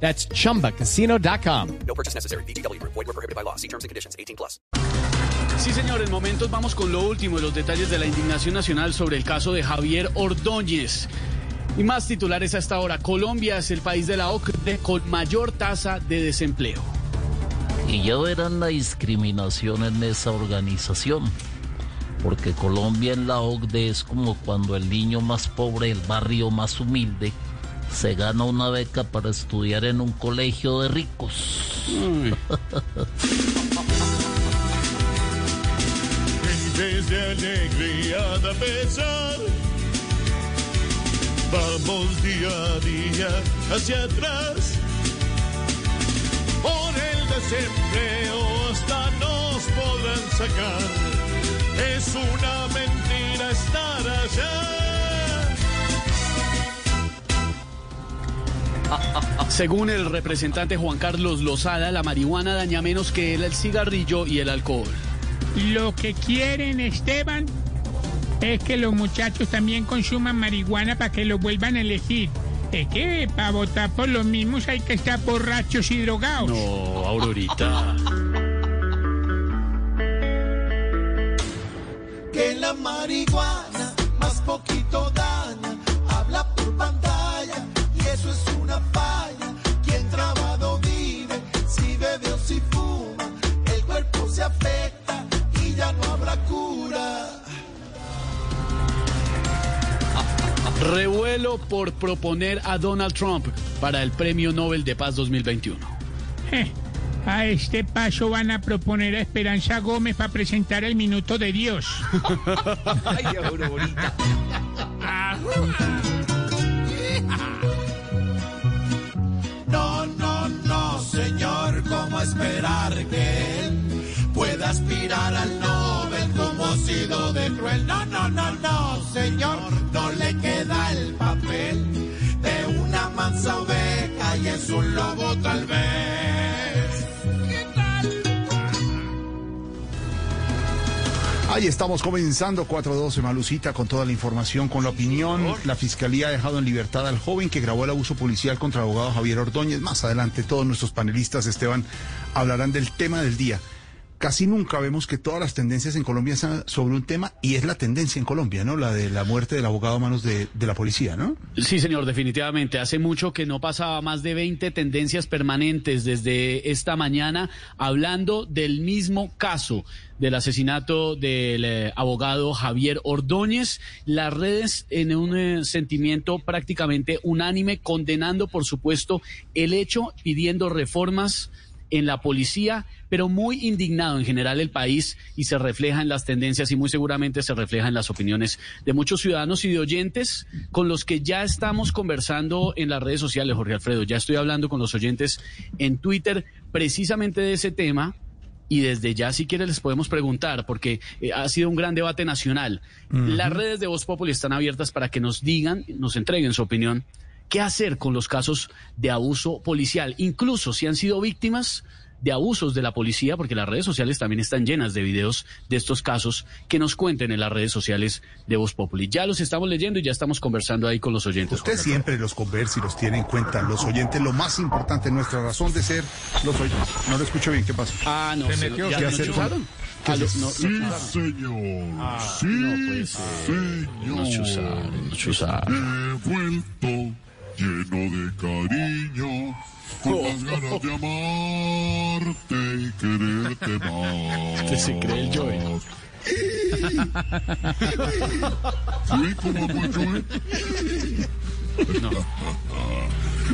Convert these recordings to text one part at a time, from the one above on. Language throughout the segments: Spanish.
That's chumbacasino.com. No purchase necessary. BGW. Void were prohibited by law. See terms and conditions. 18 plus. Sí, señor, en momentos vamos con lo último, los detalles de la indignación nacional sobre el caso de Javier Ordóñez. Y más titulares a esta hora. Colombia es el país de la OCDE con mayor tasa de desempleo. Y ya verán la discriminación en esa organización. Porque Colombia en la OCDE es como cuando el niño más pobre del barrio más humilde se gana una beca para estudiar en un colegio de ricos. Desde alegría da pesar. Vamos día a día hacia atrás. Por el desempleo hasta nos podrán sacar. Es una mentira estar allá. Según el representante Juan Carlos Lozada, la marihuana daña menos que el cigarrillo y el alcohol. Lo que quieren, Esteban, es que los muchachos también consuman marihuana para que los vuelvan a elegir. Es que para votar por los mismos hay que estar borrachos y drogados. No, Aurorita. que la marihuana más poquito daña. Una falla. Quien trabado vive, si bebe o si fuma, el cuerpo se afecta y ya no habrá cura. Revuelo por proponer a Donald Trump para el Premio Nobel de Paz 2021. Eh, A este paso van a proponer a Esperanza Gómez para presentar el Minuto de Dios. No, señor, ¿cómo esperar que él pueda aspirar al Nobel como sido de cruel? No, no, no, no, señor, no le queda el papel de una mansa oveja y es un lobo tal vez. Ahí estamos comenzando 412 Malucita con toda la información, con la opinión. La fiscalía ha dejado en libertad al joven que grabó el abuso policial contra el abogado Javier Ordóñez. Más adelante todos nuestros panelistas, Esteban, hablarán del tema del día. Casi nunca vemos que todas las tendencias en Colombia sean sobre un tema y es la tendencia en Colombia, ¿no? La de la muerte del abogado a manos de, de la policía, ¿no? Sí, señor, definitivamente. Hace mucho que no pasaba más de 20 tendencias permanentes desde esta mañana hablando del mismo caso del asesinato del eh, abogado Javier Ordóñez. Las redes en un eh, sentimiento prácticamente unánime condenando, por supuesto, el hecho, pidiendo reformas en la policía, pero muy indignado en general el país y se refleja en las tendencias y muy seguramente se refleja en las opiniones de muchos ciudadanos y de oyentes con los que ya estamos conversando en las redes sociales, Jorge Alfredo. Ya estoy hablando con los oyentes en Twitter precisamente de ese tema. Y desde ya, si quiere, les podemos preguntar, porque eh, ha sido un gran debate nacional. Las redes de Voz Populi están abiertas para que nos digan, nos entreguen su opinión qué hacer con los casos de abuso policial, incluso si han sido víctimas de abusos de la policía, porque las redes sociales también están llenas de videos de estos casos, que nos cuenten en las redes sociales de Voz Populi. Ya los estamos leyendo y ya estamos conversando ahí con los oyentes. Usted siempre los conversa y los tiene en cuenta. Los oyentes, lo más importante, nuestra razón de ser, los oyentes. No lo escucho bien, ¿qué pasa? Ah, no, se metió. ¿ya ¿Qué lo hacer con- chuzaron? ¿Qué Ah, lo- no, Sí, señor. sí, no ser. Nos señor. chuzaron, nos chuzaron. He vuelto lleno de cariño, con las ganas de amarte y quererte más. Este se cree el Joey. ¿Sí? ¿Cómo amo el Joey?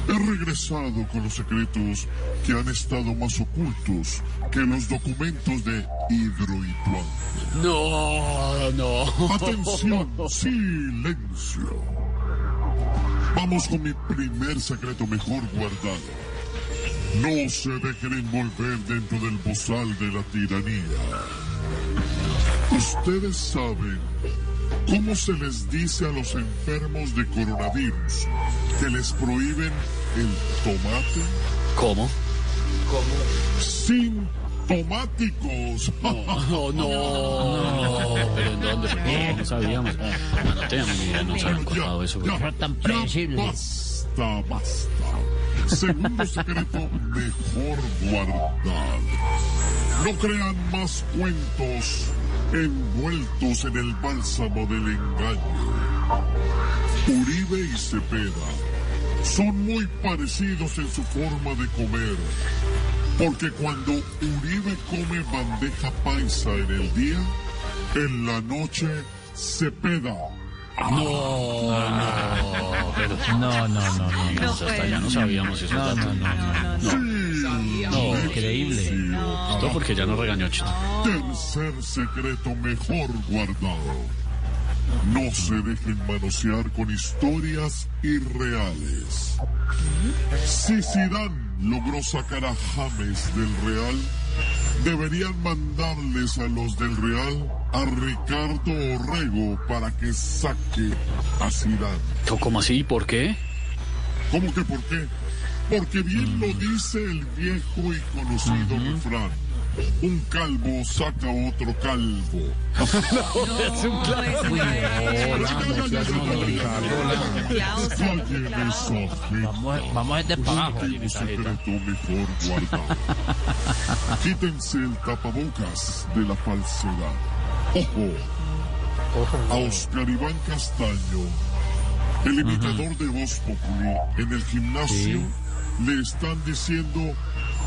He regresado con los secretos que han estado más ocultos que los documentos de Hidroituán. No, no. Atención, silencio. Vamos con mi primer secreto mejor guardado. No se dejen envolver dentro del bozal de la tiranía. Ustedes saben cómo se les dice a los enfermos de coronavirus que les prohíben el tomate ¿Cómo? Sintomáticos. No, no. ¿Pero en dónde? No, no sabíamos. No teníamos ni idea, no se habían contado eso. Ya, tan ya predecible. Basta, basta. Segundo secreto mejor guardado. No crean más cuentos envueltos en el bálsamo del engaño. Uribe y Cepeda son muy parecidos en su forma de comer. Porque cuando Uribe come bandeja paisa en el día, en la noche Cepeda. No, no, no, no. no. Hasta allá no sabíamos eso. No, no, no, no, no. No, increíble. Esto porque ya nos regañó Chito. Tercer secreto mejor guardado. No se dejen manosear con historias irreales. Si Zidane logró sacar a James del Real, deberían mandarles a los del Real a Ricardo Orrego para que saque a Zidane. ¿Cómo así? ¿Por qué? ¿Cómo que por qué? Porque bien lo dice el viejo y conocido refrán. Un calvo saca otro calvo. Callen esa gente. Vamos, vamos desde para abajo. Secreto mejor guardado. Quítense el tapabocas de la falsedad. Ojo. A Oscar Iván Castaño, el imitador de Voz Populi, en el gimnasio le están diciendo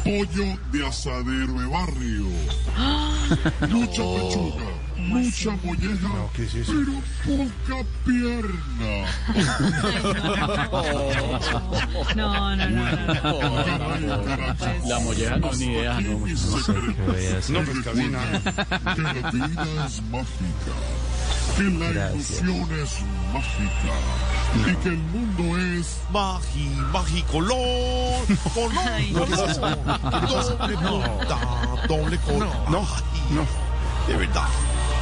pollo de asadero de barrio. Mucha pechuga, mucha molleja, ¿qué es eso? pero poca pierna. No, no, no. La molleja no, ni idea. No, pues Carolina. Que la vida es mágica. Que la ilusión es mágica. Y que el mundo es Magi, magicolor, color, Ay, no. doble punta, doble color. No, no. De verdad,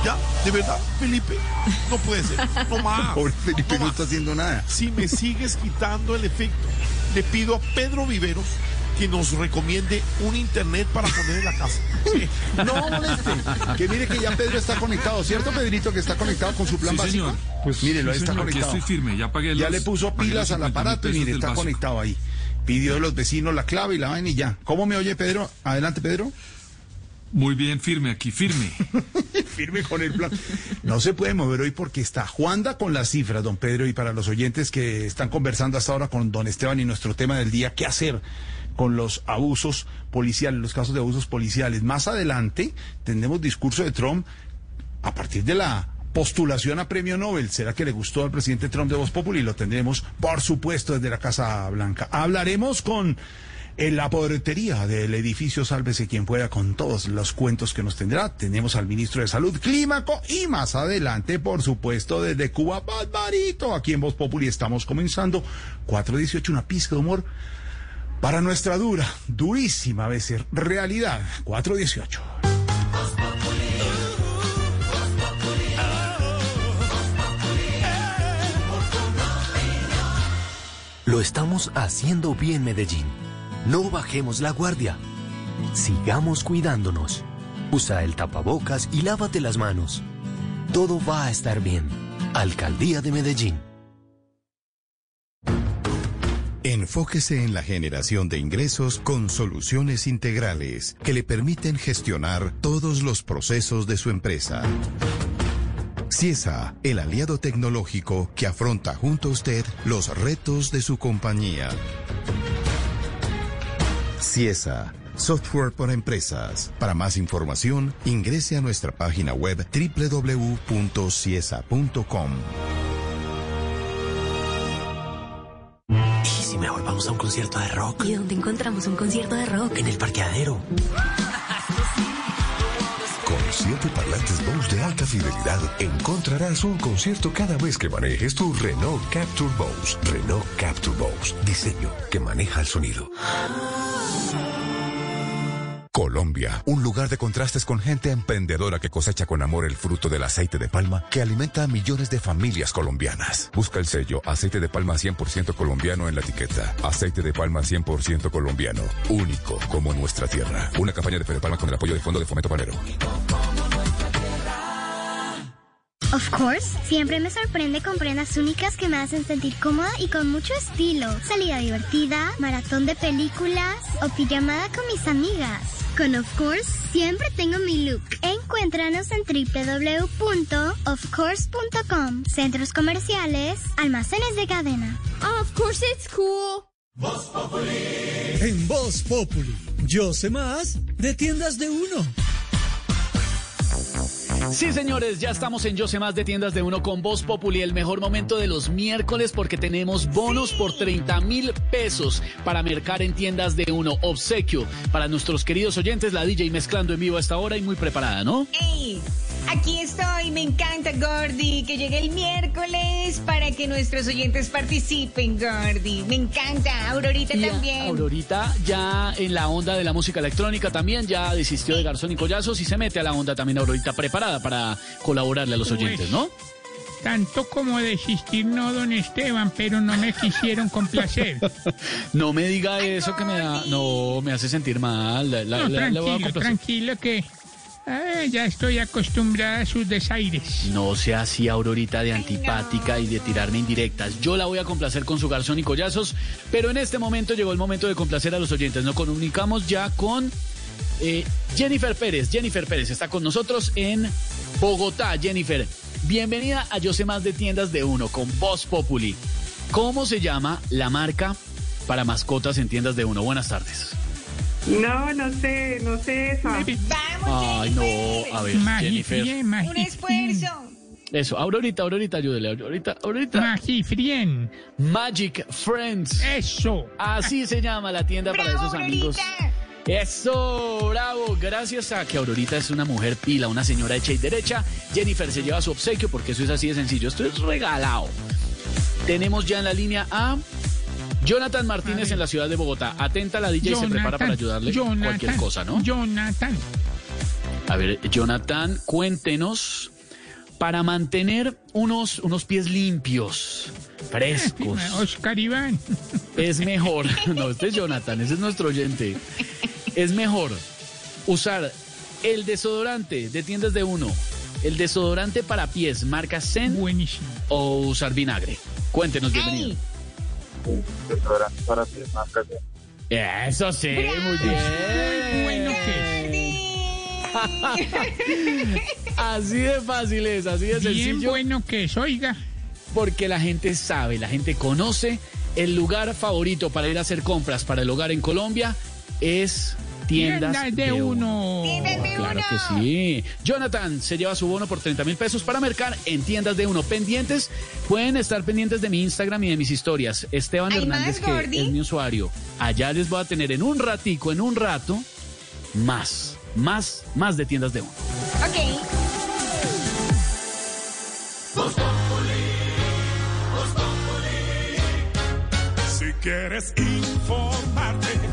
ya, de verdad, Felipe, no puede ser, no más. Pobre Felipe no está haciendo nada. Si me sigues quitando el efecto, le pido a Pedro Viveros que nos recomiende un internet para poner en la casa. Sí. No moleste. Que mire que ya Pedro está conectado, ¿cierto, Pedrito? Que está conectado con su plan Sí, básico. señor. Pues mírelo, ahí Sí, está señor, aquí conectado. estoy firme, ya pagué Ya los- le puso pilas al 50 aparato y mire, está básico. conectado ahí. Pidió de los vecinos la clave y la vaina y ya. ¿Cómo me oye Pedro? Adelante, Pedro. Muy bien, firme aquí, firme. Firme con el plan. No se puede mover hoy porque está Juanda con las cifras, don Pedro, y para los oyentes que están conversando hasta ahora con don Esteban y nuestro tema del día, ¿qué hacer con los abusos policiales, los casos de abusos policiales? Más adelante tendremos discurso de Trump a partir de la postulación a premio Nobel. ¿Será que le gustó al presidente Trump de Voz Populi? Lo tendremos, por supuesto, desde la Casa Blanca. Hablaremos con en la podertería del edificio Sálvese quien pueda con todos los cuentos que nos tendrá. Tenemos al ministro de Salud Clímaco y más adelante, por supuesto, desde Cuba, Barbarito. Aquí en Voz Populi estamos comenzando 418, una pizca de humor para nuestra dura, durísima a veces realidad. 418. Lo estamos haciendo bien, Medellín. No bajemos la guardia. Sigamos cuidándonos. Usa el tapabocas y lávate las manos. Todo va a estar bien. Alcaldía de Medellín. Enfóquese en la generación de ingresos con soluciones integrales que le permiten gestionar todos los procesos de su empresa. CIESA, el aliado tecnológico que afronta junto a usted los retos de su compañía. CIESA, software para empresas. Para más información, ingrese a nuestra página web www.ciesa.com. mejor vamos a un concierto de rock? ¿Y dónde encontramos un concierto de rock? En el parqueadero. Con siete parlantes Bose de alta fidelidad encontrarás un concierto cada vez que manejes tu Renault Capture Bose. Renault Capture Bose. Diseño que maneja el sonido. Colombia, un lugar de contrastes con gente emprendedora que cosecha con amor el fruto del aceite de palma que alimenta a millones de familias colombianas. Busca el sello aceite de palma 100% colombiano en la etiqueta. Aceite de palma 100% colombiano, único como nuestra tierra. Una campaña de Fede Palma con el apoyo del Fondo de Fomento Panero. Of course, siempre me sorprende con prendas únicas que me hacen sentir cómoda y con mucho estilo. Salida divertida, maratón de películas o pijamada con mis amigas. Con Of Course siempre tengo mi look. Encuéntranos en www.ofcourse.com, centros comerciales, almacenes de cadena. Of course it's cool. En Voz Populi, yo sé más de tiendas de uno. Sí, señores, ya estamos en Yo sé más de tiendas de uno con Voz Populi, el mejor momento de los miércoles porque tenemos bonos por 30 mil pesos para mercar en tiendas de uno. Obsequio para nuestros queridos oyentes, la DJ mezclando en vivo a esta hora y muy preparada, ¿no? Aquí estoy, me encanta Gordy, que llegue el miércoles para que nuestros oyentes participen, Gordy. Me encanta, Aurorita Y también. Aurorita ya en la onda de la música electrónica también ya desistió de Garzón y Collazos y se mete a la onda también Aurorita preparada para colaborarle a los oyentes, ¿no? Tanto como desistir no, don Esteban, pero no me quisieron complacer. No me diga eso que me da, no, me hace sentir mal. La- la- No, la- le voy a tranquilo, tranquilo que ah, ya estoy acostumbrada a sus desaires. No sea así, Aurorita, de antipática y de tirarme indirectas. Yo la voy a complacer con su garzón y collazos, pero en este momento llegó el momento de complacer a los oyentes. Nos comunicamos ya con eh, Jennifer Pérez. Jennifer Pérez está con nosotros en Bogotá. Jennifer, bienvenida a Yo sé más de tiendas de uno con Voz Populi. ¿Cómo se llama la marca para mascotas en tiendas de uno? Buenas tardes. No, no sé, no sé esa. Ay, no, a ver, Jennifer. Un esfuerzo. Eso, Aurorita, Aurorita, ayúdele, Aurorita, Aurorita. Magifrien. Magic Friends. Eso. Así se llama la tienda para esos amigos. Eso, bravo. Gracias a que Aurorita es una mujer pila, una señora hecha y derecha, Jennifer se lleva su obsequio porque eso es así de sencillo. Esto es regalado. Tenemos ya en la línea a Jonathan Martínez en la ciudad de Bogotá. Atenta la DJ y se prepara para ayudarle Jonathan, cualquier cosa, ¿no? Jonathan. A ver, Jonathan, cuéntenos para mantener unos, unos pies limpios, frescos. Oscar Iván. Es mejor, no, este es Jonathan, ese es nuestro oyente. Es mejor usar el desodorante de tiendas de uno, el desodorante para pies, marca Zen, Buenísimo. o usar vinagre. Cuéntenos, bienvenido. Para pies marca Eso sí, muy bien. Bueno que Así de fácil es, así de Bien sencillo. bueno que es, oiga. Porque la gente sabe, la gente conoce el lugar favorito para ir a hacer compras para el hogar en Colombia es tiendas, Tiendas de uno. Claro que sí. Jonathan se lleva su bono por 30 mil pesos para mercar en tiendas de uno. Pendientes, pueden estar pendientes de mi Instagram y de mis historias. Esteban ¿Hay Hernández, más, que Gordy? es mi usuario. Allá les voy a tener en un ratico, en un rato, más, más, más de tiendas de uno. Ok. Si quieres informarte, si quieres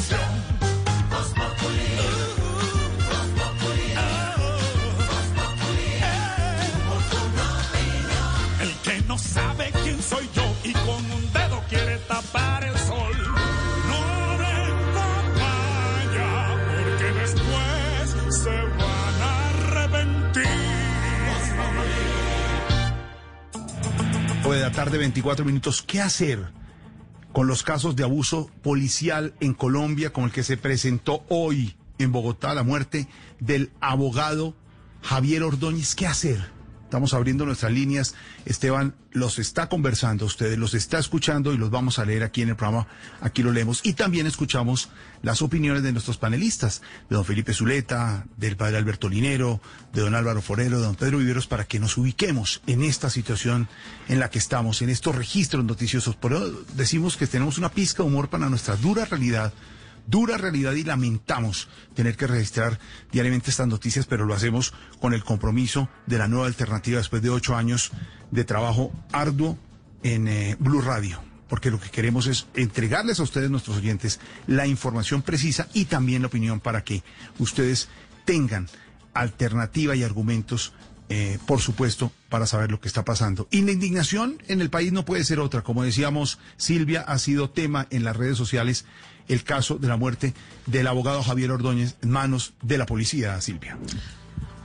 No sabe quién soy yo y con un dedo quiere tapar el sol. No den papaya, porque después se van a arrepentir. O de la tarde, 24 minutos. ¿Qué hacer con los casos de abuso policial en Colombia, como el que se presentó hoy en Bogotá, la muerte del abogado Javier Ordóñez? ¿Qué hacer? Estamos abriendo nuestras líneas. Esteban los está conversando, ustedes los está escuchando y los vamos a leer aquí en el programa. Aquí lo leemos. Y también escuchamos las opiniones de nuestros panelistas, de don Felipe Zuleta, del padre Alberto Linero, de don Álvaro Forero, de don Pedro Viveros, para que nos ubiquemos en esta situación en la que estamos, en estos registros noticiosos. Por eso decimos que tenemos una pizca de humor para nuestra dura realidad dura realidad y lamentamos tener que registrar diariamente estas noticias, pero lo hacemos con el compromiso de la nueva alternativa después de ocho años de trabajo arduo en eh, Blue Radio. Porque lo que queremos es entregarles a ustedes, nuestros oyentes, la información precisa y también la opinión para que ustedes tengan alternativa y argumentos eh, por supuesto, para saber lo que está pasando. Y la indignación en el país no puede ser otra. Como decíamos, Silvia ha sido tema en las redes sociales el caso de la muerte del abogado Javier Ordóñez en manos de la policía, Silvia.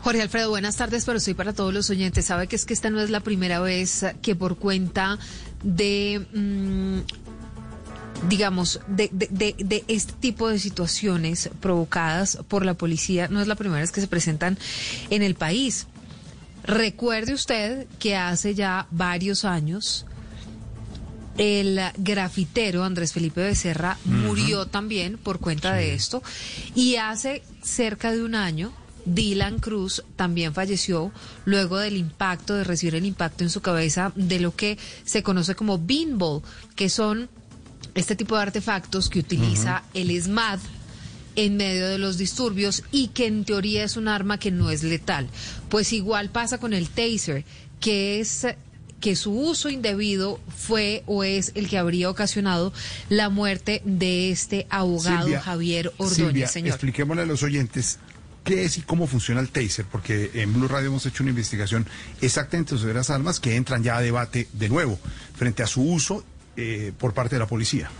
Jorge Alfredo, buenas tardes, pero soy para todos los oyentes. Sabe que es que esta no es la primera vez que por cuenta de... mm, digamos, de, de, de, de este tipo de situaciones provocadas por la policía, no es la primera vez que se presentan en el país. Recuerde usted que hace ya varios años el grafitero Andrés Felipe Becerra murió también por cuenta de esto. Y hace cerca de un año Dylan Cruz también falleció luego del impacto, de recibir el impacto en su cabeza de lo que se conoce como beanball, que son este tipo de artefactos que utiliza el SMAD en medio de los disturbios y que en teoría es un arma que no es letal. Pues igual pasa con el taser, que es que su uso indebido fue o es el que habría ocasionado la muerte de este abogado Silvia, Javier Ordóñez, Silvia, señor. expliquémosle a los oyentes qué es y cómo funciona el taser, porque en Blue Radio hemos hecho una investigación exactamente sobre las armas que entran ya a debate de nuevo frente a su uso eh, por parte de la policía.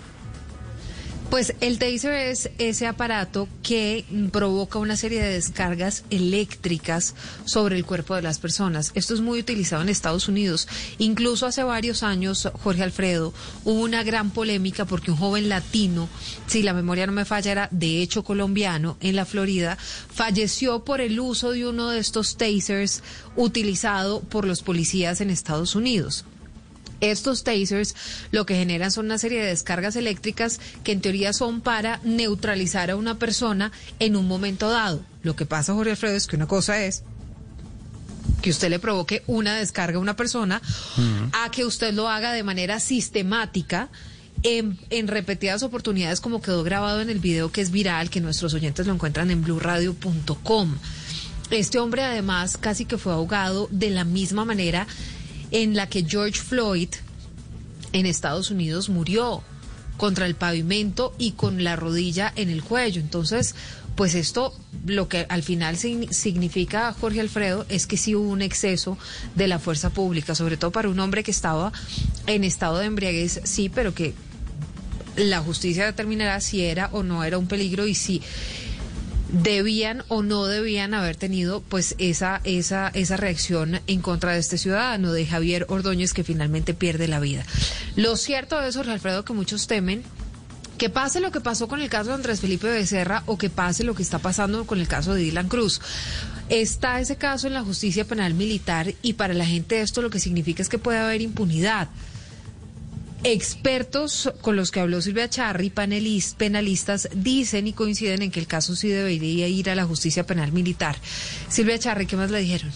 Pues el taser es ese aparato que provoca una serie de descargas eléctricas sobre el cuerpo de las personas. Esto es muy utilizado en Estados Unidos. Incluso hace varios años, Jorge Alfredo, hubo una gran polémica porque un joven latino, si la memoria no me falla, era de hecho colombiano, en la Florida, falleció por el uso de uno de estos tasers utilizado por los policías en Estados Unidos. Estos tasers lo que generan son una serie de descargas eléctricas que en teoría son para neutralizar a una persona en un momento dado. Lo que pasa, Jorge Alfredo, es que una cosa es que usted le provoque una descarga a una persona a que usted lo haga de manera sistemática. En, en repetidas oportunidades como quedó grabado en el video que es viral, que nuestros oyentes lo encuentran en blurradio.com. Este hombre además casi que fue ahogado de la misma manera en la que George Floyd en Estados Unidos murió contra el pavimento y con la rodilla en el cuello. Entonces, pues esto lo que al final signi- significa, Jorge Alfredo, es que sí hubo un exceso de la fuerza pública, sobre todo para un hombre que estaba en estado de embriaguez, sí, pero que la justicia determinará si era o no era un peligro y si debían o no debían haber tenido pues esa esa esa reacción en contra de este ciudadano de Javier Ordóñez que finalmente pierde la vida. Lo cierto es Jorge Alfredo que muchos temen que pase lo que pasó con el caso de Andrés Felipe Becerra o que pase lo que está pasando con el caso de Dylan Cruz. Está ese caso en la justicia penal militar y para la gente esto lo que significa es que puede haber impunidad. Expertos con los que habló Silvia Charri, panelis- penalistas, dicen y coinciden en que el caso sí debería ir a la justicia penal militar. Silvia Charri, ¿qué más le dijeron?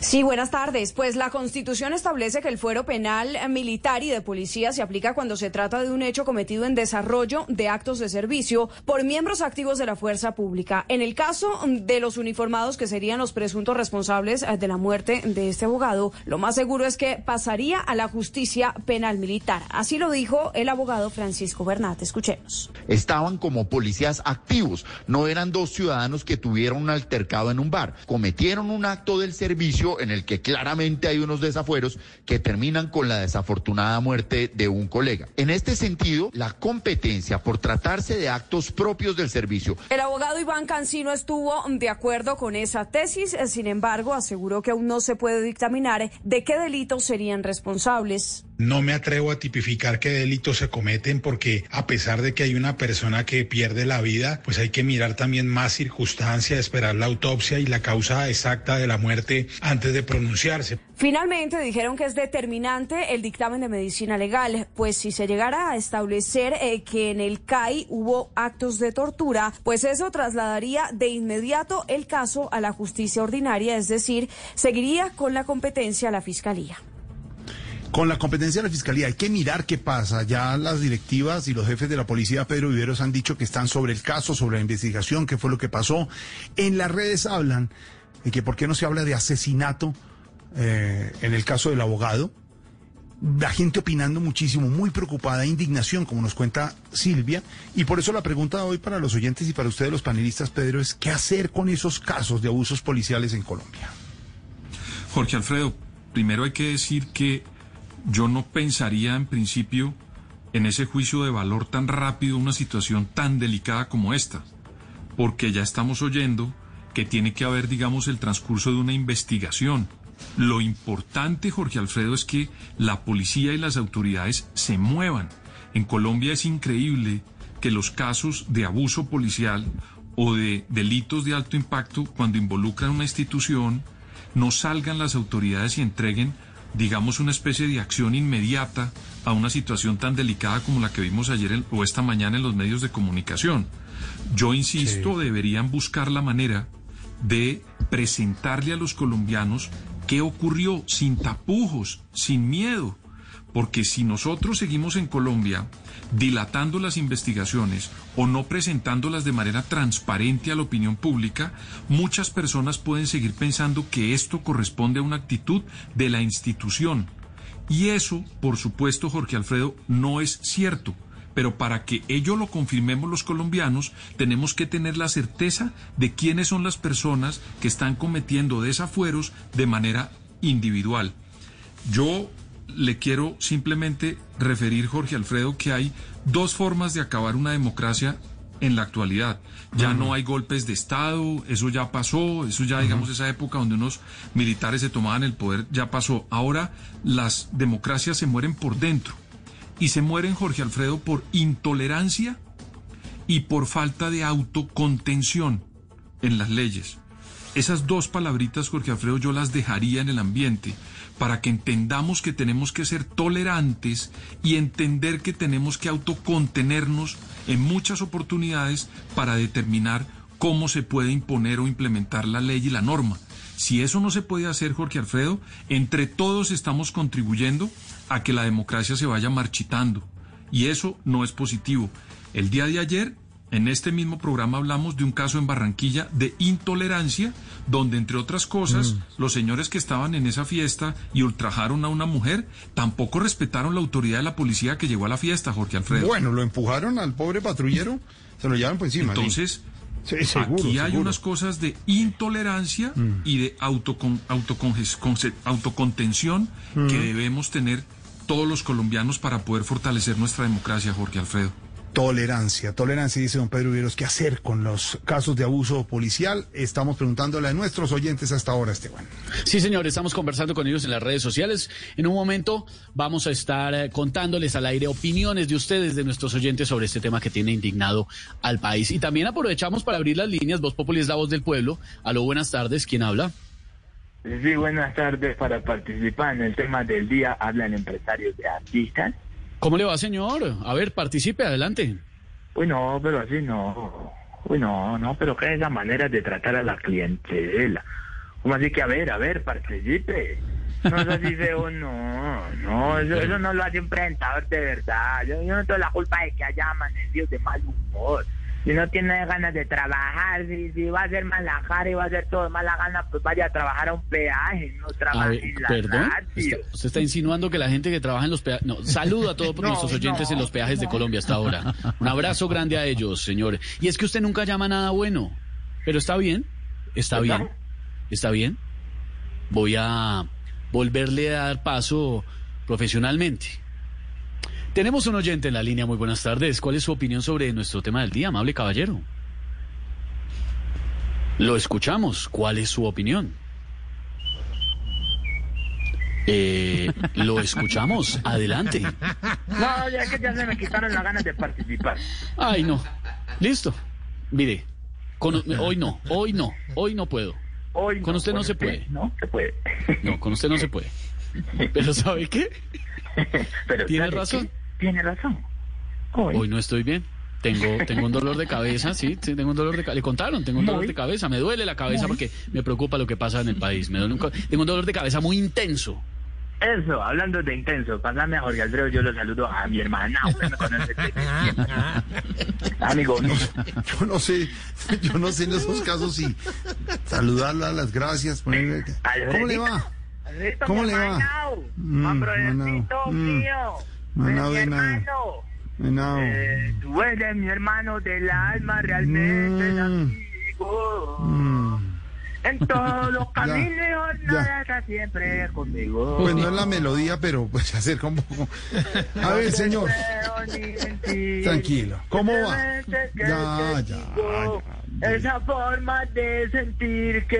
Sí, buenas tardes. Pues la Constitución establece que el fuero penal militar y de policía se aplica cuando se trata de un hecho cometido en desarrollo de actos de servicio por miembros activos de la fuerza pública. En el caso de los uniformados que serían los presuntos responsables eh, de la muerte de este abogado, lo más seguro es que pasaría a la justicia penal militar. Así lo dijo el abogado Francisco Bernat. Escuchemos. estaban como policías activos, no eran dos ciudadanos que tuvieron un altercado en un bar, cometieron un acto del servicio en el que claramente hay unos desafueros que terminan con la desafortunada muerte de un colega. En este sentido, la competencia por tratarse de actos propios del servicio El abogado Iván Cancino estuvo de acuerdo con esa tesis, eh, sin embargo, aseguró que aún no se puede dictaminar de qué delitos serían responsables. No me atrevo a tipificar qué delitos se cometen porque a pesar de que hay una persona que pierde la vida, pues hay que mirar también más circunstancias, esperar la autopsia y la causa exacta de la muerte antes de pronunciarse. Finalmente dijeron que es determinante el dictamen de medicina legal, pues si se llegara a establecer eh, que en el CAI hubo actos de tortura, pues eso trasladaría de inmediato el caso a la justicia ordinaria, es decir, seguiría con la competencia a la Fiscalía. Con la competencia de la Fiscalía hay que mirar qué pasa. Ya las directivas y los jefes de la policía, Pedro Viveros, han dicho que están sobre el caso, sobre la investigación, qué fue lo que pasó. En las redes hablan de que por qué no se habla de asesinato eh, en el caso del abogado. La gente opinando muchísimo, muy preocupada, indignación, como nos cuenta Silvia. Y por eso la pregunta hoy para los oyentes y para ustedes los panelistas, Pedro, es ¿qué hacer con esos casos de abusos policiales en Colombia? Jorge Alfredo, primero hay que decir que yo no pensaría en principio en ese juicio de valor tan rápido una situación tan delicada como esta, porque ya estamos oyendo que tiene que haber, digamos, el transcurso de una investigación. Lo importante, Jorge Alfredo, es que la policía y las autoridades se muevan. En Colombia es increíble que los casos de abuso policial o de delitos de alto impacto, cuando involucran una institución, no salgan las autoridades y entreguen digamos, una especie de acción inmediata a una situación tan delicada como la que vimos ayer o esta mañana en los medios de comunicación. Yo insisto, deberían buscar la manera de presentarle a los colombianos qué ocurrió sin tapujos, sin miedo. Porque si nosotros seguimos en Colombia dilatando las investigaciones o no presentándolas de manera transparente a la opinión pública, muchas personas pueden seguir pensando que esto corresponde a una actitud de la institución. Y eso, por supuesto, Jorge Alfredo, no es cierto. Pero para que ello lo confirmemos los colombianos, tenemos que tener la certeza de quiénes son las personas que están cometiendo desafueros de manera individual. Yo le quiero simplemente referir, Jorge Alfredo, que hay dos formas de acabar una democracia en la actualidad. Ya no hay golpes de Estado, eso ya pasó, eso ya, digamos, esa época donde unos militares se tomaban el poder, ya pasó. Ahora las democracias se mueren por dentro. Y se mueren, Jorge Alfredo, por intolerancia y por falta de autocontención en las leyes. Esas dos palabritas, Jorge Alfredo, yo las dejaría en el ambiente para que entendamos que tenemos que ser tolerantes y entender que tenemos que autocontenernos en muchas oportunidades para determinar cómo se puede imponer o implementar la ley y la norma. Si eso no se puede hacer, Jorge Alfredo, entre todos estamos contribuyendo a que la democracia se vaya marchitando. Y eso no es positivo. El día de ayer en este mismo programa hablamos de un caso en Barranquilla de intolerancia, donde entre otras cosas Mm. los señores que estaban en esa fiesta y ultrajaron a una mujer tampoco respetaron la autoridad de la policía que llegó a la fiesta, Jorge Alfredo. Bueno, lo empujaron al pobre patrullero, se lo llevaron por encima. Entonces, Sí, seguro, aquí hay seguro. unas cosas de intolerancia Mm. y de autocon- autocontención Mm. que debemos tener todos los colombianos para poder fortalecer nuestra democracia, Jorge Alfredo. Tolerancia, tolerancia, dice don Pedro Viveros. ¿Qué hacer con los casos de abuso policial? Estamos preguntándole a nuestros oyentes hasta ahora, Esteban. Sí, señor, estamos conversando con ellos en las redes sociales. En un momento vamos a estar eh, contándoles al aire opiniones de ustedes, de nuestros oyentes, sobre este tema que tiene indignado al país. Y también aprovechamos para abrir las líneas. Voz Populi es la voz del pueblo. Aló, buenas tardes. ¿Quién habla? Sí, buenas tardes. Para participar en el tema del día hablan empresarios de artistas. ¿Cómo le va, señor? A ver, participe, adelante. Uy, no, pero así no. Uy, no, no, pero ¿qué es esa manera de tratar a la clientela? ¿Cómo así que, a ver, a ver, participe? No es así feo, no, no, eso, eso no lo hace un presentador de verdad. Yo, yo no tengo la culpa de que haya amanecidos de mal humor. Si no tiene ganas de trabajar, si, si va a ser mala cara y va a hacer todo de mala gana, pues vaya a trabajar a un peaje, no trabaje en la perdón. Está- usted está insinuando que la gente que trabaja en los peajes. No, saludo a todos No, nuestros oyentes no, en los peajes de Colombia hasta ahora. Un abrazo grande a ellos, señor. Y es que usted nunca llama nada bueno. Pero está bien, está bien, está bien. Voy a volverle a dar paso profesionalmente. Tenemos un oyente en la línea. Muy buenas tardes. ¿Cuál es su opinión sobre nuestro tema del día, amable caballero? Lo escuchamos. ¿Cuál es su opinión? Eh, lo escuchamos. Adelante. No, ya que ya se me quitaron las ganas de participar. Ay, no. Listo. Mire, con- hoy no, hoy no, hoy no puedo. Hoy Con no, usted no se puede. No se puede. No, con usted no se puede. Pero ¿sabe qué? Pero Tiene ¿sabe razón. Tiene razón. Hoy no estoy bien. Tengo, tengo un dolor de cabeza, sí, sí, tengo un dolor de cabeza. Le contaron, tengo un dolor Muy. de cabeza. Me duele la cabeza porque me preocupa lo que pasa en el país. Me duele un tengo un dolor de cabeza muy intenso. Eso, hablando de intenso, pasame a Jorge Alfredo, yo lo saludo a mi hermana. Usted me conoce. Amigo, no. Yo no sé, yo no sé en esos casos si saludarla, las gracias, ponerle... ¿Cómo le va? ¿Cómo le va? Mm, mm. mío. Manao mi de nada. hermano. No. Eh, tú eres mi hermano del alma, realmente Mm. amigo. Mm. En todos los caminos y jornadas está siempre conmigo. Pues no es la melodía, pero pues se acerca un poco. A ver, señor, tranquilo. ¿Cómo va? Ya, ya, ya. Esa forma de sentir que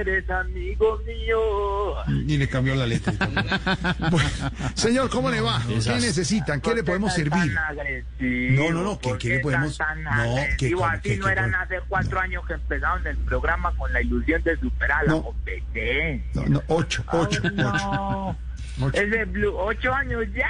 eres amigo mío. Y le cambió la letra. Bueno, señor, ¿cómo le va? ¿Qué necesitan? ¿Qué le podemos ¿Por qué servir? No, no, no, ¿qué- ¿Por qué le podemos- tan no, cómo- Así no eran hace cuatro años que empezaron el programa con la ilusión de superar la No. competencia. No, no, ocho, ocho, Ay, ocho. no. Ocho. Ese Blue, ¿ocho años ya?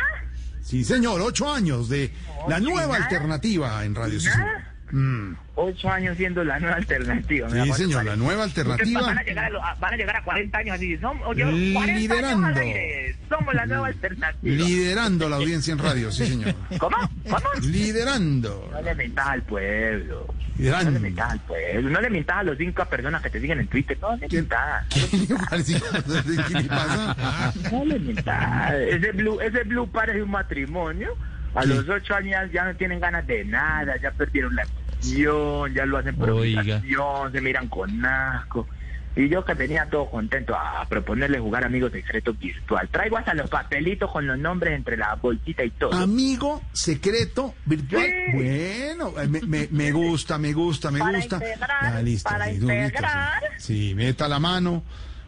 Sí, señor, ocho años de la Ocho, nueva alternativa en Radio señor. Mm. Ocho años siendo la nueva alternativa. Sí, señor, la nueva alternativa. Van a, llegar a, lo- a- van a llegar a 40 años así. Somos, oye, 40 Liderando. años al aire. Somos la nueva alternativa. Liderando la audiencia en radio, sí, señor. ¿Cómo? ¿Cómo? Liderando. No le mentas al pueblo. Liderando. No le mentas al pueblo. No le mentas a los cinco personas que te siguen en Twitter. No le mentas. ¿Qué le pasa? No le mentas. Ese blue, ese blue parece un matrimonio. A los ocho años ya no tienen ganas de nada, ya perdieron la ya lo hacen por Oiga. obligación, se miran con asco. Y yo que tenía todo contento a proponerle jugar amigos secretos virtual. Traigo hasta los papelitos con los nombres entre la bolsita y todo. Amigo secreto virtual. Sí. Bueno, eh, me, me, me gusta, me gusta, me Para gusta. integrar, Ya, listo, para sí, integrar. Sí, meta la mano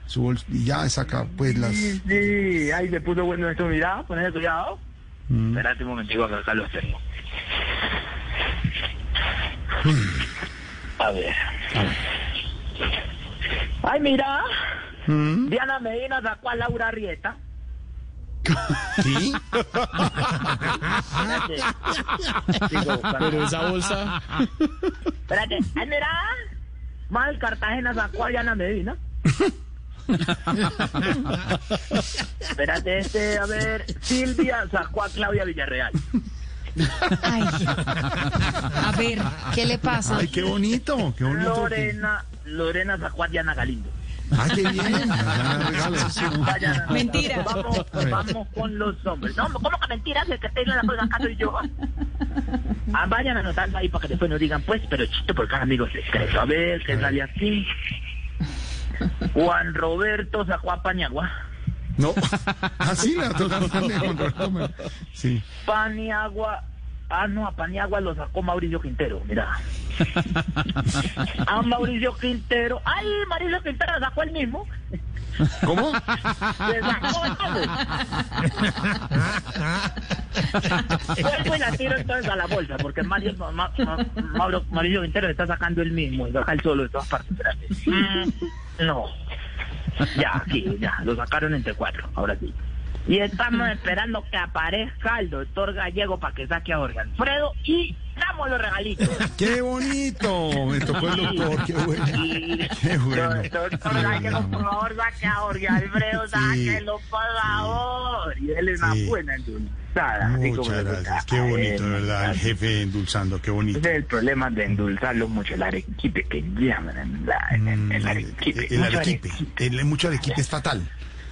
su bols- y ya saca pues las. Sí, sí, ahí se puso bueno esto, mira, ponle cuidado. Mm. Espérate un momentico que acá los tengo. A ver. Ay, mira. Mm. Diana Medina sacó a Laura Rieta. ¿Sí? Espérate. Pero esa bolsa. Espérate. Ay, mira. Mal Cartagena sacó a Diana Medina. Espérate, este, a ver. Silvia sacó a Claudia Villarreal. Ay. A ver, ¿qué le pasa? Ay, qué bonito, qué bonito. Lorena, Lorena sacó a Diana Galindo. Ah, qué bien. Vaya, Mentira. Vamos, vamos con los hombres. No, ¿cómo que mentiras? El que tenga la cosa acá soy yo. Ah, vayan anotando ahí para que después no digan, pues, pero chiste por cada amigo secreto. A ver, ¿qué sale aquí? Juan Roberto sacó a Paniagua. No. Ah, sí, la tocaron también, Juan Roberto, Sí. Paniagua. Ah, no, a Paniagua lo sacó Mauricio Quintero, mira. A Mauricio Quintero. ¡Ay, Mauricio Quintero lo sacó él mismo! ¿Cómo? Se sacó entonces. Vuelvo y la tiro entonces a la bolsa, porque Mario, Ma- Ma- Mauro, Mauricio Quintero está sacando el mismo, y saca el solo de todas partes. Mm, No. Ya, aquí, ya, lo sacaron entre cuatro, ahora sí. Y estamos esperando que aparezca el doctor Gallego para que saque a Jorge Alfredo y damos los regalitos. ¡Qué bonito! Me tocó el doctor, qué bueno. Qué bueno. Doctor Gallego, por favor, saque a Jorge Alfredo, sáquelo, por favor. Y déle una Sí. buena endulzada. así como Muchas gracias. Qué bonito, de verdad. El jefe endulzando, qué bonito. Ese es el problema de endulzarlo mucho, el arequipe que llaman la, en, en- el arequipe. El mucho arequipe. El, mucho arequipe es fatal.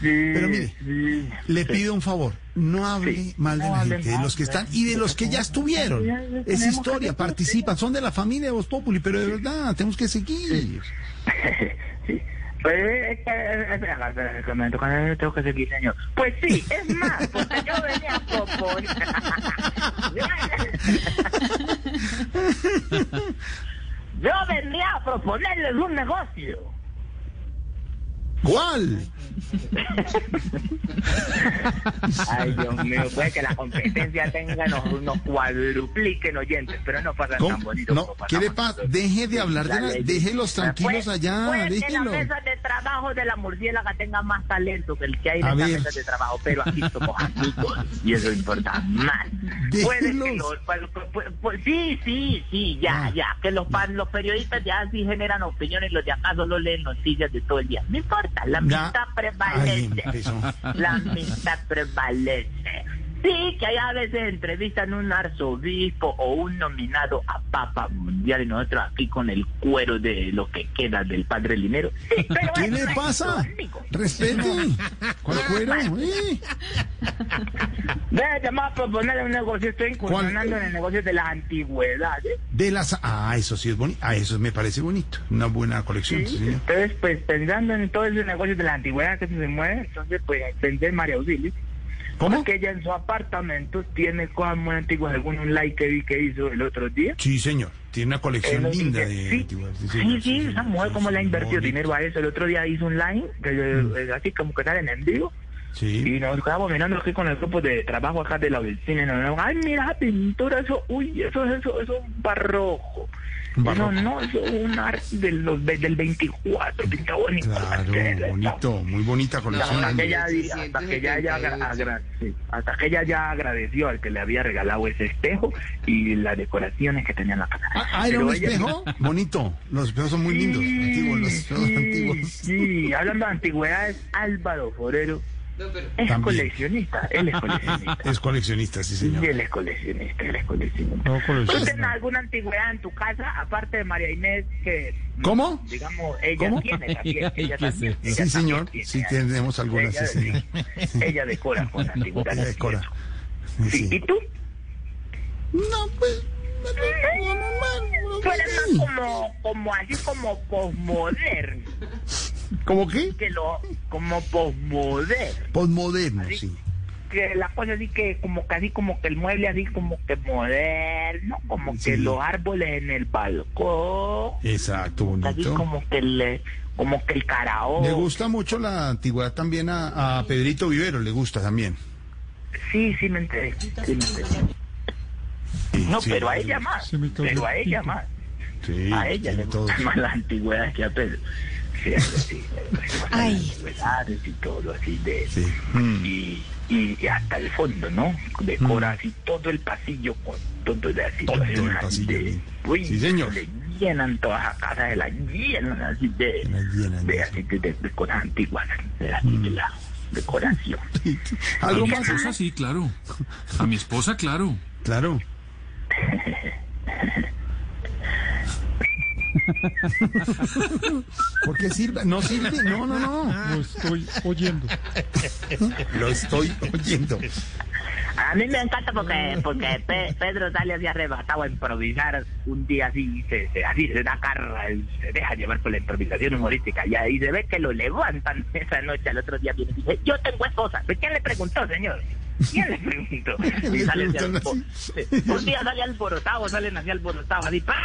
Sí, Pero mire, sí, Le sí. pido un favor, no hable mal de No la gente, de los que están y de los que ya estuvieron. Es historia, participan, son de la familia de Voz Populi, pero de verdad, tenemos que seguir. Pues, es que, tengo que seguir, señor. Pues sí, es más, porque yo venía a proponer. yo venía a proponerles un negocio. ¿Cuál? Ay, Dios mío, puede que la competencia tenga, nos, nos cuadrupliquen oyentes, pero no pasa tan bonito No, como ¿qué le pasa? Deje de hablar de la, déjelos tranquilos allá, puede que la mesa de trabajo de la murciélaga tenga más talento que el que hay en A esta ver. mesa de trabajo, pero aquí somos amigos y eso importa más. Puede que los, pues, pues, pues, sí, sí, sí, ya, Ah. ya, que los, los periodistas ya sí generan opiniones, los de acá solo leen noticias de todo el día. No importa, la Ay, prevalece. La amistad prevalece. Sí, que hay a veces entrevistan un arzobispo o un nominado a Papa Mundial y nosotros aquí con el cuero de lo que queda del padre Linero. Sí, pero ¿Qué le pasa? Respete. ¿Cuál cuero? Eh. Llamar a proponerle un negocio, estoy incursionando en el negocio de las antigüedades. De las... Ah, eso sí es bonito. Ah, eso me parece bonito. Una buena colección, sí, señor. Entonces, pues pensando en todo ese negocio de la antigüedad que se mueve, entonces pues pensé en María Auxilio. ¿Cómo? Porque ella en su apartamento tiene cosas muy antiguas, según un like que vi que hizo el otro día. Sí, señor. Tiene una colección linda sí, de sí, antigüedades. Sí, sí, señor. esa mujer como le ha invertido bonito. dinero a eso. El otro día hizo un line, que, eh, así como que salen en vivo. Sí. Y nos quedamos mirando aquí con el grupo de trabajo acá de la oficina. Y nos ay, mira esa pintura, eso, uy, eso, eso, eso es un barroco. Barroco. No, no, eso es un arte de los, de- del 24, pinta bonito. Claro, bonito. Muy bonita colección. Hasta que ella, hasta que ella ya agra- sí, hasta que ella ya agradeció al que le había regalado ese espejo y las decoraciones que tenía en la casa. Ah, ¿era Pero un ella- espejo? Bonito. Los espejos son muy lindos. Antiguos, los espejos Sí, antiguos. Sí, hablando de antigüedades, Álvaro Forero es También. coleccionista. Él es coleccionista. Es coleccionista, sí, señor. él es coleccionista, él es coleccionista. No, ¿Tú tienes alguna antigüedad en tu casa, aparte de María Inés, que... ¿Cómo? Digamos, ella ¿Cómo? tiene también. Ella Sí, señor. tiene Sí, tenemos algunas, Ella- sí, señor. Ella decora con antigüedades. Ella decora. Sí, ¿Y tú? No, pues... Eres más como, como así como posmoderno. ¿Cómo qué? Que lo, como posmoderno. Postmoderno, sí. que la cosa así que como casi como que el mueble así como que moderno, como Sí. que los árboles en el balcón, Exacto, bonito. como que el como que el caraón. Le gusta mucho la antigüedad también a, a Pedrito Vivero, le gusta también. Sí, sí me enteré. sí me enteré. No, sí, pero a ella más. pero a ella más. Sí, a ella le gustan más las antigüedades que a Pedro. Sí, así. Ay. Y todo así de... Sí. Mm. Y, y, y hasta el fondo, ¿no? Decora así todo el pasillo con todo de así. Todo el pasillo, de- sí. uy, Sí, señor. Le llenan todas las casas, se las llenan así de, de, así de, de- de cosas antiguas, de, así de la decoración. A ¿Algo mi esposa sí, claro. A mi esposa, claro. Claro. ¿Por qué sirve? No sirve. No, no, no. Lo estoy oyendo. Lo estoy oyendo. A mí me encanta porque porque Pe- Pedro sale así arrebatado a improvisar un día así, se, se- así se da carra, él se deja llevar por la improvisación humorística y se ve que lo levantan esa noche, al otro día viene y dice, yo tengo esposa. ¿Pero ¿Quién le preguntó, señor? ¿Quién le preguntó? Y. Un día sale alborotado, salen así alborotados, así, ¡pa!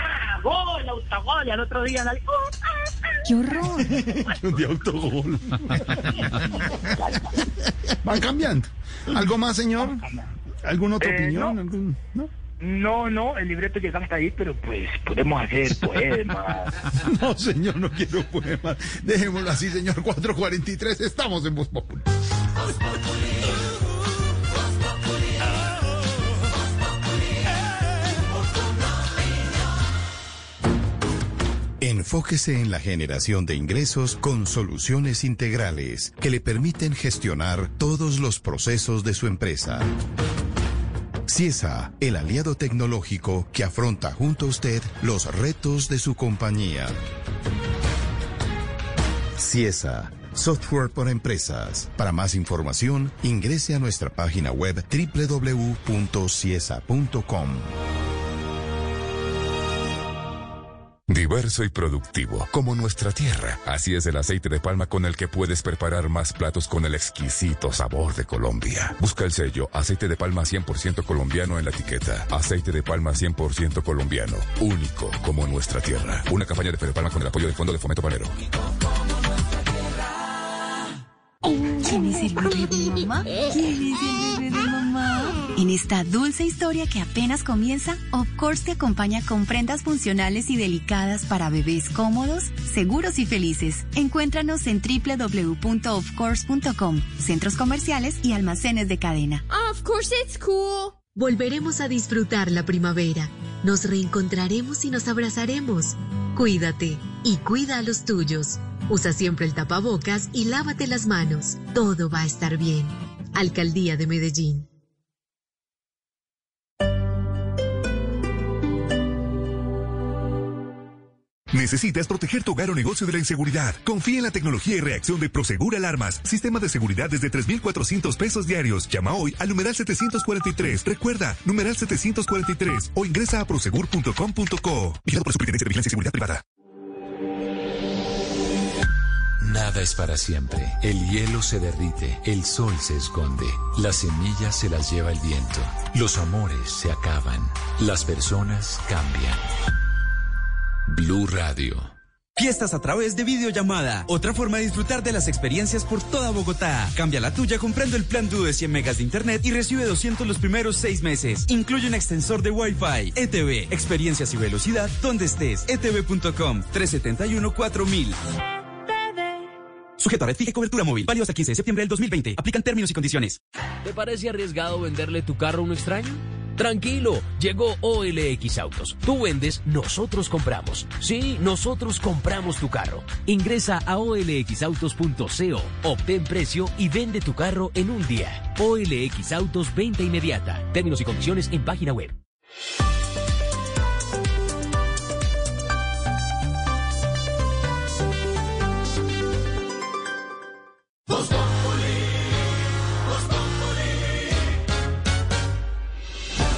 ¡Gol! ¡Autogol! Y al otro día sale, ¡oh, ah, ah! ¡Qué horror! De autogol. Van cambiando. ¿Algo más, señor? ¿Alguna otra Eh, opinión? no. ¿Algún- no? No, no, el libreto llega hasta ahí, pero pues podemos hacer poemas. No, señor, no quiero poemas. Dejémoslo así, señor. 443, estamos en Voz Popular. Enfóquese en la generación de ingresos con soluciones integrales que le permiten gestionar todos los procesos de su empresa. CIESA, el aliado tecnológico que afronta junto a usted los retos de su compañía. CIESA, software para empresas. Para más información, ingrese a nuestra página web www.ciesa.com. Diverso y productivo, como nuestra tierra. Así es el aceite de palma con el que puedes preparar más platos con el exquisito sabor de Colombia. Busca el sello aceite de palma 100% colombiano en la etiqueta. Aceite de palma 100% colombiano. Único como nuestra tierra. Una campaña de Fede Palma con el apoyo del Fondo de Fomento Panero. ¿Quién es. En esta dulce historia que apenas comienza, Of Course te acompaña con prendas funcionales y delicadas para bebés cómodos, seguros y felices. Encuéntranos en www.ofcourse.com, centros comerciales y almacenes de cadena. Of course it's cool. Volveremos a disfrutar la primavera. Nos reencontraremos y nos abrazaremos. Cuídate y cuida a los tuyos. Usa siempre el tapabocas y lávate las manos. Todo va a estar bien. Alcaldía de Medellín. ¿Necesitas proteger tu hogar o negocio de la inseguridad? Confía en la tecnología y reacción de Prosegur Alarmas. Sistema de seguridad desde 3,400 pesos diarios. Llama hoy al numeral 743. Recuerda, numeral 743 o ingresa a prosegur.com.co. Vigilado por Superintendencia de Vigilancia y Seguridad Privada. Nada es para siempre. El hielo se derrite, el sol se esconde, las semillas se las lleva el viento, los amores se acaban, las personas cambian. Blue Radio. Fiestas a través de videollamada. Otra forma de disfrutar de las experiencias por toda Bogotá. Cambia la tuya comprando el plan Duo de 100 megas de internet y recibe 200 los primeros seis meses. Incluye un extensor de Wi-Fi. ETV. Experiencias y velocidad donde estés. Etv.com 371 4000. Sujeto a red fija y cobertura móvil. Válido hasta 15 de septiembre del 2020. Aplican términos y condiciones. ¿Te parece arriesgado venderle tu carro a un extraño? Tranquilo, llegó OLX Autos. Tú vendes, nosotros compramos. Sí, nosotros compramos tu carro. Ingresa a olxautos.co, obtén precio y vende tu carro en un día. OLX Autos, venta inmediata. Términos y condiciones en página web.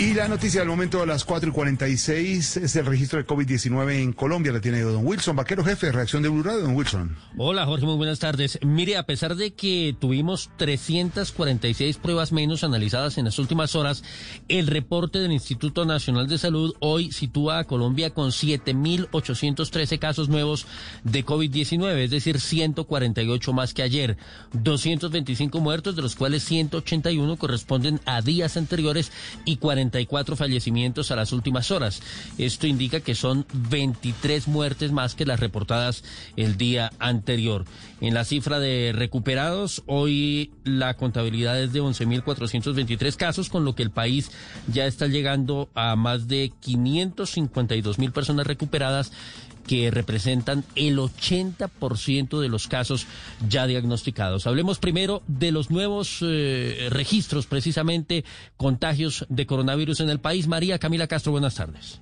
Y la noticia del momento a las 4 y 46 es el registro de COVID-19 en Colombia. La tiene don Wilson, vaquero jefe de reacción de Blue don Wilson. Hola Jorge, muy buenas tardes. Mire, a pesar de que tuvimos 346 pruebas menos analizadas en las últimas horas, el reporte del Instituto Nacional de Salud hoy sitúa a Colombia con 7.813 casos nuevos de COVID-19, es decir, 148 más que ayer. 225 muertos, de los cuales 181 corresponden a días anteriores y 44 fallecimientos a las últimas horas. Esto indica que son 23 muertes más que las reportadas el día anterior. En la cifra de recuperados, hoy la contabilidad es de 11.423 casos, con lo que el país ya está llegando a más de 552 mil personas recuperadas que representan el 80% de los casos ya diagnosticados. Hablemos primero de los nuevos eh, registros, precisamente contagios de coronavirus en el país. María Camila Castro, buenas tardes.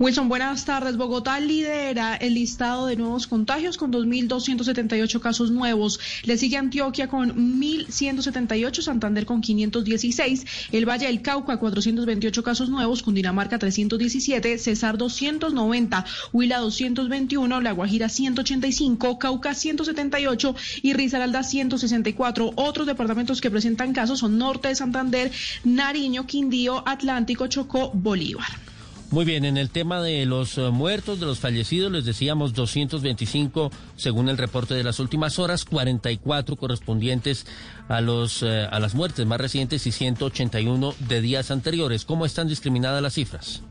Wilson, buenas tardes. Bogotá lidera el listado de nuevos contagios con 2.278 casos nuevos. Le sigue Antioquia con 1.178, Santander con 516, el Valle del Cauca 428 casos nuevos, Cundinamarca 317, Cesar 290, Huila 221, La Guajira 185, Cauca 178 y Risaralda 164. Otros departamentos que presentan casos son Norte de Santander, Nariño, Quindío, Atlántico, Chocó, Bolívar. Muy bien, en el tema de los eh, muertos, de los fallecidos, les decíamos 225 según el reporte de las últimas horas, 44 correspondientes a los eh, a las muertes más recientes y 181 de días anteriores. ¿Cómo están discriminadas las cifras?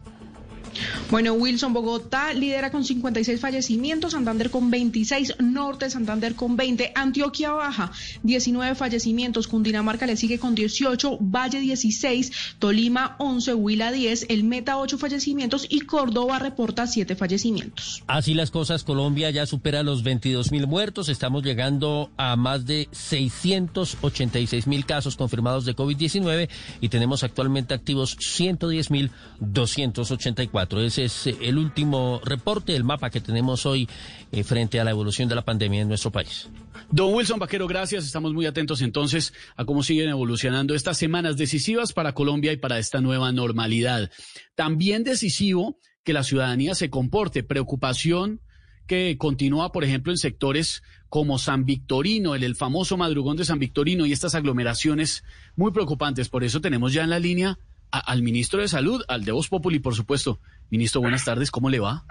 Bueno, Wilson, Bogotá lidera con 56 fallecimientos, Santander con 26, Norte Santander con 20, Antioquia baja 19 fallecimientos, Cundinamarca le sigue con 18, Valle 16, Tolima 11, Huila 10, El Meta 8 fallecimientos y Córdoba reporta 7 fallecimientos. Así las cosas, Colombia ya supera los 22 mil muertos, estamos llegando a más de 686 mil casos confirmados de COVID-19 y tenemos actualmente activos 110 mil 284. Ese es eh, el último reporte, el mapa que tenemos hoy eh, frente a la evolución de la pandemia en nuestro país. Don Wilson Vaquero, gracias. Estamos muy atentos entonces a cómo siguen evolucionando estas semanas decisivas para Colombia y para esta nueva normalidad. También decisivo que la ciudadanía se comporte. Preocupación que continúa, por ejemplo, en sectores como San Victorino, el, el famoso madrugón de San Victorino y estas aglomeraciones muy preocupantes. Por eso tenemos ya en la línea al ministro de Salud, al de Voz Populi, por supuesto. Ministro, buenas tardes, ¿cómo le va?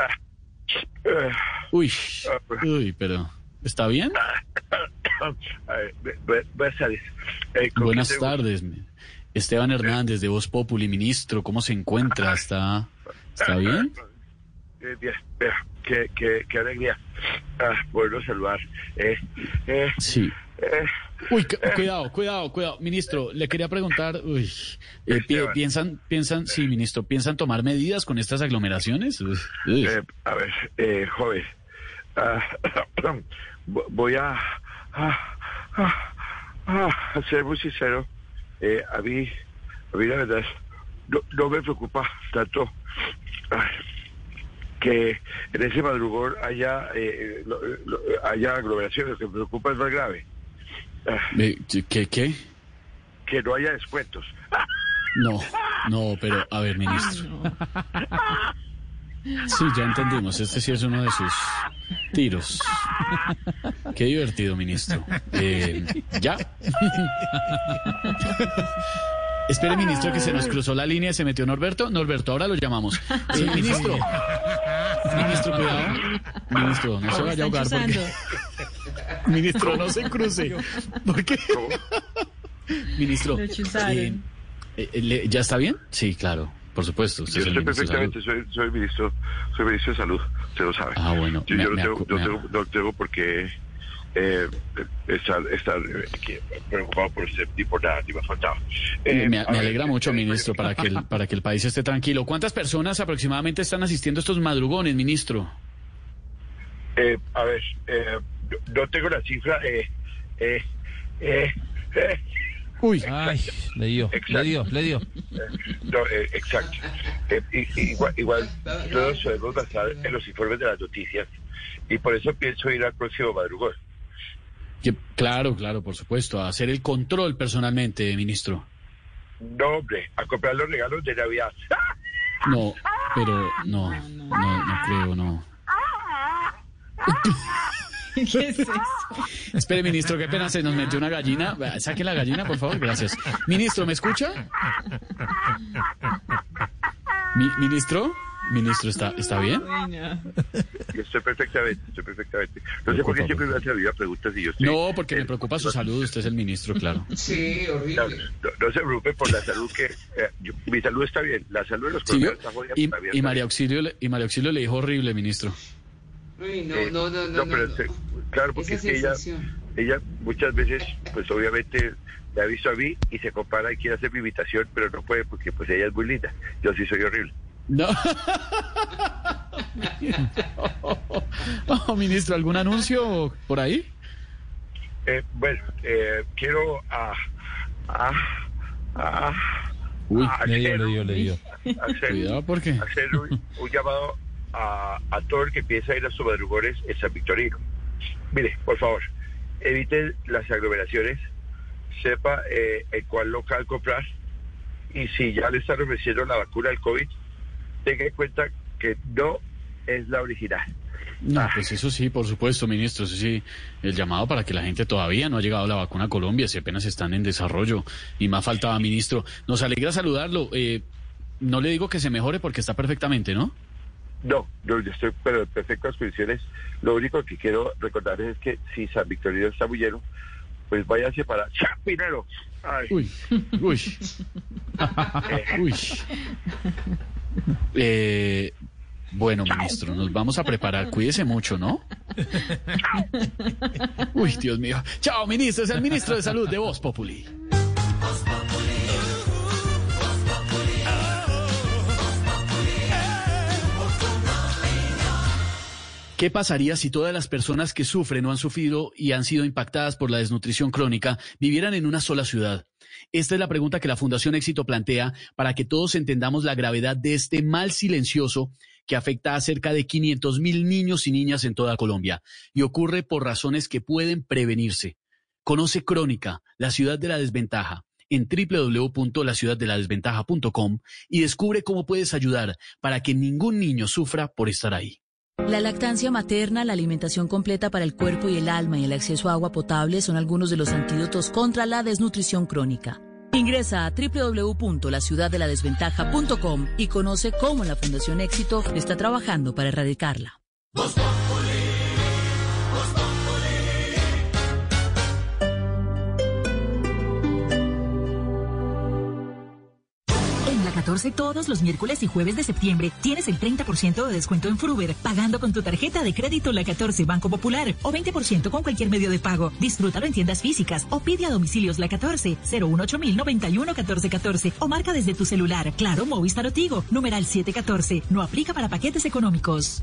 Uy, uy, pero ¿está bien? Buenas tardes. Eh, ¿con Buenas tardes. Esteban Hernández de Voz Populi, ministro, ¿cómo se encuentra? ¿Está, está bien? Eh, qué, qué, qué alegría ah, poderlo saludar. Eh, eh, Sí. Eh, Uy, cu- cuidado, cuidado, cuidado. Ministro, le quería preguntar, uy, eh. ¿piensan, piensan, sí, ministro, piensan tomar medidas con estas aglomeraciones? Uy, eh, a ver, eh, joven, ah, vo- voy a, a, a- a ser muy sincero. Eh, a mí, a mí la verdad, no, no me preocupa tanto que en ese madrugón haya, eh, lo- lo- haya aglomeraciones. Lo que me preocupa es más grave, Eh, ¿Qué, qué? que no haya descuentos. No, no, pero a ver, ministro. Sí, ya entendimos. Este sí es uno de sus tiros. Qué divertido, ministro. Eh, ¿Ya? Espere, ministro, que se nos cruzó la línea y se metió Norberto. Norberto, ahora lo llamamos. Sí, ministro. Ministro, cuidado. Ministro, no se vaya a ahogar. Porque... Ministro, no se cruce. ¿Por qué? Ministro. Eh, eh, le- ¿Ya está bien? Sí, claro. Por supuesto. Usted Yo es el estoy perfectamente, soy, soy ministro, soy ministro de salud, usted lo sabe. Ah, bueno, Yo, me- yo no, tengo, me- tengo- no tengo por qué eh, estar, estar eh, preocupado por usted ni por nada, ni. Eh, me, alegra mucho, ministro, para que, el, para que el país esté tranquilo. ¿Cuántas personas aproximadamente están asistiendo a estos madrugones, ministro? eh, a ver, eh, no, no tengo la cifra. Eh, eh, eh, eh, Uy. Ay, le dio, le dio, le dio. no, eh, exacto. Eh, y igual, igual todos podemos basar en los informes de las noticias y por eso pienso ir al próximo madrugón. Que- claro, claro, por supuesto, a hacer el control personalmente, ministro. No, hombre, a comprar los regalos de Navidad. No, pero no, no, no creo, no. ¿Qué es eso? Espere, ministro, qué pena, se nos metió una gallina. Saque la gallina, por favor, gracias. Ministro, ¿me escucha? Mi- ministro, ministro, ¿está, ¿está bien? Yo estoy perfectamente, estoy perfectamente. No sé por qué siempre me hacen la pregunta si yo estoy... No, porque me preocupa su salud, usted es el ministro, claro. Sí, horrible. No, no se preocupe por la salud que... eh, yo- mi salud está bien, la salud de los ¿Sí colombianos está jodida. Y, y María Auxilio, y María Auxilio le dijo horrible, ministro. Bien. Eh, no, pero este, claro, porque es que ella, ella muchas veces, pues obviamente me ha visto a mí y se compara y quiere hacer mi imitación, pero no puede porque pues ella es muy linda. Yo sí soy horrible. No. Oh, ministro, ¿algún anuncio por ahí? Eh, bueno, eh, quiero a... a, a Uy, a le dio, hacer le dio, le dio. hacer- Cuidado, porque. hacer un, un llamado a, a todo el que piensa ir a sus madrugones en San Victorino. Mire, por favor, eviten las aglomeraciones, sepa eh, en cuál local comprar y si ya le están ofreciendo la vacuna del COVID, tenga en cuenta que no es la original. No, pues eso sí, por supuesto, ministro, eso sí, el llamado para que la gente todavía no ha llegado la vacuna a Colombia, si apenas están en desarrollo, y más faltaba, ministro. Nos alegra saludarlo. Eh, no le digo que se mejore porque está perfectamente, ¿no? No, no, yo estoy pero en perfectas condiciones. Lo único que quiero recordarles es que si San Victorino está muy lleno, pues váyanse para Chapinero. Ay. Uy, uy. Uy. Eh, bueno, ministro, nos vamos a preparar. Cuídese mucho, ¿no? Uy, Dios mío. Chao, ministro. Es el ministro de Salud de Voz Populi. ¿Qué pasaría si todas las personas que sufren o han sufrido y han sido impactadas por la desnutrición crónica vivieran en una sola ciudad? Esta es la pregunta que la Fundación Éxito plantea para que todos entendamos la gravedad de este mal silencioso que afecta a cerca de 500 mil niños y niñas en toda Colombia y ocurre por razones que pueden prevenirse. Conoce Crónica, la ciudad de la desventaja, en www.laciudaddeladesventaja.com y descubre cómo puedes ayudar para que ningún niño sufra por estar ahí. La lactancia materna, la alimentación completa para el cuerpo y el alma y el acceso a agua potable son algunos de los antídotos contra la desnutrición crónica. Ingresa a www.laciudaddeladesventaja.com y conoce cómo la Fundación Éxito está trabajando para erradicarla. 14 todos los miércoles y jueves de septiembre tienes el 30% de descuento en Fruber, pagando con tu tarjeta de crédito La 14 Banco Popular o 20% con cualquier medio de pago. Disfrútalo en tiendas físicas o pide a domicilios La 14 018 91 1414 o marca desde tu celular. Claro, Movistar o Tigo, numeral 714. No aplica para paquetes económicos.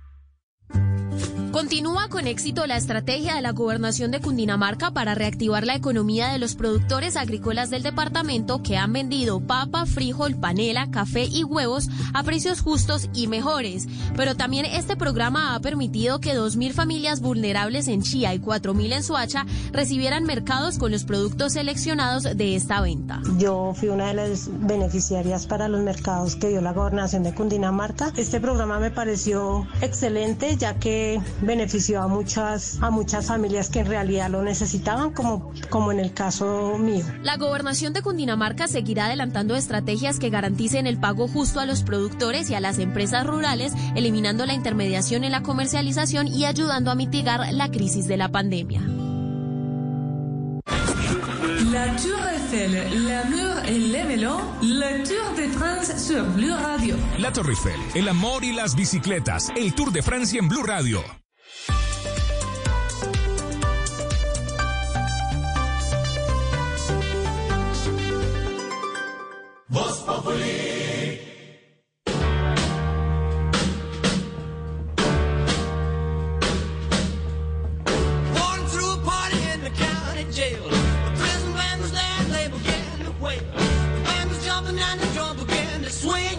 Continúa con éxito la estrategia de la gobernación de Cundinamarca para reactivar la economía de los productores agrícolas del departamento que han vendido papa, frijol, panela, café y huevos a precios justos y mejores. Pero también este programa ha permitido que 2.000 familias vulnerables en Chía y 4.000 en Soacha recibieran mercados con los productos seleccionados de esta venta. Yo fui una de las beneficiarias para los mercados que dio la gobernación de Cundinamarca. Este programa me pareció excelente ya que benefició a muchas, a muchas familias que en realidad lo necesitaban, como, como en el caso mío. La gobernación de Cundinamarca seguirá adelantando estrategias que garanticen el pago justo a los productores y a las empresas rurales, eliminando la intermediación en la comercialización y ayudando a mitigar la crisis de la pandemia. Eiffel, l'amour et le vélo, le Tour de France sur Blue Radio. La Torre Eiffel, el amor y las bicicletas, el Tour de Francia en Blue Radio. Voz Populi. Band was jumping and the drum began to swing.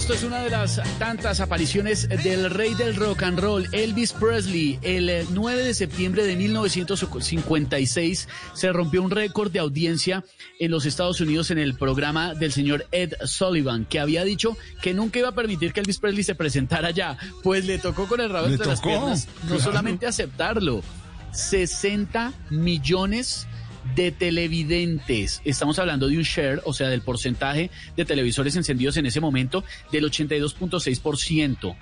Supuesto, es una de las tantas apariciones del rey del rock and roll, Elvis Presley. El eh, 9 de septiembre de 1956 se rompió un récord de audiencia en los Estados Unidos en el programa del señor Ed Sullivan, que había dicho que nunca iba a permitir que Elvis Presley se presentara allá. Pues le tocó con el rabo entre las piernas, no claro. solamente aceptarlo, 60 millones de televidentes. Estamos hablando de un share, o sea, del porcentaje de televisores encendidos en ese momento del 82.6%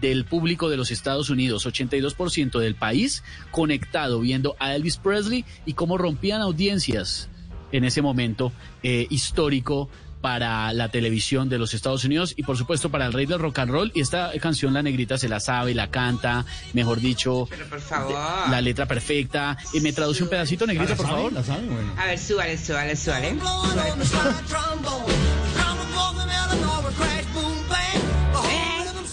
del público de los Estados Unidos, 82% del país conectado viendo a Elvis Presley y cómo rompían audiencias en ese momento eh, histórico para la televisión de los Estados Unidos y por supuesto para el rey del rock and roll y esta canción la negrita se la sabe, la canta, mejor dicho, por favor. de- la letra perfecta. Y me traduce un pedacito negrita, por favor. A ver, súbale, súbale, súbale. rhythm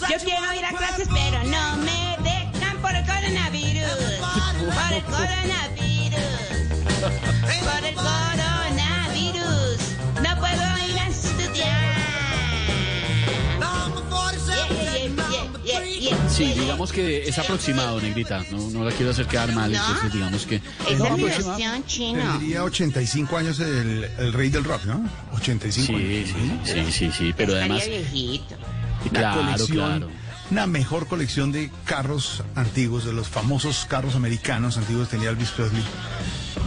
Yo quiero ir a clases, pero no me dejan por el coronavirus. Por el coronavirus. Por el coronavirus. Sí, digamos que es aproximado, negrita. No, no la quiero hacer quedar mal, No. entonces digamos que Es no, la chino. Tendría 85 años el, el rey del rock, ¿no? 85 Sí, años. sí, sí, sí, sí, pero además viejito. Claro, colección, claro. una mejor colección de carros antiguos, de los famosos carros americanos antiguos tenía Elvis Presley.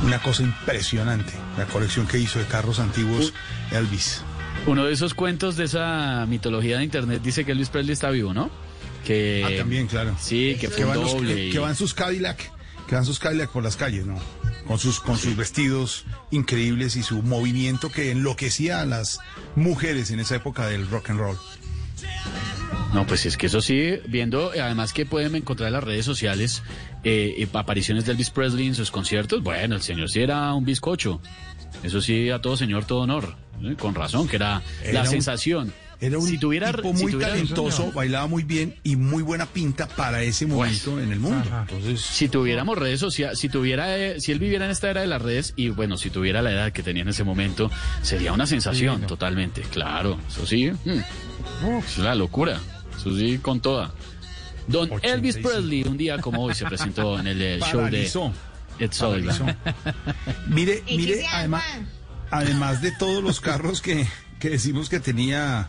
Una cosa impresionante, la colección que hizo de carros antiguos Elvis. uno de esos cuentos de esa mitología de internet dice que Elvis Presley está vivo, ¿no? Que Ah, también, claro. Sí, que fue que un van, doble. que, y- que van sus Cadillac, que van sus Cadillac por las calles, ¿no? Con sus, con sus vestidos increíbles y su movimiento que enloquecía a las mujeres en esa época del rock and roll. No, pues es que eso sí, viendo, además que pueden encontrar en las redes sociales eh, eh, apariciones de Elvis Presley en sus conciertos, bueno, el señor sí era un bizcocho. Eso sí, a todo señor, todo honor. ¿eh? Con razón, que era, Era la un- sensación Era un si tuviera, tipo si muy tuviera- talentoso, bailaba muy bien y muy buena pinta para ese momento en el mundo. Entonces, Si tuviéramos redes sociales, si tuviera, eh, si él viviera en esta era de las redes y bueno, si tuviera la edad que tenía en ese momento, sería una sensación totalmente. Claro, eso sí, mm, es una locura. Eso sí, con toda. Don Elvis Presley, un día como hoy, se presentó en el eh, show de. Ed Sullivan. mire, ¿Y mire, además, además de todos los carros que, que decimos que tenía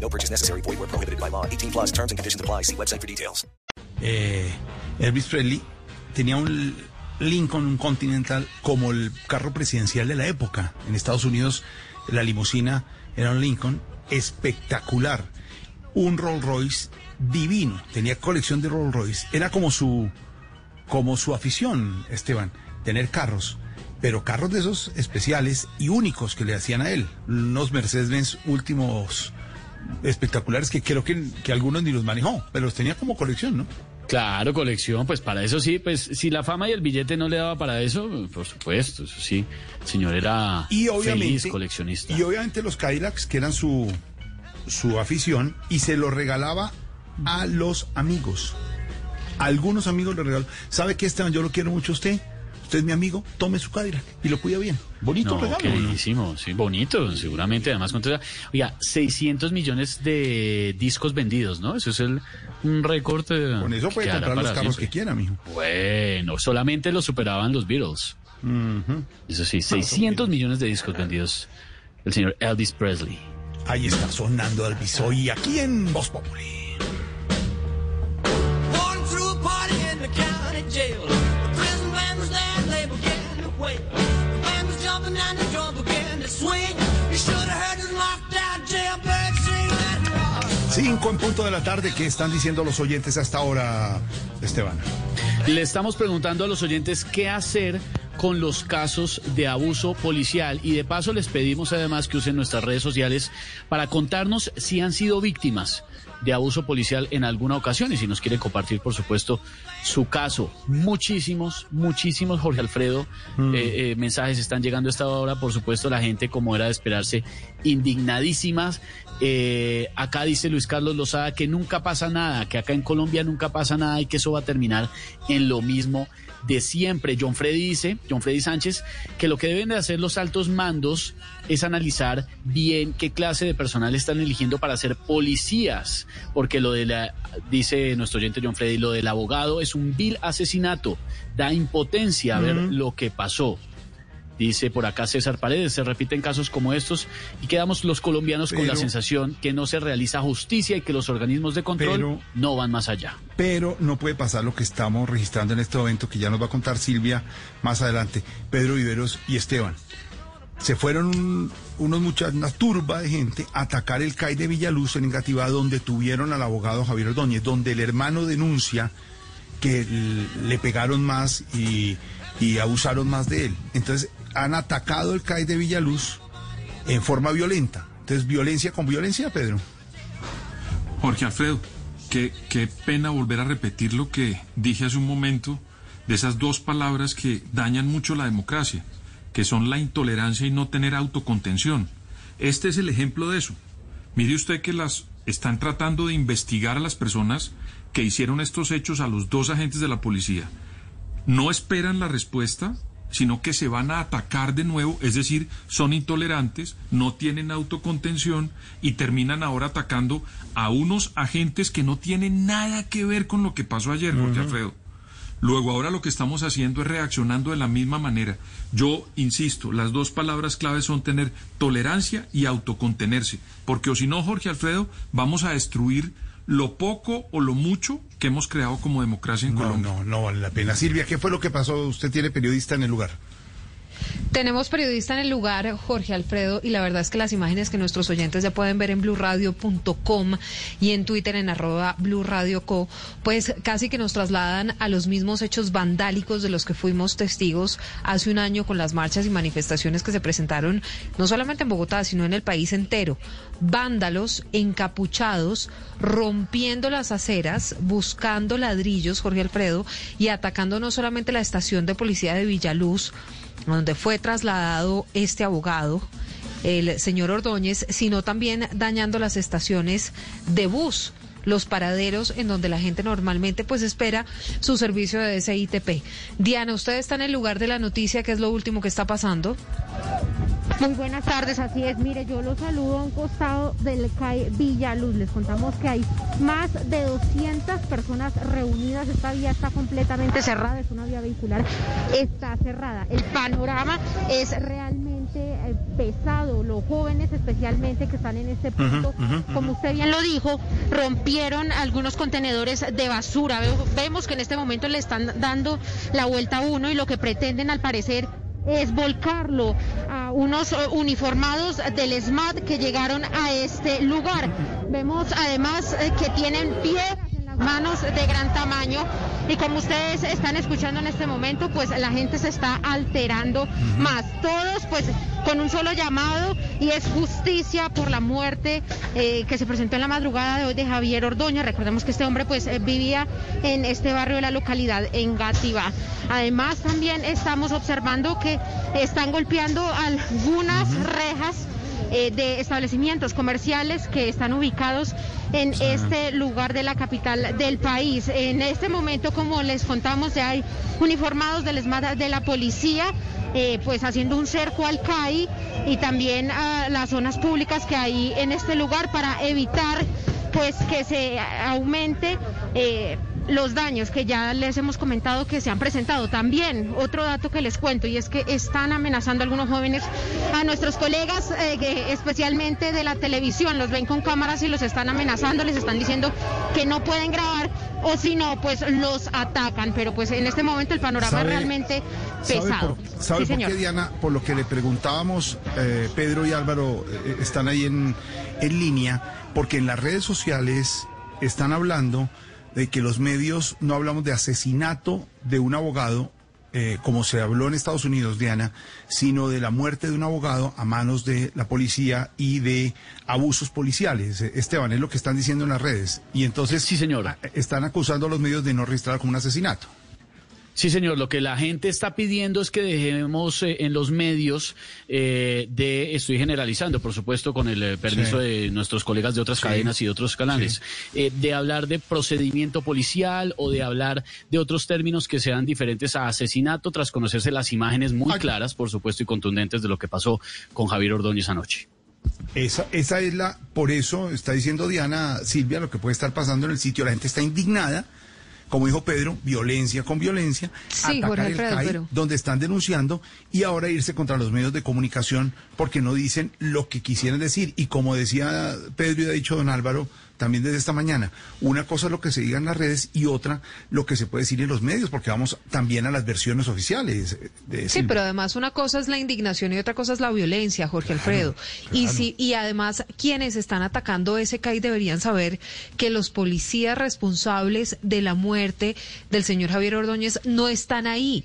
No purchase necessary. Void where prohibited by law. 18 plus terms and conditions apply. See website for details. eh, Elvis Presley tenía un Lincoln, Continental, como el carro presidencial de la época. En Estados Unidos, la limusina era un Lincoln espectacular. Un Rolls Royce divino. Tenía colección de Rolls Royce. Era como su, como su afición, Esteban, tener carros. Pero carros de esos especiales y únicos que le hacían a él. Unos Mercedes-Benz últimos espectaculares que creo que, que algunos ni los manejó, pero los tenía como colección, ¿no? Claro, colección, pues para eso sí, pues si la fama y el billete no le daba para eso, por supuesto, eso sí, el señor era Y obviamente, feliz coleccionista. y obviamente los Cadillacs, que eran su, su afición, y se los regalaba a los amigos. Algunos amigos le regaló. ¿Sabe qué, Esteban? Yo lo quiero mucho a usted. Usted es mi amigo, tome su Cadillac. Y lo cuida bien. Bonito no, regalo. ¿no? queridísimo, sí, bonito, seguramente, además con toda- Oiga, 600 millones de discos vendidos, ¿no? Eso es el un récord. eh, Con eso puede comprar los carros siempre. que quiera, mijo. Bueno, solamente lo superaban los Beatles. Eso sí, 600 millones de discos vendidos. El señor Elvis Presley. Ahí está sonando Elvis hoy aquí en Voz Populi. Began to wail. The band was jumping and the drum began to swing. You should have heard this knocked out jailbird sing that rock. Cinco en punto de la tarde. ¿Qué están diciendo los oyentes hasta ahora, Esteban? Le estamos preguntando a los oyentes qué hacer con los casos de abuso policial y de paso les pedimos además que usen nuestras redes sociales para contarnos si han sido víctimas de abuso policial en alguna ocasión y si nos quiere compartir por supuesto su caso. Muchísimos, muchísimos Jorge Alfredo eh, eh, mensajes están llegando a esta hora, por supuesto la gente como era de esperarse indignadísimas. Eh, acá dice Luis Carlos Lozada que nunca pasa nada, que acá en Colombia nunca pasa nada y que eso va a terminar en lo mismo de siempre. John Freddy dice, John Freddy Sánchez, que lo que deben de hacer los altos mandos es analizar bien qué clase de personal están eligiendo para ser policías, porque lo de la, dice nuestro oyente John Freddy, lo del abogado es un vil asesinato, da impotencia a ver lo que pasó. Dice por acá César Paredes, se repiten casos como estos y quedamos los colombianos con la sensación que no se realiza justicia y que los organismos de control Pero- no van más allá. Pero no puede pasar lo que estamos registrando en este momento, que ya nos va a contar Silvia más adelante. Pedro Viveros y Esteban. Se fueron un- unos muchachos, una turba de gente a atacar el CAI de Villaluz en Engativá, donde tuvieron al abogado Javier Ordóñez, donde el hermano denuncia que le pegaron más y, y abusaron más de él. Entonces han atacado el CAI de Villaluz en forma violenta. Entonces, violencia con violencia, Pedro. Jorge Alfredo, qué, qué pena volver a repetir lo que dije hace un momento de esas dos palabras que dañan mucho la democracia, que son la intolerancia y no tener autocontención. Este es el ejemplo de eso. Mire usted que las están tratando de investigar a las personas que hicieron estos hechos a los dos agentes de la policía. No esperan la respuesta, sino que se van a atacar de nuevo, es decir, son intolerantes, no tienen autocontención y terminan ahora atacando a unos agentes que no tienen nada que ver con lo que pasó ayer, Jorge Alfredo. Luego ahora lo que estamos haciendo es reaccionando de la misma manera. Yo insisto, las dos palabras claves son tener tolerancia y autocontenerse, porque o si no, Jorge Alfredo, vamos a destruir lo poco o lo mucho que hemos creado como democracia en No, Colombia. no, no vale la pena. Silvia, ¿qué fue lo que pasó? Usted tiene periodista en el lugar. Tenemos periodista en el lugar, Jorge Alfredo, y la verdad es que las imágenes que nuestros oyentes ya pueden ver en blurradio.com y en Twitter en arroba blurradioco, pues casi que nos trasladan a los mismos hechos vandálicos de los que fuimos testigos hace un año con las marchas y manifestaciones que se presentaron no solamente en Bogotá, sino en el país entero. Vándalos encapuchados, rompiendo las aceras, buscando ladrillos, Jorge Alfredo, y atacando no solamente la estación de policía de Villaluz, donde fue trasladado este abogado, el señor Ordóñez, sino también dañando las estaciones de bus los paraderos en donde la gente normalmente pues espera su servicio de SITP. Diana, usted está en el lugar de la noticia, ¿qué es lo último que está pasando? Muy buenas tardes, así es. Mire, yo los saludo a un costado del CAE Villaluz. Les contamos que hay más de 200 personas reunidas. Esta vía está completamente cerrada, es una vía vehicular, está cerrada. El panorama es realmente eh, pesado. Los jóvenes especialmente que están en este punto, como usted bien lo dijo, rompieron algunos contenedores de basura. Ve- Vemos que en este momento le están dando la vuelta a uno y lo que pretenden al parecer es volcarlo a unos eh, uniformados del SMAT que llegaron a este lugar. Vemos además eh, que tienen piedras manos de gran tamaño y como ustedes están escuchando en este momento, pues la gente se está alterando más. Todos pues con un solo llamado y es justicia por la muerte eh, que se presentó en la madrugada de hoy de Javier Ordoña. Recordemos que este hombre pues eh, vivía en este barrio de la localidad en Gativá. Además también estamos observando que están golpeando algunas rejas eh, de establecimientos comerciales que están ubicados en este lugar de la capital del país. En este momento, como les contamos, ya hay uniformados del ESMAD de la policía, eh, pues haciendo un cerco al CAI y también a las zonas públicas que hay en este lugar para evitar pues que se aumente eh, los daños que ya les hemos comentado que se han presentado. También otro dato que les cuento y es que están amenazando a algunos jóvenes a nuestros colegas, eh, que especialmente de la televisión, los ven con cámaras y los están amenazando, les están diciendo que no pueden grabar o si no, pues los atacan. Pero pues en este momento el panorama ¿Sabe- es realmente ¿Sabe pesado. por, sabe Sí, por qué, Diana? Por lo que le preguntábamos, eh, Pedro y Álvaro eh, están ahí en, en línea, porque en las redes sociales están hablando de que los medios no hablamos de asesinato de un abogado, eh, como se habló en Estados Unidos, Diana, sino de la muerte de un abogado a manos de la policía y de abusos policiales. Eh, Esteban, es lo que están diciendo en las redes. Y entonces Sí, señora. están acusando a los medios de no registrar como un asesinato. Sí, señor. Lo que la gente está pidiendo es que dejemos eh, en los medios eh, de, estoy generalizando, por supuesto, con el eh, permiso Sí. de nuestros colegas de otras Sí. cadenas y de otros canales, eh, de hablar de procedimiento policial o de hablar de otros términos que sean diferentes a asesinato, tras conocerse las imágenes muy claras, por supuesto, y contundentes de lo que pasó con Javier Ordóñez anoche. Esa, esa es la, por eso está diciendo Diana Silvia lo que puede estar pasando en el sitio. La gente está indignada, como dijo Pedro, violencia con violencia, Sí, atacar el Alfredo, CAI, pero- donde están denunciando y ahora irse contra los medios de comunicación porque no dicen lo que quisieran decir. Y como decía Pedro y ha dicho don Álvaro también desde esta mañana, una cosa es lo que se diga en las redes y otra lo que se puede decir en los medios, porque vamos también a las versiones oficiales. eh, De Sí, pero además una cosa es la indignación y otra cosa es la violencia, Jorge Alfredo. Y si y además quienes están atacando ese CAI deberían saber que los policías responsables de la muerte del señor Javier Ordóñez no están ahí.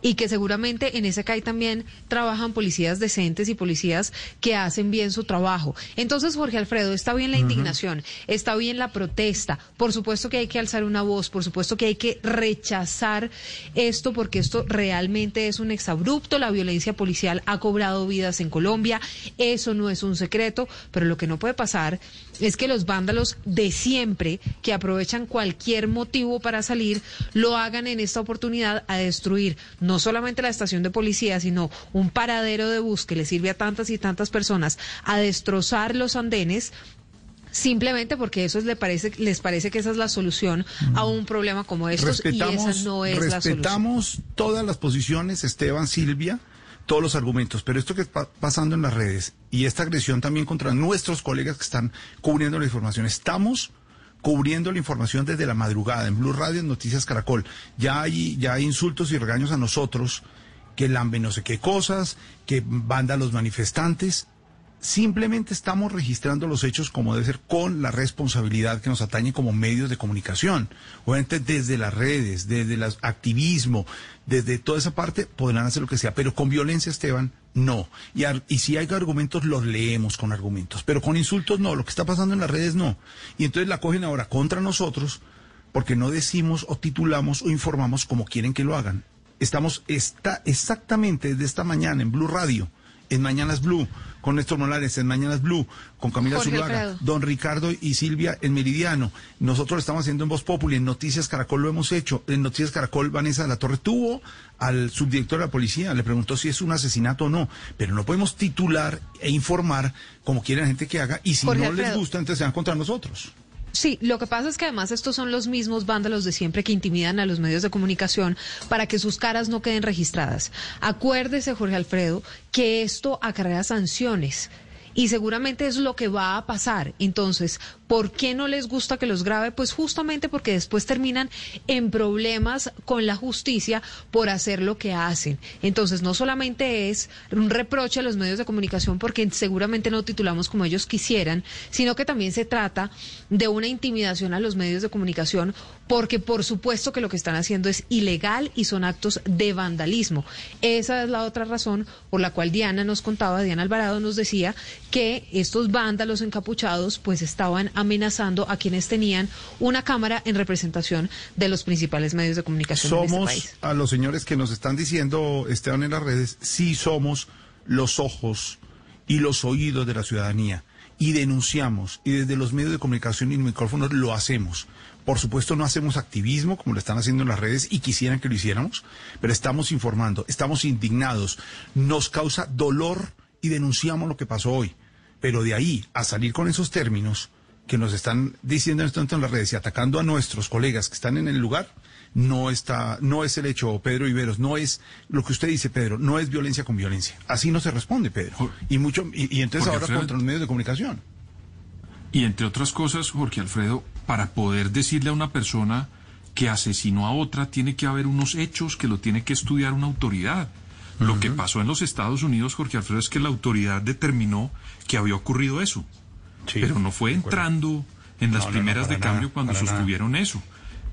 Y que seguramente en ese CAI también trabajan policías decentes y policías que hacen bien su trabajo. Entonces, Jorge Alfredo, está bien la indignación, está bien la protesta. Por supuesto que hay que alzar una voz, por supuesto que hay que rechazar esto porque esto realmente es un exabrupto. La violencia policial ha cobrado vidas en Colombia. Eso no es un secreto, pero lo que no puede pasar es que los vándalos de siempre, que aprovechan cualquier motivo para salir, lo hagan en esta oportunidad a destruir no solamente la estación de policía, sino un paradero de bus que le sirve a tantas y tantas personas, a destrozar los andenes simplemente porque eso es- le parece, les parece que esa es la solución a un problema como estos y esa no es la solución. respetamos todas las posiciones, Esteban, Silvia, todos los argumentos, pero esto que está pasando en las redes y esta agresión también contra nuestros colegas que están cubriendo la información, estamos cubriendo la información desde la madrugada en Blue Radio, Noticias Caracol. Ya hay, ya hay insultos y regaños a nosotros que lamben no sé qué cosas, que banda los manifestantes. Simplemente estamos registrando los hechos como debe ser con la responsabilidad que nos atañe como medios de comunicación. Obviamente desde las redes, desde el activismo, desde toda esa parte podrán hacer lo que sea, pero con violencia, Esteban, no. Y, y si hay argumentos, los leemos con argumentos, pero con insultos no. Lo que está pasando en las redes no. Y entonces la cogen ahora contra nosotros porque no decimos o titulamos o informamos como quieren que lo hagan. Estamos está exactamente desde esta mañana en Blue Radio, en Mañanas Blue, con Néstor Morales, en Mañanas Blue, con Camila Jorge Zuluaga, Alfredo. don Ricardo y Silvia en Meridiano. Nosotros lo estamos haciendo en Voz Populi, en Noticias Caracol lo hemos hecho. En Noticias Caracol, Vanessa de la Torre tuvo al subdirector de la policía, le preguntó si es un asesinato o no, pero no podemos titular e informar como quiere la gente que haga y si Jorge no les gusta, entonces se van contra nosotros. Sí, lo que pasa es que además estos son los mismos vándalos de siempre que intimidan a los medios de comunicación para que sus caras no queden registradas. Acuérdese, Jorge Alfredo, que esto acarrea sanciones. Y seguramente es lo que va a pasar. Entonces, ¿por qué no les gusta que los grabe? Pues justamente porque después terminan en problemas con la justicia por hacer lo que hacen. Entonces, no solamente es un reproche a los medios de comunicación porque seguramente no titulamos como ellos quisieran, sino que también se trata de una intimidación a los medios de comunicación porque por supuesto que lo que están haciendo es ilegal y son actos de vandalismo. Esa es la otra razón por la cual Diana nos contaba, Diana Alvarado nos decía que estos vándalos encapuchados pues estaban amenazando a quienes tenían una cámara en representación de los principales medios de comunicación en este somos país. a los señores que nos están diciendo, Esteban, en las redes, sí somos los ojos y los oídos de la ciudadanía. Y denunciamos, y desde los medios de comunicación y micrófonos lo hacemos. Por supuesto, no hacemos activismo como lo están haciendo en las redes y quisieran que lo hiciéramos, pero estamos informando, estamos indignados, nos causa dolor y denunciamos lo que pasó hoy. Pero de ahí a salir con esos términos que nos están diciendo en este momento en las redes y atacando a nuestros colegas que están en el lugar, no está, no es el hecho, Pedro Iberos, no es lo que usted dice, Pedro, no es violencia con violencia. Así no se responde, Pedro. Y mucho, y, y entonces Jorge ahora Alfredo. contra los medios de comunicación. Y entre otras cosas, Jorge Alfredo, para poder decirle a una persona que asesinó a otra, tiene que haber unos hechos que lo tiene que estudiar una autoridad. Lo que pasó en los Estados Unidos, Jorge Alfredo, es que la autoridad determinó que había ocurrido eso. pero no fue entrando en las No, no, no, primeras de nada, cambio cuando nada. sostuvieron eso.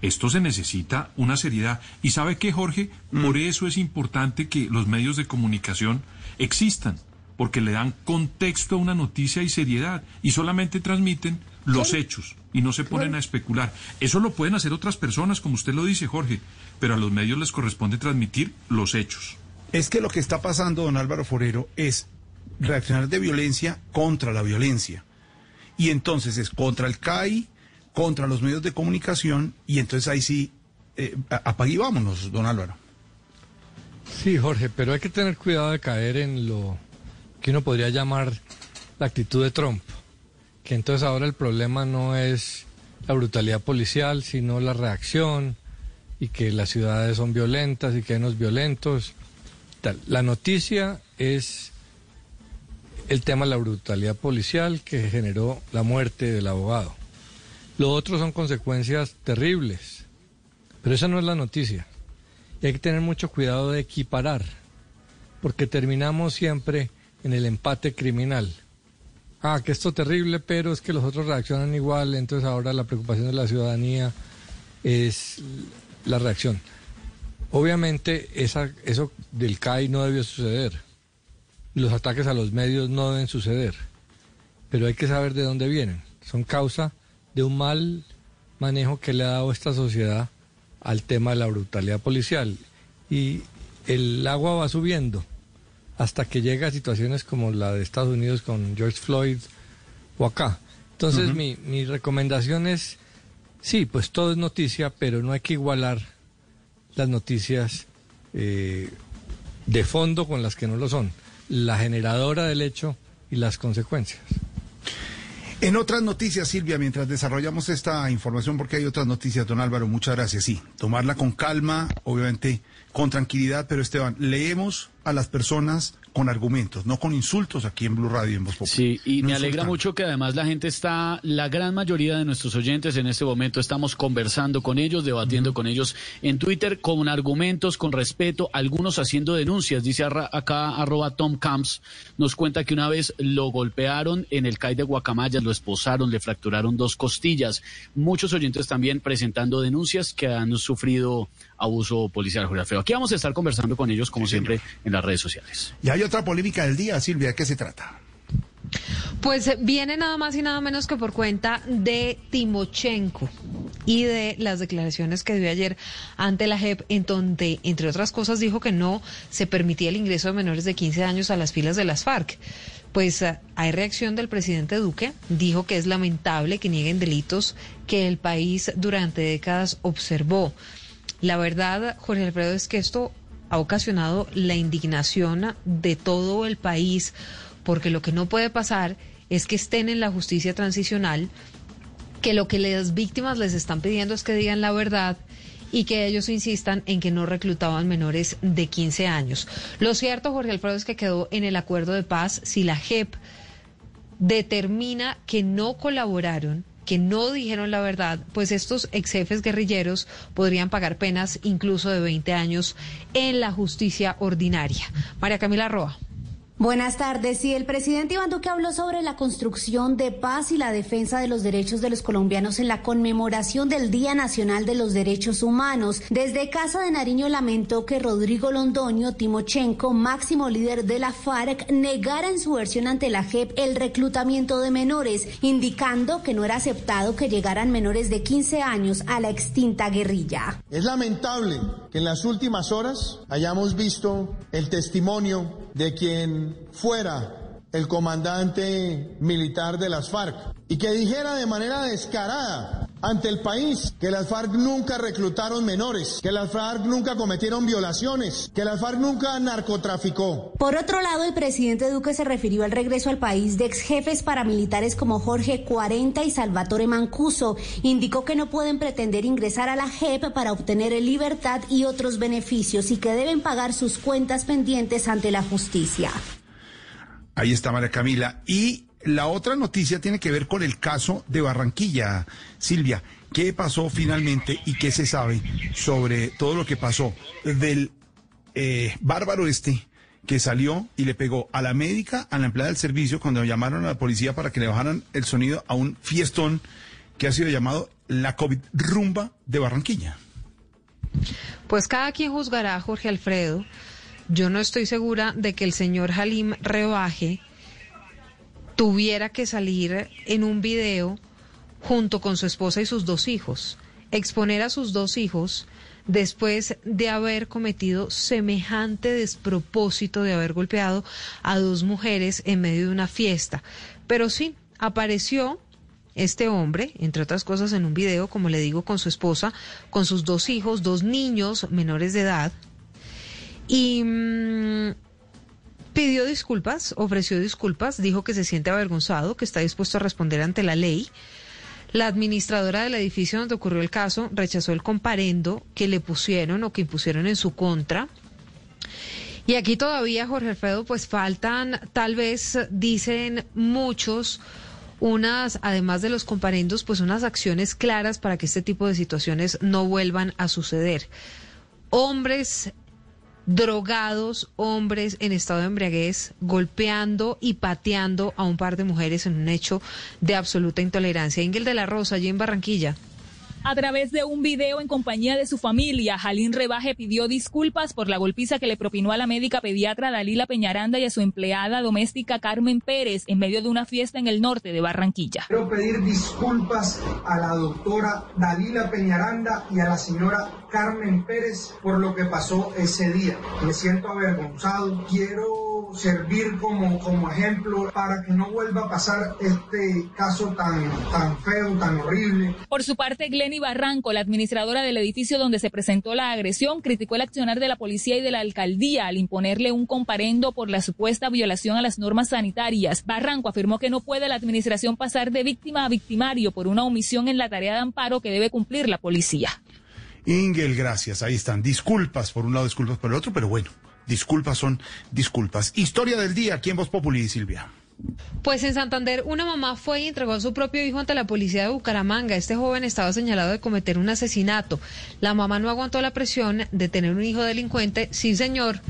Esto se necesita una seriedad. ¿Y sabe qué, Jorge? Mm. Por eso es importante que los medios de comunicación existan, porque le dan contexto a una noticia y seriedad, y solamente transmiten los hechos y no se ponen a especular. Eso lo pueden hacer otras personas, como usted lo dice, Jorge, pero a los medios les corresponde transmitir los hechos. Es que lo que está pasando, don Álvaro Forero, es reaccionar de violencia contra la violencia. Y entonces es contra el CAI, contra los medios de comunicación, y entonces ahí sí, eh, vámonos, don Álvaro. Sí, Jorge, pero hay que tener cuidado de caer en lo que uno podría llamar la actitud de Trump, que entonces ahora el problema no es la brutalidad policial, sino la reacción y que las ciudades son violentas y que hay unos violentos. La noticia es el tema de la brutalidad policial que generó la muerte del abogado. Lo otro son consecuencias terribles, pero esa no es la noticia. Y hay que tener mucho cuidado de equiparar, porque terminamos siempre en el empate criminal. Ah, que esto es terrible, pero es que los otros reaccionan igual, entonces ahora la preocupación de la ciudadanía es la reacción. Obviamente esa, eso del CAI no debió suceder. Los ataques a los medios no deben suceder, pero hay que saber de dónde vienen. Son causa de un mal manejo que le ha dado esta sociedad al tema de la brutalidad policial. Y el agua va subiendo hasta que llega a situaciones como la de Estados Unidos con George Floyd o acá. Entonces mi, mi recomendación es, sí, pues todo es noticia, pero no hay que igualar las noticias eh, de fondo con las que no lo son. La generadora del hecho y las consecuencias. En otras noticias, Silvia, mientras desarrollamos esta información, porque hay otras noticias, don Álvaro, muchas gracias. Sí, tomarla con calma, obviamente con tranquilidad, pero Esteban, leemos a las personas con argumentos, no con insultos aquí en Blue Radio y en Voz. Sí, y No me alegra mucho que además la gente está, la gran mayoría de nuestros oyentes en este momento estamos conversando con ellos, debatiendo con ellos en Twitter con argumentos, con respeto, algunos haciendo denuncias. Dice arra- acá arroba Tom Camps, nos cuenta que una vez lo golpearon en el CAI de Guacamayas, lo esposaron, le fracturaron dos costillas. Muchos oyentes también presentando denuncias que han sufrido abuso policial, Jorge Alfredo. Aquí vamos a estar conversando con ellos, como siempre, en las redes sociales. Y hay otra polémica del día, Silvia, ¿de qué se trata? Pues eh, viene nada más y nada menos que por cuenta de Timochenko y de las declaraciones que dio ayer ante la JEP, en donde, entre otras cosas, dijo que no se permitía el ingreso de menores de 15 años a las filas de las FARC. Pues eh, hay reacción del presidente Duque, dijo que es lamentable que nieguen delitos que el país durante décadas observó. La verdad, Jorge Alfredo, es que esto ha ocasionado la indignación de todo el país, porque lo que no puede pasar es que estén en la justicia transicional, que lo que las víctimas les están pidiendo es que digan la verdad y que ellos insistan en que no reclutaban menores de 15 años. Lo cierto, Jorge Alfredo, es que quedó en el acuerdo de paz si la JEP determina que no colaboraron, que no dijeron la verdad, pues estos ex jefes guerrilleros podrían pagar penas incluso de 20 años en la justicia ordinaria. María Camila Roa. Buenas tardes. Sí, el presidente Iván Duque habló sobre la construcción de paz y la defensa de los derechos de los colombianos en la conmemoración del Día Nacional de los Derechos Humanos. Desde Casa de Nariño lamentó que Rodrigo Londoño Timochenko, máximo líder de la FARC, negara en su versión ante la JEP el reclutamiento de menores, indicando que no era aceptado que llegaran menores de 15 años a la extinta guerrilla. Es lamentable que en las últimas horas hayamos visto el testimonio de quien fuera el comandante militar de las FARC y que dijera de manera descarada ante el país que las FARC nunca reclutaron menores, que las FARC nunca cometieron violaciones, que las FARC nunca narcotraficó. Por otro lado, el presidente Duque se refirió al regreso al país de ex jefes paramilitares como Jorge Cuarenta y Salvatore Mancuso. Indicó que no pueden pretender ingresar a la JEP para obtener libertad y otros beneficios y que deben pagar sus cuentas pendientes ante la justicia. Ahí está María Camila. Y la otra noticia tiene que ver con el caso de Barranquilla. Silvia, ¿qué pasó finalmente y qué se sabe sobre todo lo que pasó del eh, bárbaro este que salió y le pegó a la médica, a la empleada del servicio, cuando llamaron a la policía para que le bajaran el sonido a un fiestón que ha sido llamado la COVID rumba de Barranquilla? Pues cada quien juzgará, Jorge Alfredo. Yo no estoy segura de que el señor Halim Rebaje tuviera que salir en un video junto con su esposa y sus dos hijos, exponer a sus dos hijos después de haber cometido semejante despropósito de haber golpeado a dos mujeres en medio de una fiesta. Pero sí, apareció este hombre, entre otras cosas, en un video, como le digo, con su esposa, con sus dos hijos, dos niños menores de edad, y mm, pidió disculpas, ofreció disculpas, dijo que se siente avergonzado, que está dispuesto a responder ante la ley. La administradora del edificio donde ocurrió el caso rechazó el comparendo que le pusieron o que impusieron en su contra. Y aquí todavía, Jorge Alfredo, pues faltan, tal vez dicen muchos, unas, además de los comparendos, pues unas acciones claras para que este tipo de situaciones no vuelvan a suceder. Hombres drogados, hombres en estado de embriaguez, golpeando y pateando a un par de mujeres en un hecho de absoluta intolerancia. Ingel de la Rosa, allí en Barranquilla. A través de un video en compañía de su familia, Jalín Rebaje pidió disculpas por la golpiza que le propinó a la médica pediatra Dalila Peñaranda y a su empleada doméstica Carmen Pérez en medio de una fiesta en el norte de Barranquilla. Quiero pedir disculpas a la doctora Dalila Peñaranda y a la señora Carmen Pérez por lo que pasó ese día. Me siento avergonzado. Quiero servir como, como ejemplo para que no vuelva a pasar este caso tan, tan feo, tan horrible. Por su parte, Barranco, la administradora del edificio donde se presentó la agresión, criticó el accionar de la policía y de la alcaldía al imponerle un comparendo por la supuesta violación a las normas sanitarias. Barranco afirmó que no puede la administración pasar de víctima a victimario por una omisión en la tarea de amparo que debe cumplir la policía. Ingel, gracias. Ahí están. Disculpas por un lado, disculpas por el otro, pero bueno, disculpas son disculpas. Historia del día aquí en Voz Populi, Silvia. Pues en Santander, una mamá fue y entregó a su propio hijo ante la policía de Bucaramanga. Este joven estaba señalado de cometer un asesinato. La mamá no aguantó la presión de tener un hijo delincuente. Sí, señor.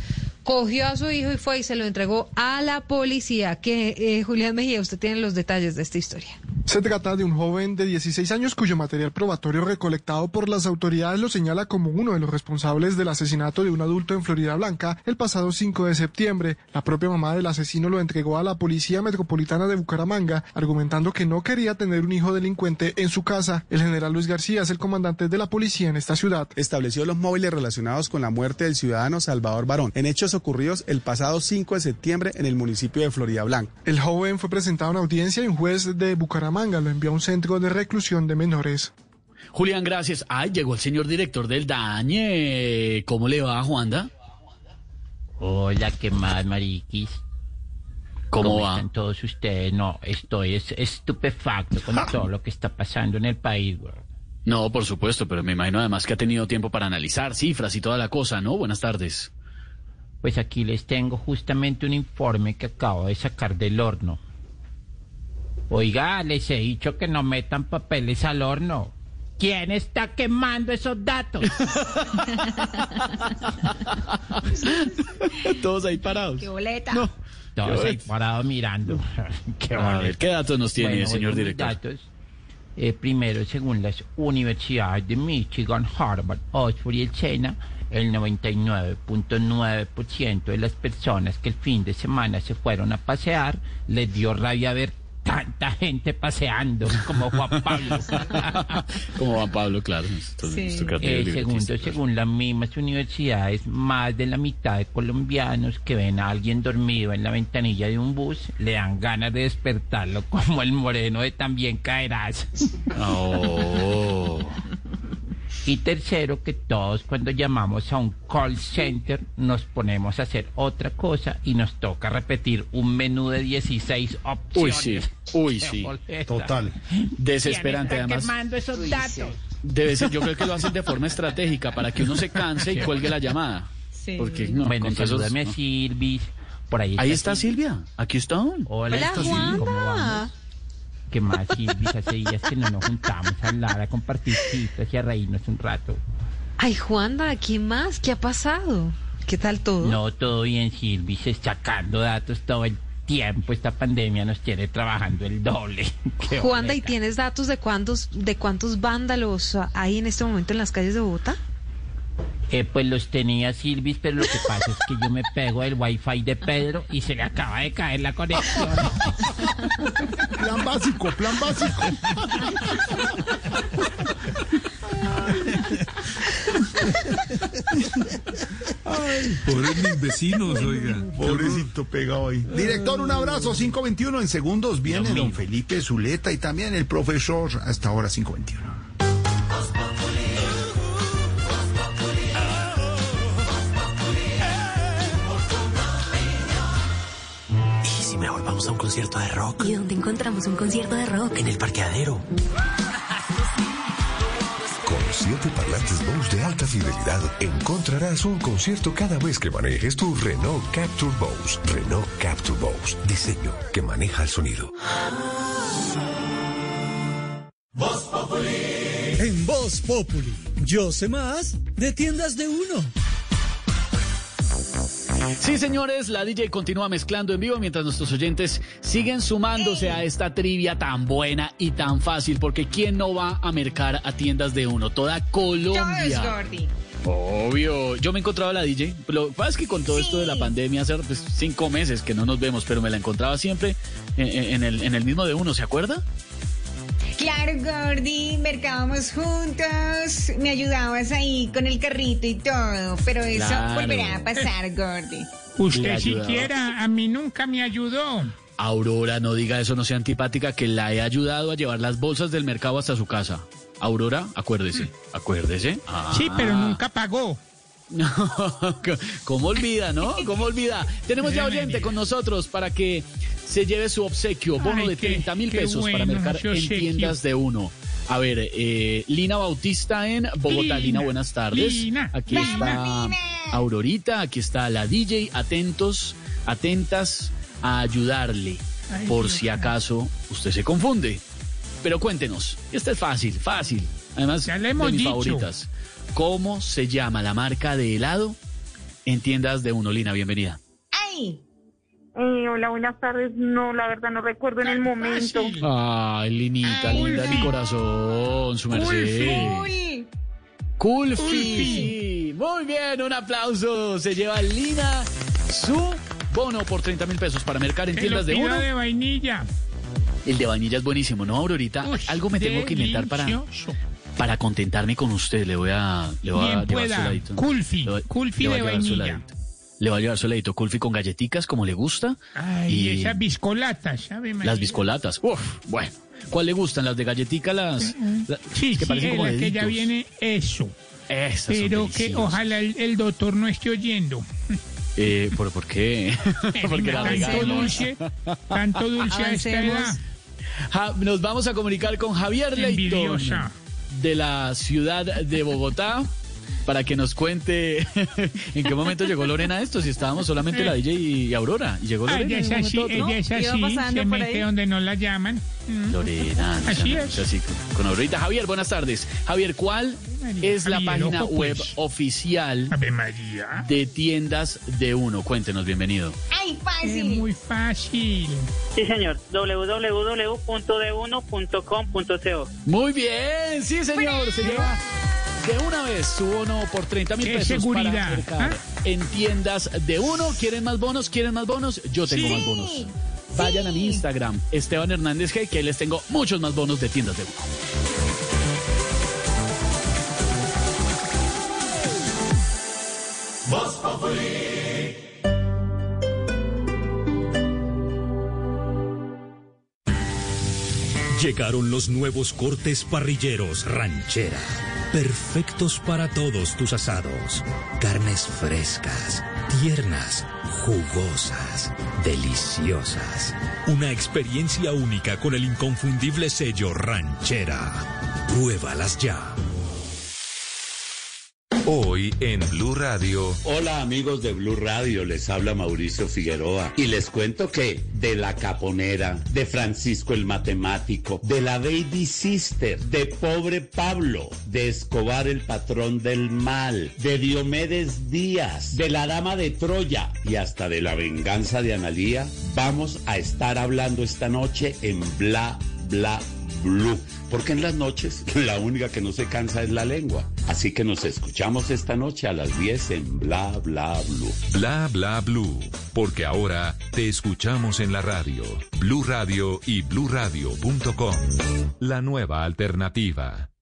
Cogió a su hijo y fue y se lo entregó a la policía. Que eh, Julián Mejía, usted tiene los detalles de esta historia. Se trata de un joven de 16 años cuyo material probatorio recolectado por las autoridades lo señala como uno de los responsables del asesinato de un adulto en Florida Blanca el pasado 5 de septiembre. La propia mamá del asesino lo entregó a la Policía Metropolitana de Bucaramanga, argumentando que no quería tener un hijo delincuente en su casa. El general Luis García es el comandante de la policía en esta ciudad. Estableció los móviles relacionados con la muerte del ciudadano Salvador Barón, en hechos ocurridos el pasado 5 de septiembre en el municipio de Florida Blanca. El joven fue presentado en audiencia y un juez de Bucaramanga lo envió a un centro de reclusión de menores. Julián, gracias. Ay, llegó el señor director del Dañe. ¿Cómo le va, Juanda? Hola, ¿qué más, mariquis? ¿Cómo va? están todos ustedes? No, estoy es- estupefacto con todo lo que está pasando en el país, güey. No, por supuesto, pero me imagino además que ha tenido tiempo para analizar cifras y toda la cosa, ¿no? Buenas tardes. Pues aquí les tengo justamente un informe que acabo de sacar del horno. Oiga, les he dicho que no metan papeles al horno. ¿Quién está quemando esos datos? Todos ahí parados. ¡Qué boleta! Todos Qué ahí parados mirando. Qué A ver, ¿qué datos nos tiene, Bueno, señor director? datos. Eh, primero, según las universidades de Michigan, Harvard, Oxford y el Sena, el 99.9% de las personas que el fin de semana se fueron a pasear les dio rabia ver tanta gente paseando como Juan Pablo. Como Juan Pablo, claro. nuestro creativo Eh, segundo, claro. según las mismas universidades, más de la mitad de colombianos que ven a alguien dormido en la ventanilla de un bus le dan ganas de despertarlo como el moreno de También Caerás. Oh. Y tercero, que todos cuando llamamos a un call center nos ponemos a hacer otra cosa y nos toca repetir un menú de 16 Uy, opciones. sí. Uy, sí. Total. Desesperante, ¿Quién está además. quemando esos datos? Debe ser, yo creo que lo hacen de forma estratégica para que uno se canse y cuelgue la llamada. Porque no, bueno, con todos esos- salúdame a no. Silvis. Por ahí, Ahí está Silvia. Aquí está. Hola, Hola, está Silvi, ¿cómo vamos? ¿Qué más, Silvis? Hace días que no nos juntamos a hablar, a compartir chistes y a reírnos un rato. Ay, Juanda, ¿quién más? ¿Qué ha pasado? ¿Qué tal todo? No, todo bien, Silvis, sacando datos todo el tiempo. Esta pandemia nos tiene trabajando el doble. Qué Juanda, ¿y tienes datos de cuántos, de cuántos vándalos hay en este momento en las calles de Bogotá? Eh, pues los tenía Silvis, pero lo que pasa es que yo me pego el wifi de Pedro y se le acaba de caer la conexión. Plan básico, plan básico. Pobres mis vecinos, oiga. Pobrecito pegado ahí. Director, un abrazo. 521 en segundos viene don Felipe Zuleta y también el profesor hasta ahora 521. Concierto de rock. ¿Y dónde encontramos un concierto de rock? En el parqueadero. Con siete parlantes Bose de alta fidelidad encontrarás un concierto cada vez que manejes tu Renault Capture Bose. Renault Capture Bose. Diseño que maneja el sonido. En Voz Populi, yo sé más de tiendas de uno. Sí, señores, la DJ continúa mezclando en vivo mientras nuestros oyentes siguen sumándose a esta trivia tan buena y tan fácil, porque ¿quién no va a mercar a tiendas de uno? Toda Colombia. Gordy. Obvio. Yo me he encontrado a la DJ. Lo que pasa es que con todo esto de la pandemia, hace pues, cinco meses que no nos vemos, pero me la encontraba siempre en, en el, en el mismo de uno, ¿se acuerda? Claro, Gordy, mercábamos juntos, me ayudabas ahí con el carrito y todo, pero eso Claro. volverá a pasar, Gordy. Usted siquiera a mí nunca me ayudó. Aurora, no diga eso, no sea antipática, que la he ayudado a llevar las bolsas del mercado hasta su casa. Aurora, acuérdese, acuérdese. Sí, pero Ah. nunca pagó. No, ¿cómo olvida, no? ¿Cómo olvida? Tenemos ya oyente con nosotros para que se lleve su obsequio, bono Ay, de qué- 30 mil pesos para mercar en obsequio. tiendas de uno. A ver, eh, Lina Bautista en Bogotá. Lina, Lina, buenas tardes. Lina, Aquí Lina. está. Aurorita, aquí está la DJ, atentos, atentas a ayudarle, Ay, por Dios si acaso usted se confunde. Pero cuéntenos, esta es fácil, fácil. Además, Ya le de mis dicho. favoritas. ¿Cómo se llama la marca de helado en tiendas de Uno? Lina, bienvenida. ¡Ay! Eh, hola, buenas tardes. No, la verdad no recuerdo en el momento. Ay, Linita, linda de mi corazón, su merced. Cool. Culfi. Muy bien, un aplauso. Se lleva Lina su bono por 30 mil pesos para mercar en tiendas lo de uno. de vainilla. El de vainilla es buenísimo, ¿no, Aurorita? Uy, Algo me tengo que inventar para. Para contentarme con usted. Le voy a, le voy a llevar su pueda. heladito. Culfi, Le voy- culfi le voy a de llevar su vainilla. Le va a llevar su heladito Culfi con galletitas, como le gusta. Ay, y esas biscolatas, ¿sabe? María? las biscolatas. Uf, bueno. ¿Cuál le gustan? ¿Las de galletica? Las, la- Sí, que sí, parecen como la que ya viene eso. Esas son Pero que ojalá el, el doctor no esté oyendo. Eh, ¿por, ¿Por qué? Porque la tanto dulce, tanto dulce a esta Avancemos. edad. Ja- nos vamos a comunicar con Javier Leighton Envidiosa. De la ciudad de Bogotá para que nos cuente en qué momento llegó Lorena a esto, si estábamos solamente la DJ y Aurora. Y llegó Lorena. ella es así, ella es así, pasando se por mete ahí. donde no la llaman. Mm. Lorena, no Así es. así con- Aurorita. Javier, buenas tardes. Javier, ¿cuál María, es la Javier, página ojo, web pues. oficial María. de tiendas de uno? Cuéntenos, bienvenido. ¡Ay, Es fácil! muy fácil. Sí, señor. www.de1.com.co. Muy bien, sí, señor. Se lleva de una vez su bono por 30 mil ¡Qué pesos seguridad! para ¿ah? en tiendas de uno. ¿Quieren más bonos? ¿Quieren más bonos? Yo tengo Sí. más bonos. Vayan a mi Instagram, Esteban Hernández G, que ahí les tengo muchos más bonos de tiendas de uno. Llegaron los nuevos cortes parrilleros ranchera. Perfectos para todos tus asados. Carnes frescas, tiernas, jugosas, deliciosas. Una experiencia única con el inconfundible sello ranchera. Pruébalas ya. Hoy en Blue Radio. Hola amigos de Blue Radio, les habla Mauricio Figueroa y les cuento que de la caponera, de Francisco el matemático, de la Baby Sister, de Pobre Pablo, de Escobar el patrón del mal, de Diomedes Díaz, de la Dama de Troya y hasta de la venganza de Analía, vamos a estar hablando esta noche en Bla Bla Blue. Porque en las noches la única que no se cansa es la lengua. Así que nos escuchamos esta noche a las 10 en Bla Bla Blue. Bla bla blue. Porque ahora te escuchamos en la radio. Blue Radio y bluradio.com. La nueva alternativa.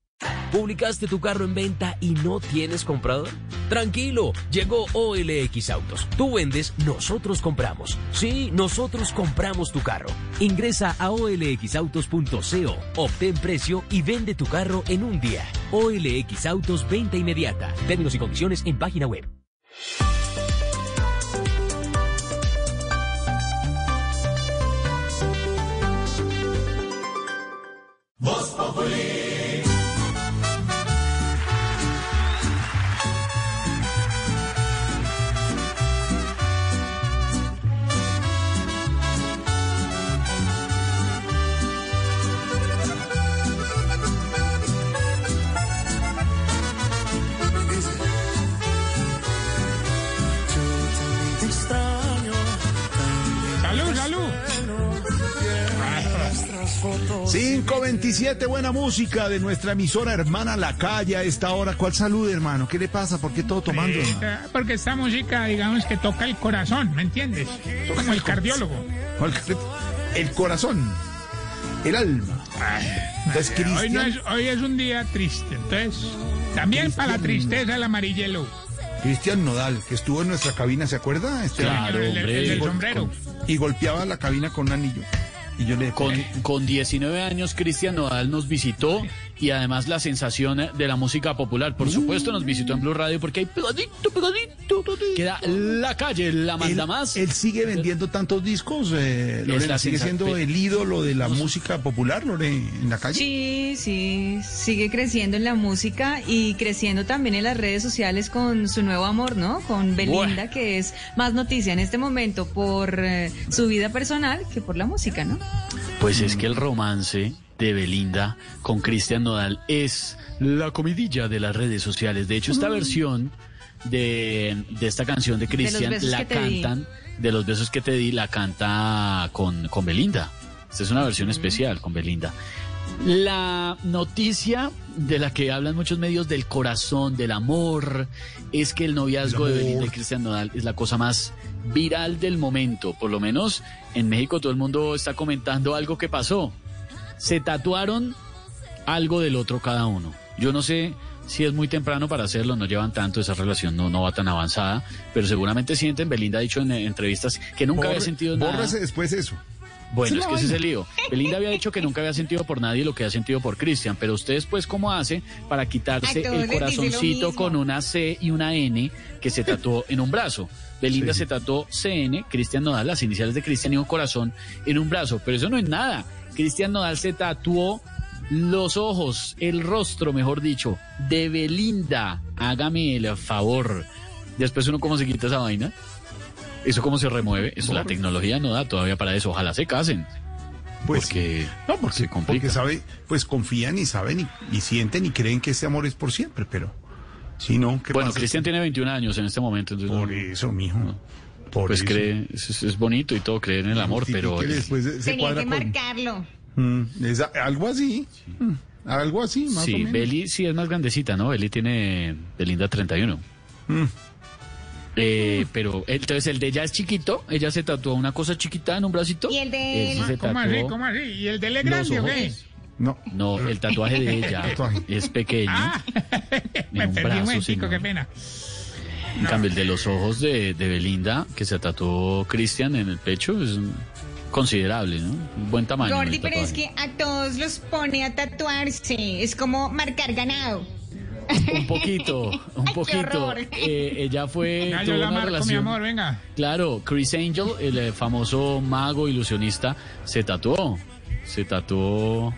¿Publicaste tu carro en venta y no tienes comprador? Tranquilo, llegó OLX Autos. Tú vendes, nosotros compramos. Sí, nosotros compramos tu carro. Ingresa a olxautos.co, obtén precio y vende tu carro en un día. OLX Autos, venta inmediata. Términos y condiciones en página web. 527, buena música de nuestra emisora hermana La Calle a esta hora. ¿Cuál salud, hermano? ¿Qué le pasa? ¿Por qué todo tomando? Eh, Porque esta música, digamos que toca el corazón, ¿me entiendes? Como el cardiólogo. ¿Cuál- El corazón, el alma. Entonces, Hoy, no es, hoy es un día triste, entonces también para la tristeza el amarillelo. Cristian Nodal, que estuvo en nuestra cabina, ¿se acuerda? Este Claro, el, el- Con- sombrero. y golpeaba la cabina con un anillo. Y yo le Con, con 19 años, Cristian Nodal nos visitó y además la sensación de la música popular. Por supuesto, nos visitó en Blue Radio porque hay pegadito, pegadito queda la calle, la manda más. Él sigue vendiendo tantos discos, eh, Lorena, sigue siendo el ídolo de la música popular, Lorena, en la calle. Sí, sí, sigue creciendo en la música y creciendo también en las redes sociales con su nuevo amor, ¿no? Con Belinda, que es más noticia en este momento por eh, su vida personal que por la música, ¿no? Pues es que el romance de Belinda con Cristian Nodal es la comidilla de las redes sociales. De hecho, esta versión de, de esta canción de Cristian la cantan, de los besos que te di, la canta con, con Belinda. Esta es una versión especial con Belinda. La noticia de la que hablan muchos medios del corazón, del amor, es que el noviazgo de Belinda y Cristian Nodal es la cosa más viral del momento. Por lo menos en México todo el mundo está comentando algo que pasó. Se tatuaron algo del otro cada uno. Yo no sé si es muy temprano para hacerlo, no llevan tanto, esa relación no, no va tan avanzada, pero seguramente sienten, Belinda ha dicho en entrevistas que nunca había sentido nada. bórrese después eso. Bueno, es que ese es el lío. Belinda había dicho que nunca había sentido por nadie lo que ha sentido por Cristian, pero ustedes pues cómo hace para quitarse el corazoncito con una C y una N que se tatuó en un brazo. Belinda se tatuó CN, Cristian Nodal, las iniciales de Cristian y un corazón en un brazo, pero eso no es nada. Cristian Nodal se tatuó los ojos, el rostro, mejor dicho, de Belinda. Hágame el favor. Después uno cómo se quita esa vaina. Eso cómo se remueve. Eso la tecnología no da todavía para eso. Ojalá se casen. Pues, porque no, porque, se complica. porque sabe, pues confían y saben y, y sienten y creen que ese amor es por siempre, pero si no, ¿qué Bueno, pasa? Cristian tiene 21 años en este momento. Entonces Por eso, mijo. Por pues eso. cree, es, es bonito y todo, creer en el amor, pero... que después se- Tenía que con- marcarlo. Mm, es algo así. Mm, algo así, más o Sí, menos. Beli sí es más grandecita, ¿no? Beli tiene Belinda 31. Mm. Eh, pero entonces el de ella es chiquito, ella se tatuó una cosa chiquita en un bracito. ¿Y el de Él él? se ¿Cómo así? ¿Cómo así? ¿Y el de él es grande o qué? No. No, el tatuaje de ella Tatuaje. es pequeño. Me un perdí un brazo, momentico, señor. qué pena. En cambio, el de los ojos de, de Belinda, que se tatuó Cristian en el pecho, es un- considerable, ¿no? Un buen tamaño. Gordy, pero es que a todos los pone a tatuarse. Es como marcar ganado. Un poquito, un Ay, poquito. Eh, ella fue. Yo la una marco, mi relación- amor, venga. Claro, Chris Angel, el eh, famoso mago ilusionista, se tatuó. Se tatuó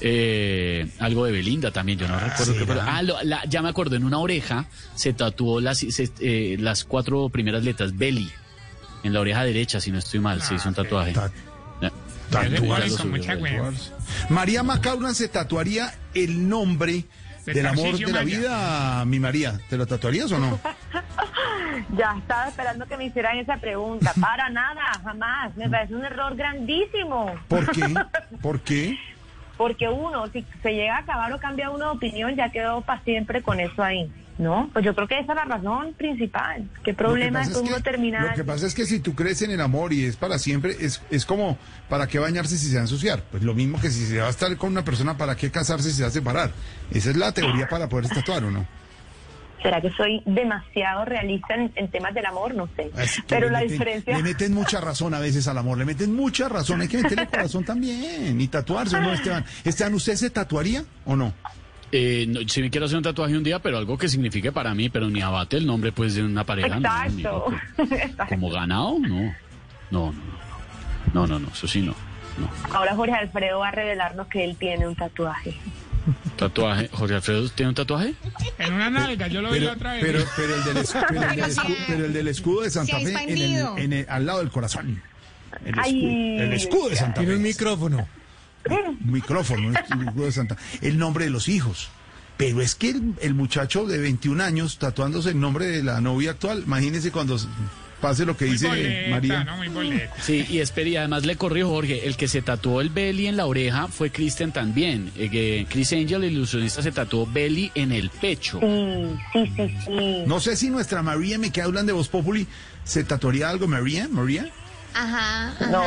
eh, algo de Belinda también, yo no recuerdo. Ah, lo- la- ya me acuerdo, en una oreja se tatuó las, se- eh, las cuatro primeras letras, Belly. En la oreja derecha, si no estoy mal, se hizo un tatuaje. Ta- Ya. María Macauna se tatuaría el nombre De del amor de la Maya. vida, mi María. ¿Te lo tatuarías o no? Ya estaba esperando que me hicieran esa pregunta. Para nada, jamás. Me parece un error grandísimo. ¿Por qué? ¿Por qué? Porque uno, si se llega a acabar o cambia uno de opinión, ya quedó para siempre con eso ahí. ¿No? Pues yo creo que esa es la razón principal. ¿Qué problema es que uno terminar? Lo que pasa es que si tú crees en el amor y es para siempre, es, es como, ¿para qué bañarse si se va a ensuciar? Pues lo mismo que si se va a estar con una persona, ¿para qué casarse si se va a separar? Esa es la teoría para poder tatuar, ¿o no? ¿Será que soy demasiado realista en, en temas del amor? No sé. Es que Pero la meten- diferencia... Le meten mucha razón a veces al amor, le meten mucha razón. Hay que meterle corazón también y tatuarse, ¿o no, Esteban? Esteban, ¿usted se tatuaría o no? Eh, no, si me quiero hacer un tatuaje un día, pero algo que signifique para mí, pero ni abate el nombre pues de una pareja. no, Exacto. loco. Como ganado, no. No, no, no. No, no, no, eso sí no. No. Ahora Jorge Alfredo va a revelarnos que él tiene un tatuaje. Tatuaje. Jorge Alfredo tiene un tatuaje. En una nalga, yo lo vi la otra vez. pero, pero el del, escu- pero el del Pero se escu- ha- pero el del escudo de Santa Fe en el, expandido. en el- al lado del corazón. El escudo, el escudo de Santa Tiene Fe. un micrófono. Un micrófono, el escudo de Santa El nombre de los hijos. Pero es que el, el muchacho de 21 años tatuándose el nombre de la novia actual, imagínese cuando pase lo que Muy dice boleta, María. ¿no? Muy boleta. Sí, y espere, y además le corrió Jorge, el que se tatuó el belly en la oreja fue Christian también. Eh, Chris Angel, el ilusionista, se tatuó belly en el pecho. Sí, sí, sí, sí. No sé si nuestra María, me que hablan de Voz Populi, ¿se tatuaría algo, María? ¿María? Ajá, ajá, No.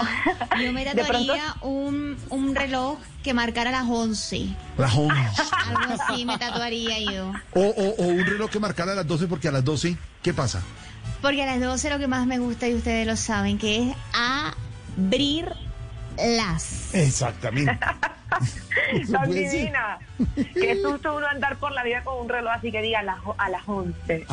ajá. Yo me tatuaría un, un reloj que marcara las 11. Rajón. Algo así me tatuaría yo. O, o, o un reloj que marcara las 12 porque a las 12, ¿qué pasa? Porque a las 12 lo que más me gusta, y ustedes lo saben, que es abrir las. Exactamente. Tan divina. Qué susto uno andar por la vida con un reloj así que diga a las, a las 11.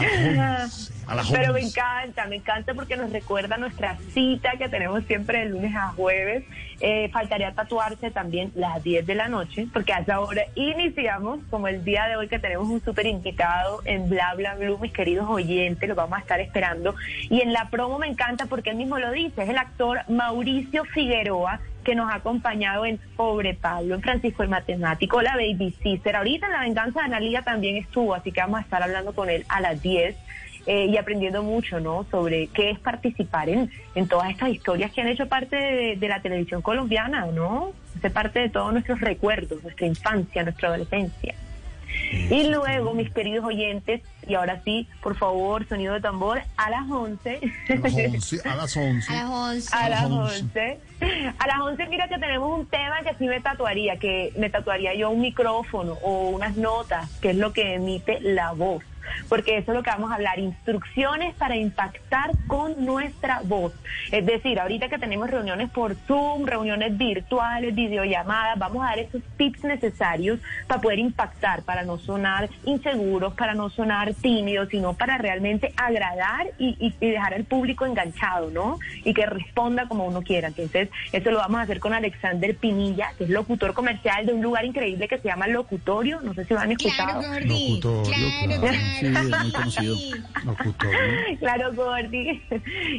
A las Pero me 11. encanta, me encanta porque nos recuerda nuestra cita que tenemos siempre de lunes a jueves. Eh, faltaría tatuarse también las 10 de la noche, porque a esa hora iniciamos, como el día de hoy que tenemos un súper invitado en Bla Bla Blue, mis queridos oyentes, los vamos a estar esperando. Y en la promo me encanta porque él mismo lo dice, es el actor Mauricio Figueroa, que nos ha acompañado en Pobre Pablo, en Francisco el Matemático, La Baby Sister. Ahorita en La Venganza de Analia también estuvo, así que vamos a estar hablando con él a las 10 eh, y aprendiendo mucho, ¿no? Sobre qué es participar en, en todas estas historias que han hecho parte de, de la televisión colombiana, ¿no? Hace parte de todos nuestros recuerdos, nuestra infancia, nuestra adolescencia. Y luego, mis queridos oyentes, y ahora sí, por favor, sonido de tambor, a las 11. A las 11. A las 11. A las 11. A las 11, mira que tenemos un tema que sí me tatuaría, que me tatuaría yo un micrófono o unas notas, que es lo que emite la voz. Porque eso es lo que vamos a hablar, instrucciones para impactar con nuestra voz. Es decir, ahorita que tenemos reuniones por Zoom, reuniones virtuales, videollamadas, vamos a dar esos tips necesarios para poder impactar, para no sonar inseguros, para no sonar tímidos, sino para realmente agradar y, y- y dejar al público enganchado, ¿no? Y que responda como uno quiera. Entonces, eso lo vamos a hacer con Alexander Pinilla, que es locutor comercial de un lugar increíble que se llama Locutorio. No sé si lo han escuchado. Locutorio, claro. Sí, es muy conocido. Locutorio. Claro, Gordy.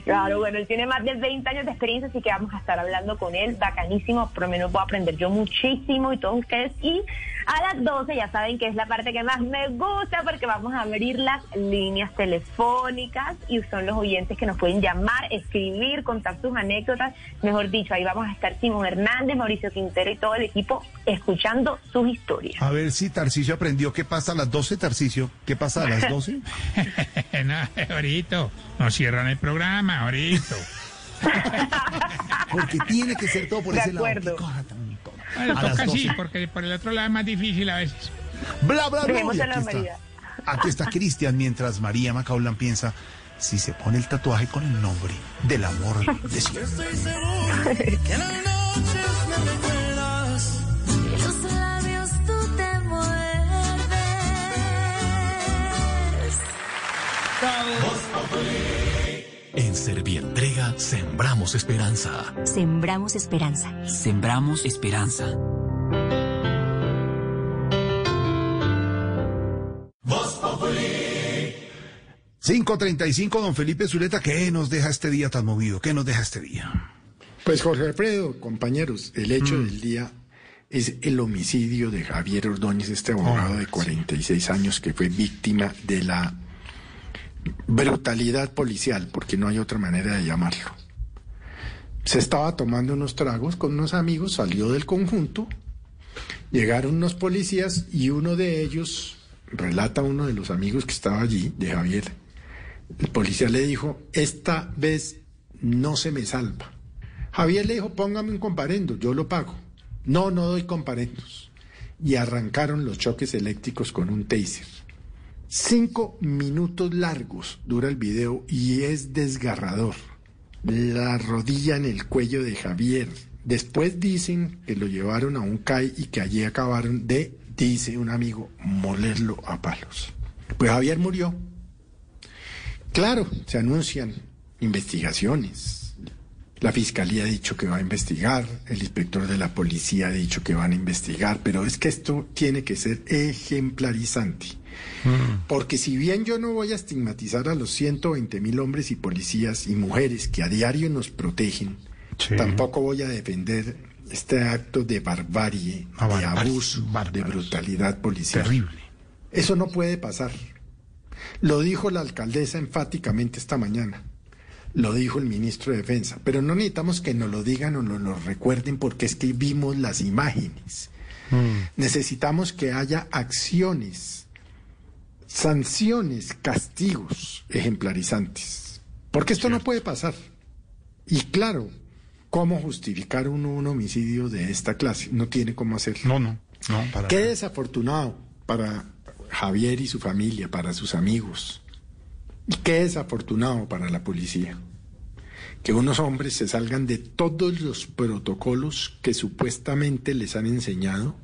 Claro, bueno, él tiene más de 20 años de experiencia, así que vamos a estar hablando con él. Bacanísimo, por lo menos voy a aprender yo muchísimo y todos ustedes. Y a las 12 ya saben que es la parte que más me gusta porque vamos a abrir las líneas telefónicas y son los oyentes que nos pueden llamar, escribir, contar sus anécdotas. Mejor dicho, ahí vamos a estar Simón Hernández, Mauricio Quintero y todo el equipo escuchando sus historias. A ver si Tarcicio aprendió qué pasa a las 12, Tarcicio. ¿Qué pasa a las 12? no, ahorita. No cierran el programa, ahorita. Porque tiene que ser todo por De ese lado. acuerdo. Tonta. Bueno, toca sí, 12. porque por el otro lado es más difícil a veces. Bla, bla, bla. Aquí está, aquí está Cristian mientras María Macaulan piensa si se pone el tatuaje con el nombre del amor de su Estoy seguro que en las noches me recuerdas y los labios tú te muerdes. En Servientrega sembramos esperanza. Sembramos esperanza. Sembramos esperanza. Voz 535, don Felipe Zuleta, ¿qué nos deja este día tan movido? ¿Qué nos deja este día? Pues Jorge Alfredo, compañeros, el hecho del día es el homicidio de Javier Ordóñez, este abogado de 46 años que fue víctima de la brutalidad policial, porque no hay otra manera de llamarlo. Se estaba tomando unos tragos con unos amigos, salió del conjunto, llegaron unos policías y uno de ellos, relata uno de los amigos que estaba allí, de Javier, el policía le dijo, esta vez no se me salva. Javier le dijo, póngame un comparendo, yo lo pago. No, no doy comparendos. Y arrancaron los choques eléctricos con un taser. Cinco minutos largos dura el video y es desgarrador. La rodilla en el cuello de Javier. Después dicen que lo llevaron a un CAI y que allí acabaron de, dice un amigo, molerlo a palos. Pues Javier murió. Claro, se anuncian investigaciones. La fiscalía ha dicho que va a investigar, el inspector de la policía ha dicho que van a investigar, pero es que esto tiene que ser ejemplarizante. Porque si bien yo no voy a estigmatizar a los 120 mil hombres y policías y mujeres que a diario nos protegen, tampoco voy a defender este acto de barbarie, de abuso, de brutalidad policial. Terrible. Eso no puede pasar. Lo dijo la alcaldesa enfáticamente esta mañana. Lo dijo el ministro de Defensa. Pero no necesitamos que nos lo digan o nos lo recuerden porque es que vimos las imágenes. Necesitamos que haya acciones, sanciones, castigos ejemplarizantes. Porque esto no puede pasar. Y claro, ¿cómo justificar uno un homicidio de esta clase? No tiene cómo hacerlo. No, no, no, para Qué desafortunado para Javier y su familia, para sus amigos. Y qué desafortunado para la policía. que unos hombres se salgan de todos los protocolos que supuestamente les han enseñado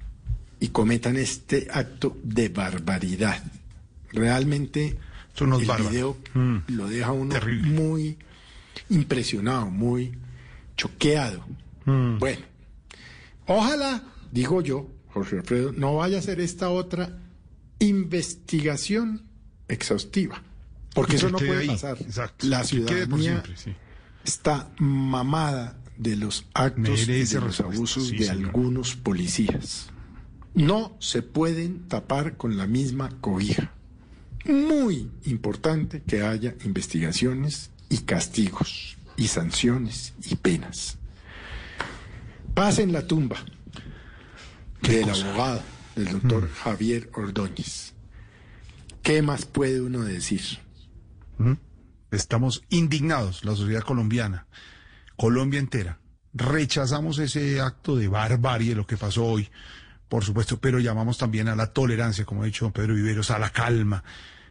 y cometan este acto de barbaridad. Realmente Son el bárbaros. video Mm. lo deja uno Terrible. muy impresionado, muy choqueado. Mm. Bueno, ojalá, digo yo, Jorge Alfredo, no vaya a ser esta otra investigación exhaustiva. Porque eso no puede ahí. pasar. Exacto. La ciudadanía siempre, sí. está mamada de los actos y de los abusos sí, de señor. algunos policías. No se pueden tapar con la misma cobija. Muy importante que haya investigaciones y castigos y sanciones y penas. Paz en la tumba del abogado, del doctor Mm. Javier Ordóñez. ¿Qué más puede uno decir? ¿Mm? Estamos indignados, la sociedad colombiana, Colombia entera. Rechazamos ese acto de barbarie, lo que pasó hoy, por supuesto, pero llamamos también a la tolerancia, como ha dicho Pedro Viveros, a la calma,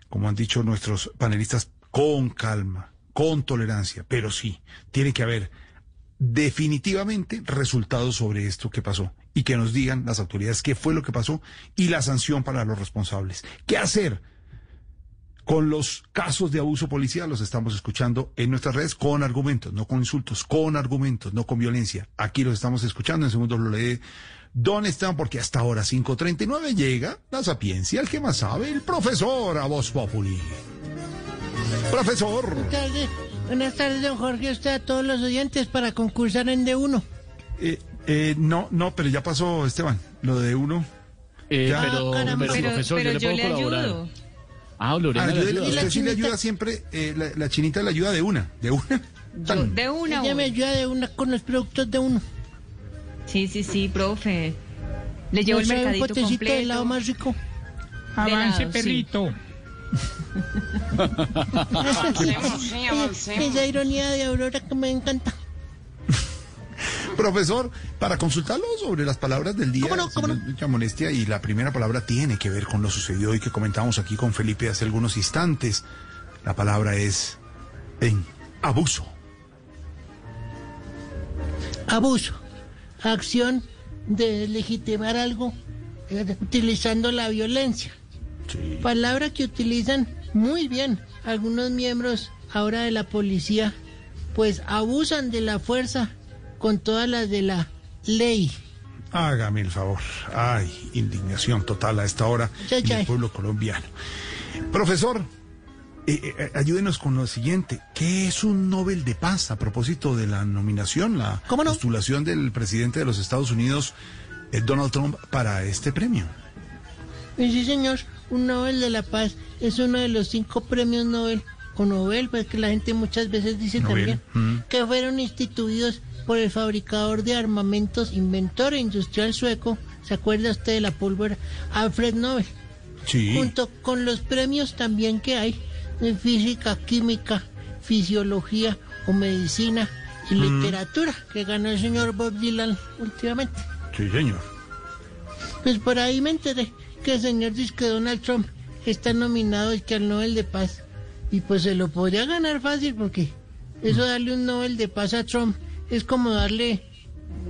como han dicho nuestros panelistas, con calma, con tolerancia, pero sí, tiene que haber definitivamente resultados sobre esto que pasó y que nos digan las autoridades qué fue lo que pasó y la sanción para los responsables. ¿Qué hacer? con los casos de abuso policial, los estamos escuchando en nuestras redes con argumentos, no con insultos, con argumentos, no con violencia. Aquí los estamos escuchando, en segundos lo lee Don Esteban, porque hasta ahora 5.39 llega la sapiencia, el que más sabe, el profesor a Voz Populi. Profesor. Buenas tardes, buenas tardes, don Jorge, usted a todos los oyentes para concursar en D1. Eh, eh, no, no, pero ya pasó, Esteban, lo de uno. Eh, Ya. pero, caramba. pero, Pero- profesor, pero yo yo le le puedo colaborar. ayudo. Ah, Lorena Ah, ayuda. usted la sí le chinita? ayuda siempre, eh, la, la chinita le ayuda de una, de una. Yo, de una. Ella me ayuda de una con los productos de uno. Sí, sí, sí, profe. Le llevo el ¿No sabe un mercadito potecito de helado más rico. Avance, helado, sí. perrito. Esa- Esa ironía de Aurora que me encanta. Profesor, para consultarlo sobre las palabras del día, ¿Cómo no? ¿Cómo sin mucha molestia, y la primera palabra tiene que ver con lo sucedido hoy que comentamos aquí con Felipe hace algunos instantes. La palabra es en abuso. Abuso. Acción de legitimar algo eh, utilizando la violencia. Palabra que utilizan muy bien algunos miembros ahora de la policía, pues abusan de la fuerza con todas las de la ley. Hágame el favor. Ay, indignación total a esta hora Ya, en ya. el pueblo colombiano. Profesor, eh, eh, ayúdenos con lo siguiente. ¿Qué es un Nobel de Paz a propósito de la nominación, la postulación del presidente de los Estados Unidos, eh, Donald Trump, para este premio? Sí, señor, un Nobel de la Paz es uno de los cinco premios Nobel, o Nobel, pues que la gente muchas veces dice Nobel, también, mm. que fueron instituidos por el fabricador de armamentos, inventor e industrial sueco, ¿se acuerda usted de la pólvora? Alfred Nobel. Sí. Junto con los premios también que hay de física, química, fisiología o medicina y Mm. literatura, que ganó el señor Bob Dylan últimamente. Sí, señor. Pues por ahí me enteré que el señor dice que Donald Trump está nominado y que al Nobel de Paz. Y pues se lo podría ganar fácil porque eso darle un Nobel de Paz a Trump es como darle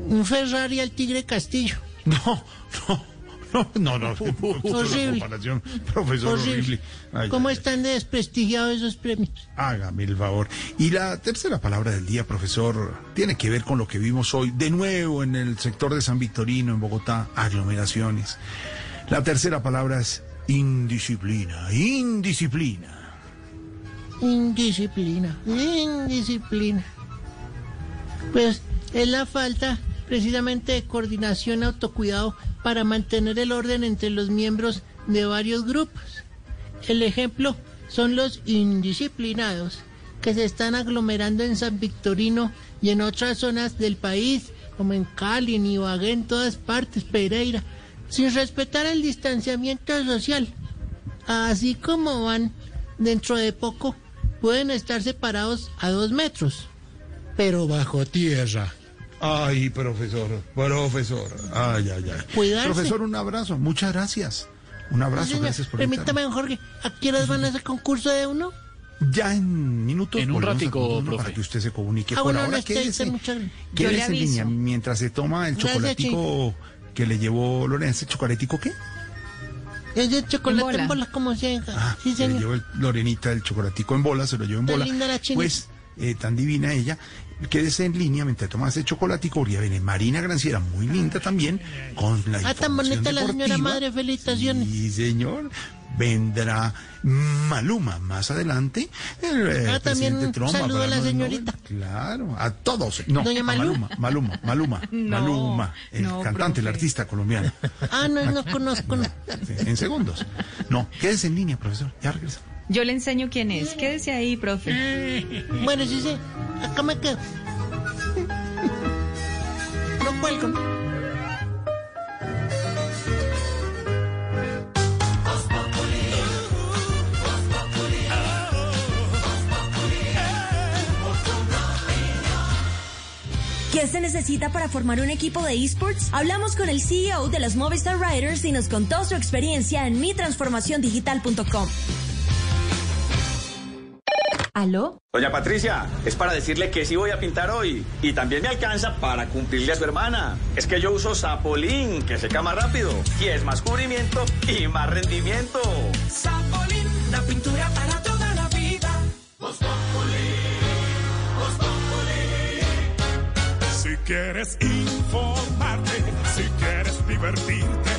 un Ferrari al Tigre Castillo. No, no, no, no, no. Horrible. comparación, profesor, horrible. Horrible. Ay, ¿Cómo ay, están de desprestigiados esos premios? Hágame el favor. Y la tercera palabra del día, profesor, tiene que ver con lo que vimos hoy, de nuevo en el sector de San Victorino, en Bogotá, aglomeraciones. La tercera palabra es indisciplina, indisciplina. Indisciplina, indisciplina. Pues es la falta precisamente coordinación, autocuidado para mantener el orden entre los miembros de varios grupos. El ejemplo son los indisciplinados que se están aglomerando en San Victorino y en otras zonas del país, como en Cali, en Ibagué, en todas partes, Pereira, sin respetar el distanciamiento social. Así como van, dentro de poco pueden estar separados a dos metros, pero bajo tierra. Ay, profesor, profesor. Ay, ay, ay. Cuidarse. Profesor, un abrazo. Muchas gracias. Un abrazo, Señor, gracias por Permítame, Jorge, ¿a qué horas van a hacer concurso de uno? Ya en minutos. En un ratico, profe. Para que usted se comunique. Ah, Por bueno, ahora, no quédese, mucho- quédese Yo le en línea mientras se toma el Gracias, chocolatico que le llevó Lorena. ¿Ese chocolatico qué? Es de chocolate En bola. en bola, como se Ah, Sí, se le señor. llevó el- Lorenita el chocolatico en bola, se lo llevó en Tan bola. linda la chinita. Pues, eh, tan divina ella. Quédese en línea mientras toma ese chocolatico, porque viene Marina Granciera, muy linda también, con la Ah, tan bonita la señora madre, felicitaciones. Sí, señor. Vendrá Maluma más adelante. El, eh, Ah, también presidente Trump saludo a la señorita. Nobel. Claro, a todos. No, Doña. Maluma, Maluma, Maluma, No, Maluma, el no, cantante, el artista colombiano. Ah, no, no conozco. no. En segundos. No, quédese en línea, profesor. Ya regresa. Yo le enseño quién es. Quédese ahí, profe. Bueno, sí, sí. Acá me quedo. No cuelgo. ¿Qué se necesita para formar un equipo de esports? Hablamos con el CEO de los Movistar Riders y nos contó su experiencia en mitransformaciondigital.com. ¿Aló? Doña Patricia, es para decirle que sí voy a pintar hoy y también me alcanza para cumplirle a su hermana. Es que yo uso Sapolín, que seca más rápido y es más cubrimiento y más rendimiento. Sapolín, la pintura para toda la vida. Si quieres informarte, si quieres divertirte,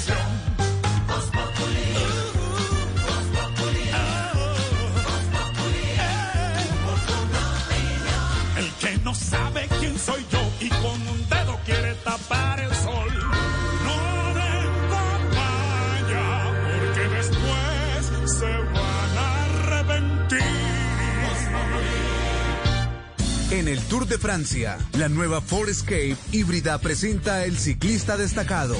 En el Tour de Francia, la nueva Ford Escape híbrida presenta el ciclista destacado.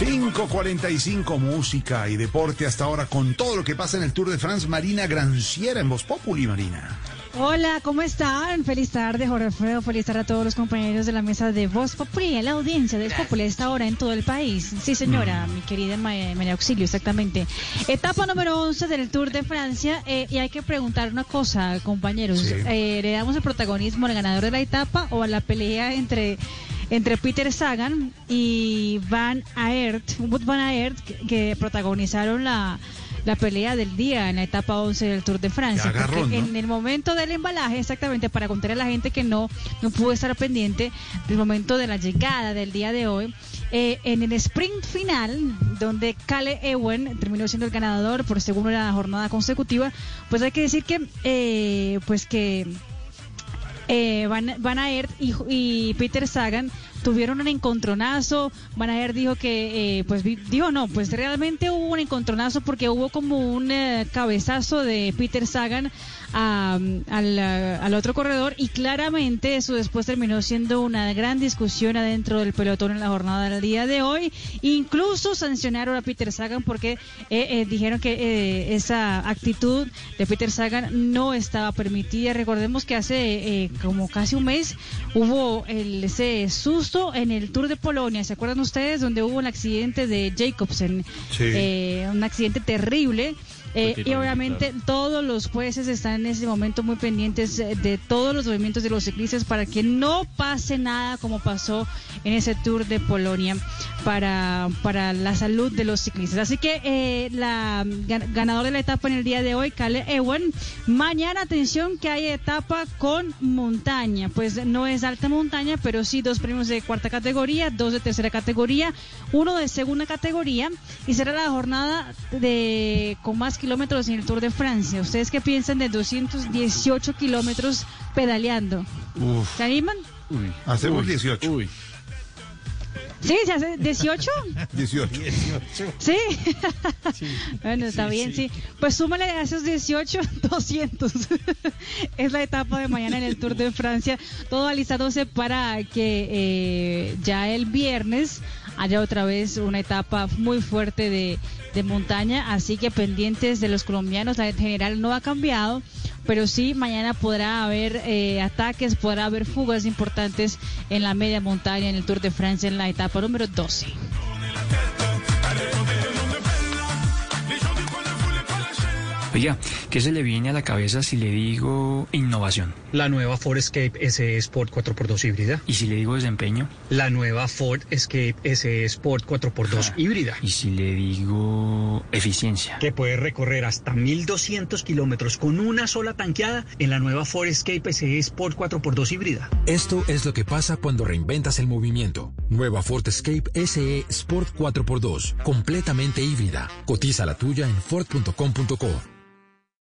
5.45 música y deporte hasta ahora con todo lo que pasa en el Tour de France. Marina Granciera en Voz Populi, Marina. Hola, ¿cómo están? Feliz tarde, Jorge Alfredo. Feliz tarde a todos los compañeros de la mesa de Voz Populi, a la audiencia de Voz Populi esta hora en todo el país. Sí, señora, mi querida Ma- María Auxilio, exactamente. Etapa número 11 del Tour de Francia. eh, y hay que preguntar una cosa, compañeros. Sí. Eh, ¿Le damos el protagonismo al ganador de la etapa o a la pelea entre entre Peter Sagan y Van Aert, Van Aert, que, que protagonizaron la, la pelea del día en la etapa 11 del Tour de Francia. En el momento del embalaje, exactamente, para contar a la gente que no, no pudo estar pendiente del momento de la llegada del día de hoy, eh, en el sprint final, donde Cale Ewen terminó siendo el ganador por segunda jornada consecutiva, pues hay que decir que, eh, pues que eh, Van, Van Aert y, y Peter Sagan tuvieron un encontronazo. Van Aert dijo que, eh, pues dijo no, pues realmente hubo un encontronazo porque hubo como un eh, cabezazo de Peter Sagan al, eh, al otro corredor y claramente eso después terminó siendo una gran discusión adentro del pelotón en la jornada del día de hoy. Incluso sancionaron a Peter Sagan porque eh, dijeron que esa actitud de Peter Sagan no estaba permitida. Recordemos que hace como casi un mes hubo el, ese susto en el Tour de Polonia. ¿Se acuerdan ustedes? Donde hubo un accidente de Jacobsen. Sí. Eh, un accidente terrible. Eh, y obviamente todos los jueces están en ese momento muy pendientes eh, de todos los movimientos de los ciclistas para que no pase nada como pasó en ese Tour de Polonia para, para la salud de los ciclistas. Así que eh, la gan- ganadora de la etapa en el día de hoy, Kale Ewan. Mañana, atención, que hay etapa con montaña. Pues no es alta montaña, pero sí dos premios de cuarta categoría, dos de tercera categoría, uno de segunda categoría y será la jornada de con más kilómetros en el Tour de Francia. ¿Ustedes qué piensan de 218 kilómetros pedaleando? Uf. ¿Se animan? Hacemos Uy, 18. Uy. Sí, se hace 18. 18. Sí. bueno, está bien, sí. Pues súmale a esos 18, 200. es la etapa de mañana en el Tour de Francia. Todo alistándose para que eh, ya el viernes haya otra vez una etapa muy fuerte de, de montaña. Así que pendientes de los colombianos, la general no ha cambiado pero sí mañana podrá haber eh, ataques, podrá haber fugas importantes en la media montaña en el Tour de Francia en la etapa número 12. Oiga, ¿qué se le viene a la cabeza si le digo innovación? La nueva Ford Escape SE Sport 4x2 híbrida. ¿Y si le digo desempeño? La nueva Ford Escape SE Sport 4x2 híbrida. ¿Y si le digo eficiencia? Que puede recorrer hasta 1200 kilómetros con una sola tanqueada en la nueva Ford Escape SE Sport 4x2 híbrida. Esto es lo que pasa cuando reinventas el movimiento. Nueva Ford Escape SE Sport 4x2, completamente híbrida. Cotiza la tuya en Ford.com.co.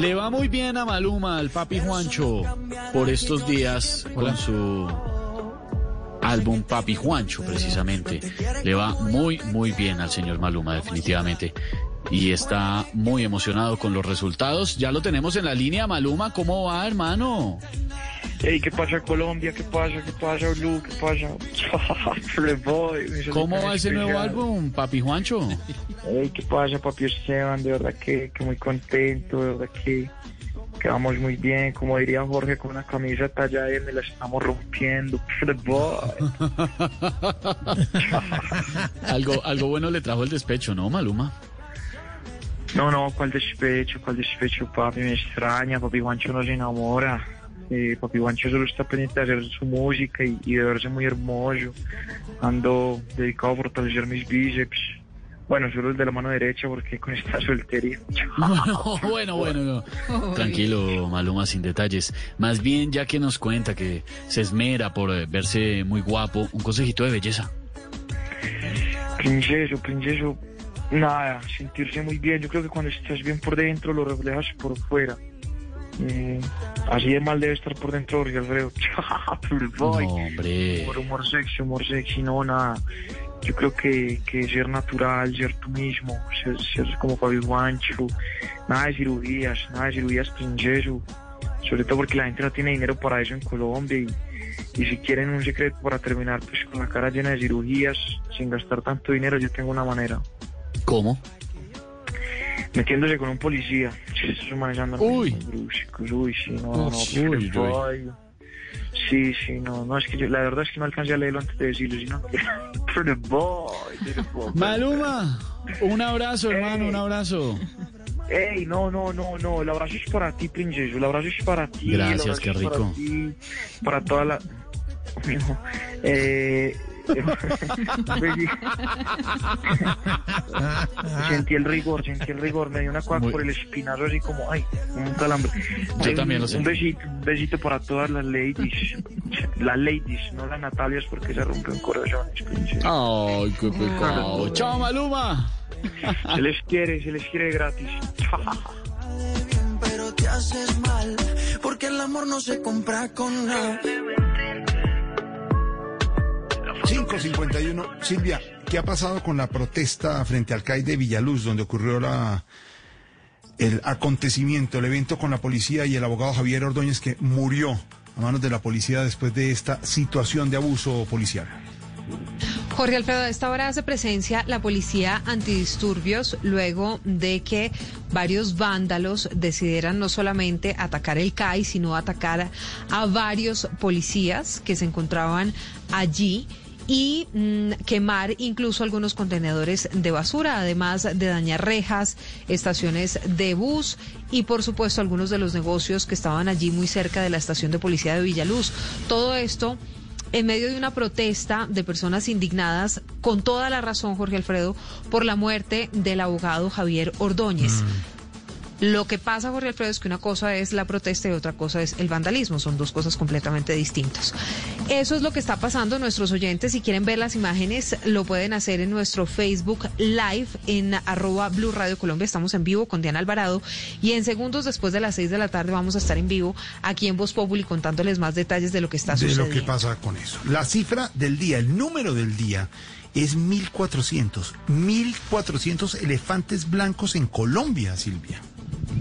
Le va muy bien a Maluma, al papi Juancho, por estos días con su álbum Papi Juancho, precisamente. Le va muy, muy bien al señor Maluma, definitivamente. Y está muy emocionado con los resultados. Ya lo tenemos en la línea, Maluma. ¿Cómo va, hermano? Ey, ¿qué pasa Colombia? ¿Qué pasa? ¿Qué pasa Blue? ¿Qué pasa? ¿Cómo va ese nuevo álbum, papi Juancho? Ey, ¿qué pasa papi Esteban? De verdad que, que muy contento, de verdad que, que vamos muy bien. Como diría Jorge, con una camisa talla M la estamos rompiendo. Algo, algo bueno le trajo el despecho, ¿no, Maluma? No, no, cuál despecho, cuál despecho, papi, me extraña, papi Juancho no se enamora. Eh, papi Juancho solo está pendiente de hacer su música y, y de verse muy hermoso. Ando dedicado a fortalecer mis bíceps. Bueno, solo el de la mano derecha porque con esta soltería. bueno, bueno, no. Tranquilo, Maluma, sin detalles. Más bien, ya que nos cuenta que se esmera por eh, verse muy guapo, un consejito de belleza. Princeso, princeso, nada, sentirse muy bien. Yo creo que cuando estás bien por dentro lo reflejas por fuera. Eh, así de mal debe estar por dentro, Alfredo. Playboy. No, hombre. Humor, humor sexy, humor sexy, no, nada. Yo creo que, que ser natural, ser tú mismo, ser, ser como Fabio Juancho, nada de cirugías, nada de cirugías princeso. Sobre todo porque la gente no tiene dinero para eso en Colombia y, y si quieren un secreto para terminar pues con la cara llena de cirugías, sin gastar tanto dinero, yo tengo una manera. ¿Cómo? Metiéndose con un policía. Esos manes andan Uy. bruscos. Uy, sí, no, no, Uy, no, uy, Playboy. Sí, sí, no, no, es que yo, la verdad es que no alcancé a leerlo antes de decirlo, sino Playboy, Playboy. Maluma, un abrazo, hermano, un abrazo. Ey, no, no, no, no, el abrazo es para ti, princeso, el abrazo es para ti. Gracias, qué rico. Para ti, para toda la... Eh... sentí el rigor, sentí el rigor, me dio una Muy- por el espinazo así como, ay, un calambre. Yo Ay, también lo un, sentí. Un besito, un besito para todas las ladies, las ladies, no las Natalias porque se rompen corazones, princesa. Ay, qué pecado. Chao, Maluma. Se les quiere, se les quiere gratis. Pero te haces mal, porque el amor no se compra con nada. 551. Silvia, ¿qué ha pasado con la protesta frente al CAI de Villaluz, donde ocurrió la el acontecimiento, el evento con la policía y el abogado Javier Ordóñez que murió a manos de la policía después de esta situación de abuso policial? Jorge Alfredo, a esta hora hace presencia la policía antidisturbios luego de que varios vándalos decidieran no solamente atacar el CAI, sino atacar a varios policías que se encontraban allí y mm, quemar incluso algunos contenedores de basura, además de dañar rejas, estaciones de bus y por supuesto algunos de los negocios que estaban allí muy cerca de la estación de policía de Villaluz. Todo esto en medio de una protesta de personas indignadas, con toda la razón, Jorge Alfredo, por la muerte del abogado Javier Ordóñez. Lo que pasa, Jorge Alfredo, es que una cosa es la protesta y otra cosa es el vandalismo. Son dos cosas completamente distintas. Eso es lo que está pasando. Nuestros oyentes, si quieren ver las imágenes, lo pueden hacer en nuestro Facebook Live en arroba Blue Radio Colombia. Estamos en vivo con Diana Alvarado y en segundos después de las seis de la tarde vamos a estar en vivo aquí en Voz Populi contándoles más detalles de lo que está de sucediendo. lo que pasa con eso. La cifra del día, el número del día es 1400. 1400 elefantes blancos en Colombia, Silvia.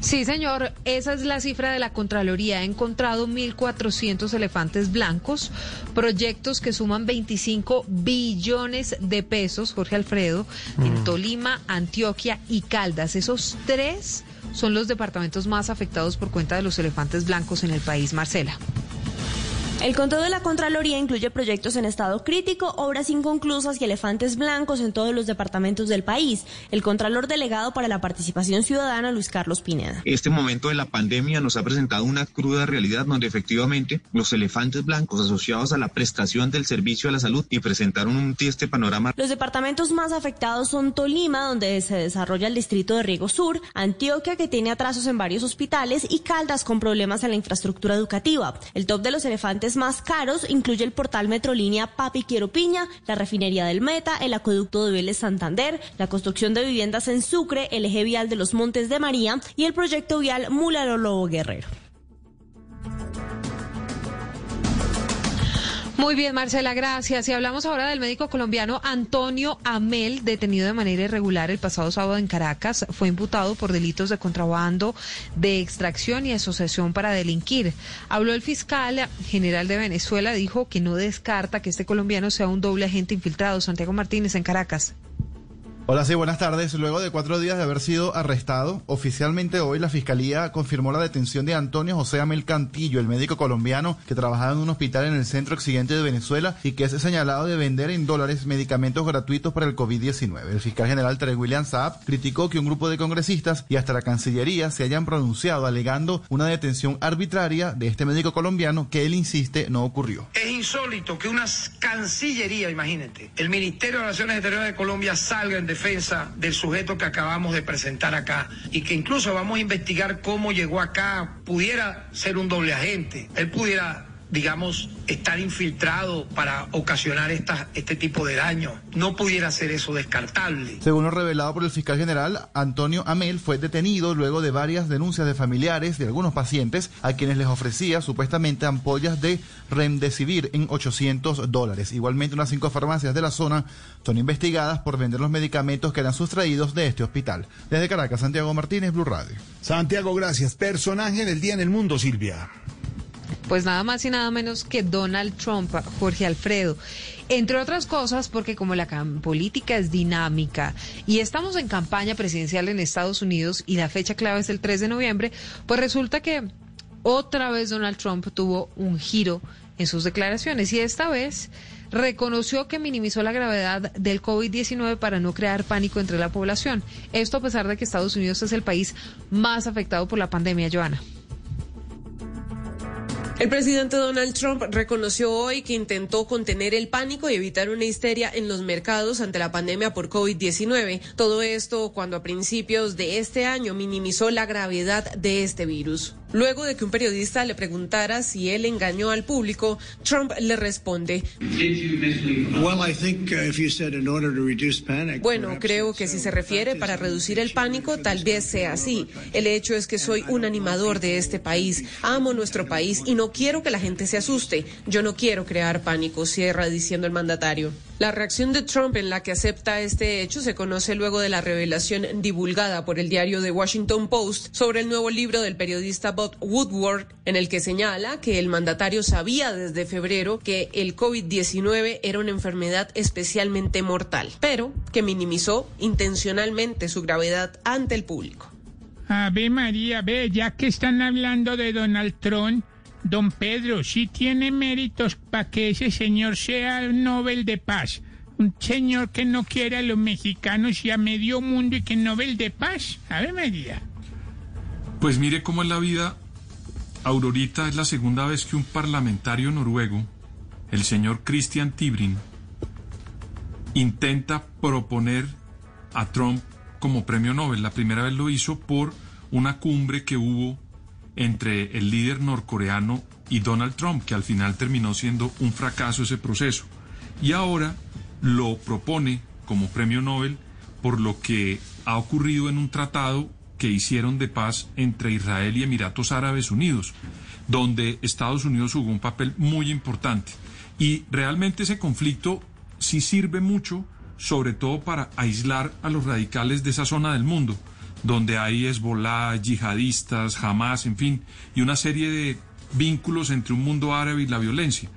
Sí, señor, esa es la cifra de la Contraloría. Ha encontrado 1.400 elefantes blancos, proyectos que suman 25 billones de pesos, Jorge Alfredo, en Tolima, Antioquia y Caldas. Esos tres son los departamentos más afectados por cuenta de los elefantes blancos en el país, Marcela. El conteo de la Contraloría incluye proyectos en estado crítico, obras inconclusas y elefantes blancos en todos los departamentos del país. El Contralor Delegado para la Participación Ciudadana, Luis Carlos Pineda. Este momento de la pandemia nos ha presentado una cruda realidad donde efectivamente los elefantes blancos asociados a la prestación del servicio a la salud y presentaron un triste panorama. Los departamentos más afectados son Tolima, donde se desarrolla el distrito de Riego Sur, Antioquia, que tiene atrasos en varios hospitales, y Caldas, con problemas en la infraestructura educativa. El top de los elefantes más caros incluye el portal Metrolínea Papi Quiero Piña, la refinería del Meta, el acueducto de Vélez Santander, la construcción de viviendas en Sucre, el eje vial de los Montes de María y el proyecto vial Múlaro Lobo Guerrero. Muy bien, Marcela, gracias. Y hablamos ahora del médico colombiano Antonio Amel, detenido de manera irregular el pasado sábado en Caracas. Fue imputado por delitos de contrabando, de extracción y asociación para delinquir. Habló el fiscal general de Venezuela, dijo que no descarta que este colombiano sea un doble agente infiltrado. Santiago Martínez en Caracas. Hola, sí, buenas tardes. Luego de cuatro días de haber sido arrestado, oficialmente hoy la Fiscalía confirmó la detención de Antonio José Amel Cantillo, el médico colombiano que trabajaba en un hospital en el centro occidente de Venezuela y que es señalado de vender en dólares medicamentos gratuitos para el COVID-19. El fiscal general Terry William Saab criticó que un grupo de congresistas y hasta la Cancillería se hayan pronunciado alegando una detención arbitraria de este médico colombiano que él insiste no ocurrió. Es insólito que una cancillería, imagínate, el Ministerio de Relaciones Exteriores de Colombia salga en defensa del sujeto que acabamos de presentar acá y que incluso vamos a investigar cómo llegó acá, pudiera ser un doble agente, él pudiera digamos, estar infiltrado para ocasionar esta, este tipo de daño. No pudiera ser eso descartable. Según lo revelado por el fiscal general, Antonio Amel fue detenido luego de varias denuncias de familiares de algunos pacientes a quienes les ofrecía supuestamente ampollas de remdesivir en 800 dólares. Igualmente, unas cinco farmacias de la zona son investigadas por vender los medicamentos que eran sustraídos de este hospital. Desde Caracas, Santiago Martínez, Blue Radio. Santiago, gracias. Personaje del día en el mundo, Silvia. Pues nada más y nada menos que Donald Trump, Jorge Alfredo. Entre otras cosas, porque como la política es dinámica y estamos en campaña presidencial en Estados Unidos y la fecha clave es el 3 de noviembre, pues resulta que otra vez Donald Trump tuvo un giro en sus declaraciones y esta vez reconoció que minimizó la gravedad del COVID-19 para no crear pánico entre la población. Esto a pesar de que Estados Unidos es el país más afectado por la pandemia, Joana. El presidente Donald Trump reconoció hoy que intentó contener el pánico y evitar una histeria en los mercados ante la pandemia por COVID-19. Todo esto cuando a principios de este año minimizó la gravedad de este virus. Luego de que un periodista le preguntara si él engañó al público, Trump le responde, bueno, creo que si se refiere para reducir el pánico, tal vez sea así. El hecho es que soy un animador de este país, amo nuestro país y no quiero que la gente se asuste. Yo no quiero crear pánico, cierra diciendo el mandatario. La reacción de Trump en la que acepta este hecho se conoce luego de la revelación divulgada por el diario The Washington Post sobre el nuevo libro del periodista Bob Woodward, en el que señala que el mandatario sabía desde febrero que el COVID-19 era una enfermedad especialmente mortal, pero que minimizó intencionalmente su gravedad ante el público. Ave María, ve, ya que están hablando de Donald Trump, don Pedro, sí tiene méritos para que ese señor sea Nobel de Paz. Un señor que no quiere a los mexicanos y a medio mundo y que Nobel de Paz. Ave María. Pues mire cómo es la vida. Aurorita es la segunda vez que un parlamentario noruego el señor Christian Tibrin, intenta proponer a Trump como premio Nobel. La primera vez lo hizo por una cumbre que hubo entre el líder norcoreano y Donald Trump, que al final terminó siendo un fracaso ese proceso. Y ahora lo propone como premio Nobel por lo que ha ocurrido en un tratado que hicieron de paz entre Israel y Emiratos Árabes Unidos, donde Estados Unidos jugó un papel muy importante. Y realmente ese conflicto sí sirve mucho, sobre todo para aislar a los radicales de esa zona del mundo, donde hay Hezbollah, yihadistas, Hamas, en fin, y una serie de vínculos entre un mundo árabe y la violencia.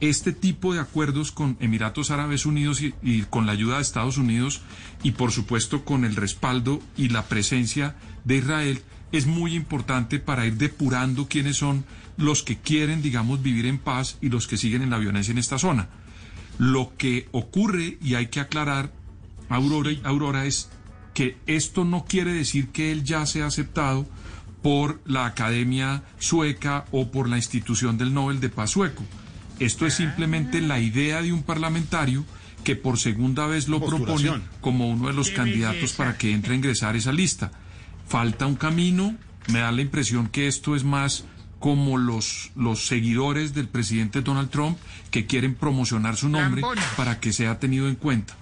Este tipo de acuerdos con Emiratos Árabes Unidos y, y, con la ayuda de Estados Unidos y por supuesto con el respaldo y la presencia de Israel es muy importante para ir depurando quiénes son los que quieren, digamos, vivir en paz y los que siguen en la violencia en esta zona. Lo que ocurre, y hay que aclarar, Aurora, Aurora, es que esto no quiere decir que él ya sea aceptado por la Academia Sueca o por la institución del Nobel de Paz sueco. Esto es simplemente la idea de un parlamentario que por segunda vez lo propone como uno de los candidatos para que entre a ingresar esa lista. Falta un camino, me da la impresión que esto es más como los, los seguidores del presidente Donald Trump que quieren promocionar su nombre para que sea tenido en cuenta.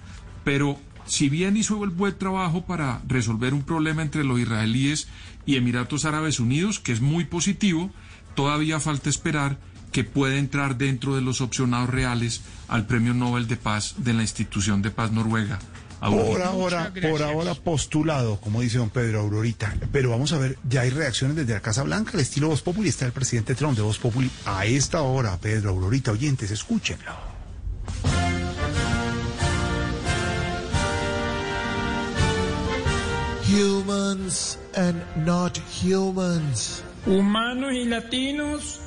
Pero si bien hizo el buen trabajo para resolver un problema entre los israelíes y Emiratos Árabes Unidos, que es muy positivo, todavía falta esperar que pueda entrar dentro de los opcionados reales al Premio Nobel de Paz de la institución de paz noruega. Por ahora, por ahora postulado, como dice don Pedro Aurorita. Pero vamos a ver, ya hay reacciones desde la Casa Blanca, el estilo Voz Populi. Está el presidente Trump de Voz Populi a esta hora, Pedro Aurorita. Oyentes, escúchenlo. Humans and not humans. Humanos y latinos.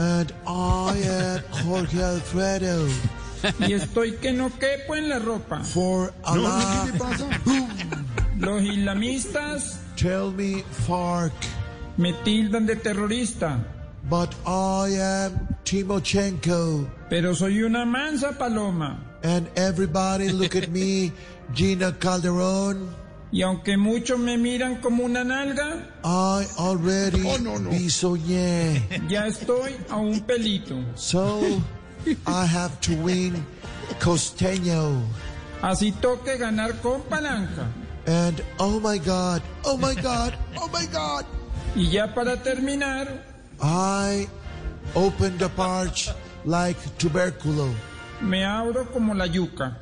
And I am Jorge Alfredo. Y estoy que no quepo en la ropa. For Allah. Los islamistas Tell me, FARC. me tildan de terrorista. But I am Timochenko. Pero soy una mansa paloma. And everybody look at me, Gina Calderon. Y aunque muchos me miran como una nalga, I already Oh, no, no. bisoñé. ya estoy a un pelito. So I have to win costeño. Así toque ganar con palanca. And oh my God, oh my God, oh my God. Y ya para terminar, I opened the parch like tuberculo. me abro como la yuca.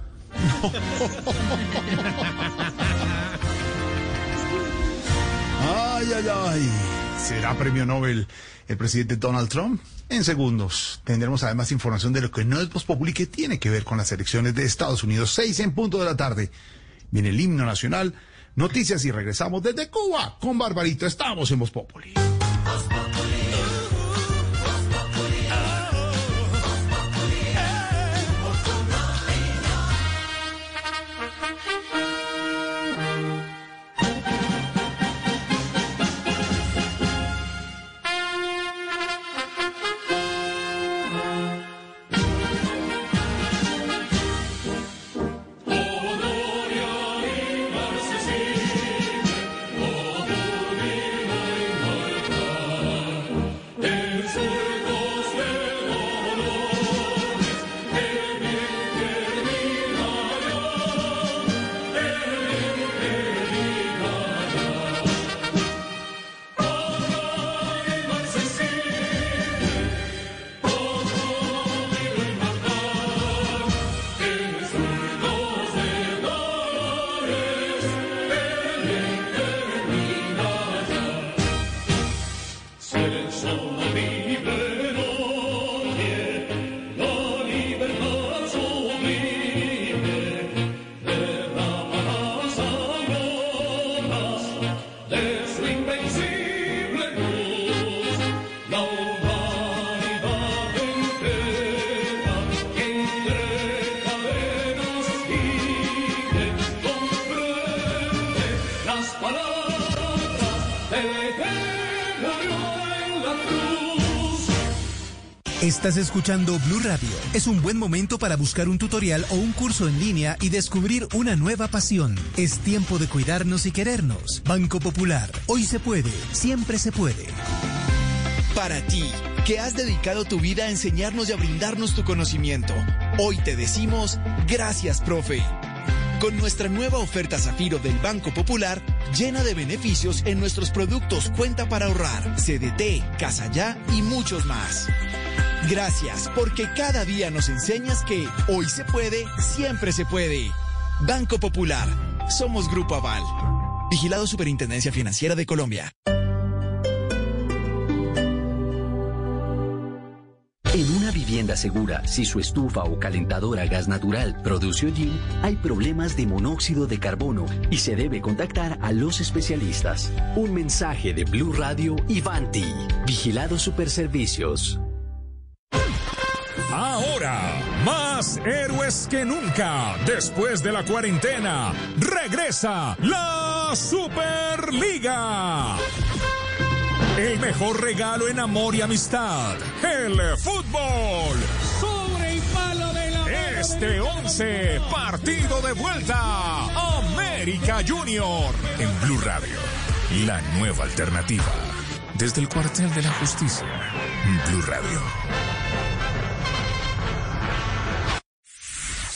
Ay, ay, ay. ¿Será premio Nobel el presidente Donald Trump? En segundos tendremos además información de lo que no es Populi que tiene que ver con las elecciones de Estados Unidos. Seis en punto de la tarde. Viene el himno nacional, noticias y regresamos desde Cuba con Barbarito. Estamos en Voz Populi. Estás escuchando Blue Radio. Es un buen momento para buscar un tutorial o un curso en línea y descubrir una nueva pasión. Es tiempo de cuidarnos y querernos. Banco Popular. Hoy se puede. Siempre se puede. Para ti, que has dedicado tu vida a enseñarnos y a brindarnos tu conocimiento. Hoy te decimos gracias, profe. Con nuestra nueva oferta Zafiro del Banco Popular, llena de beneficios en nuestros productos Cuenta para ahorrar, CDT, Casa Ya y muchos más. Gracias, porque cada día nos enseñas que hoy se puede, siempre se puede. Banco Popular. Somos Grupo Aval. Vigilado Superintendencia Financiera de Colombia. En una vivienda segura, si su estufa o calentadora gas natural produce hollín, hay problemas de monóxido de carbono y se debe contactar a los especialistas. Un mensaje de Blue Radio y Vanti. Vigilado Superservicios. Ahora, más héroes que nunca. Después de la cuarentena, regresa la Superliga. El mejor regalo en amor y amistad, el fútbol. Sobre y palo de la Este 11, partido de vuelta. América Junior. En Blue Radio, la nueva alternativa. Desde el cuartel de la justicia, Blue Radio.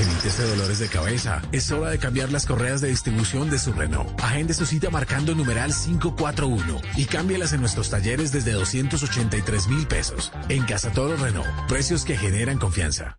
Evítese dolores de cabeza. Es hora de cambiar las correas de distribución de su Renault. Agende su cita marcando numeral 541 y cámbielas en nuestros talleres desde 283 mil pesos. En Casa Toro Renault. Precios que generan confianza.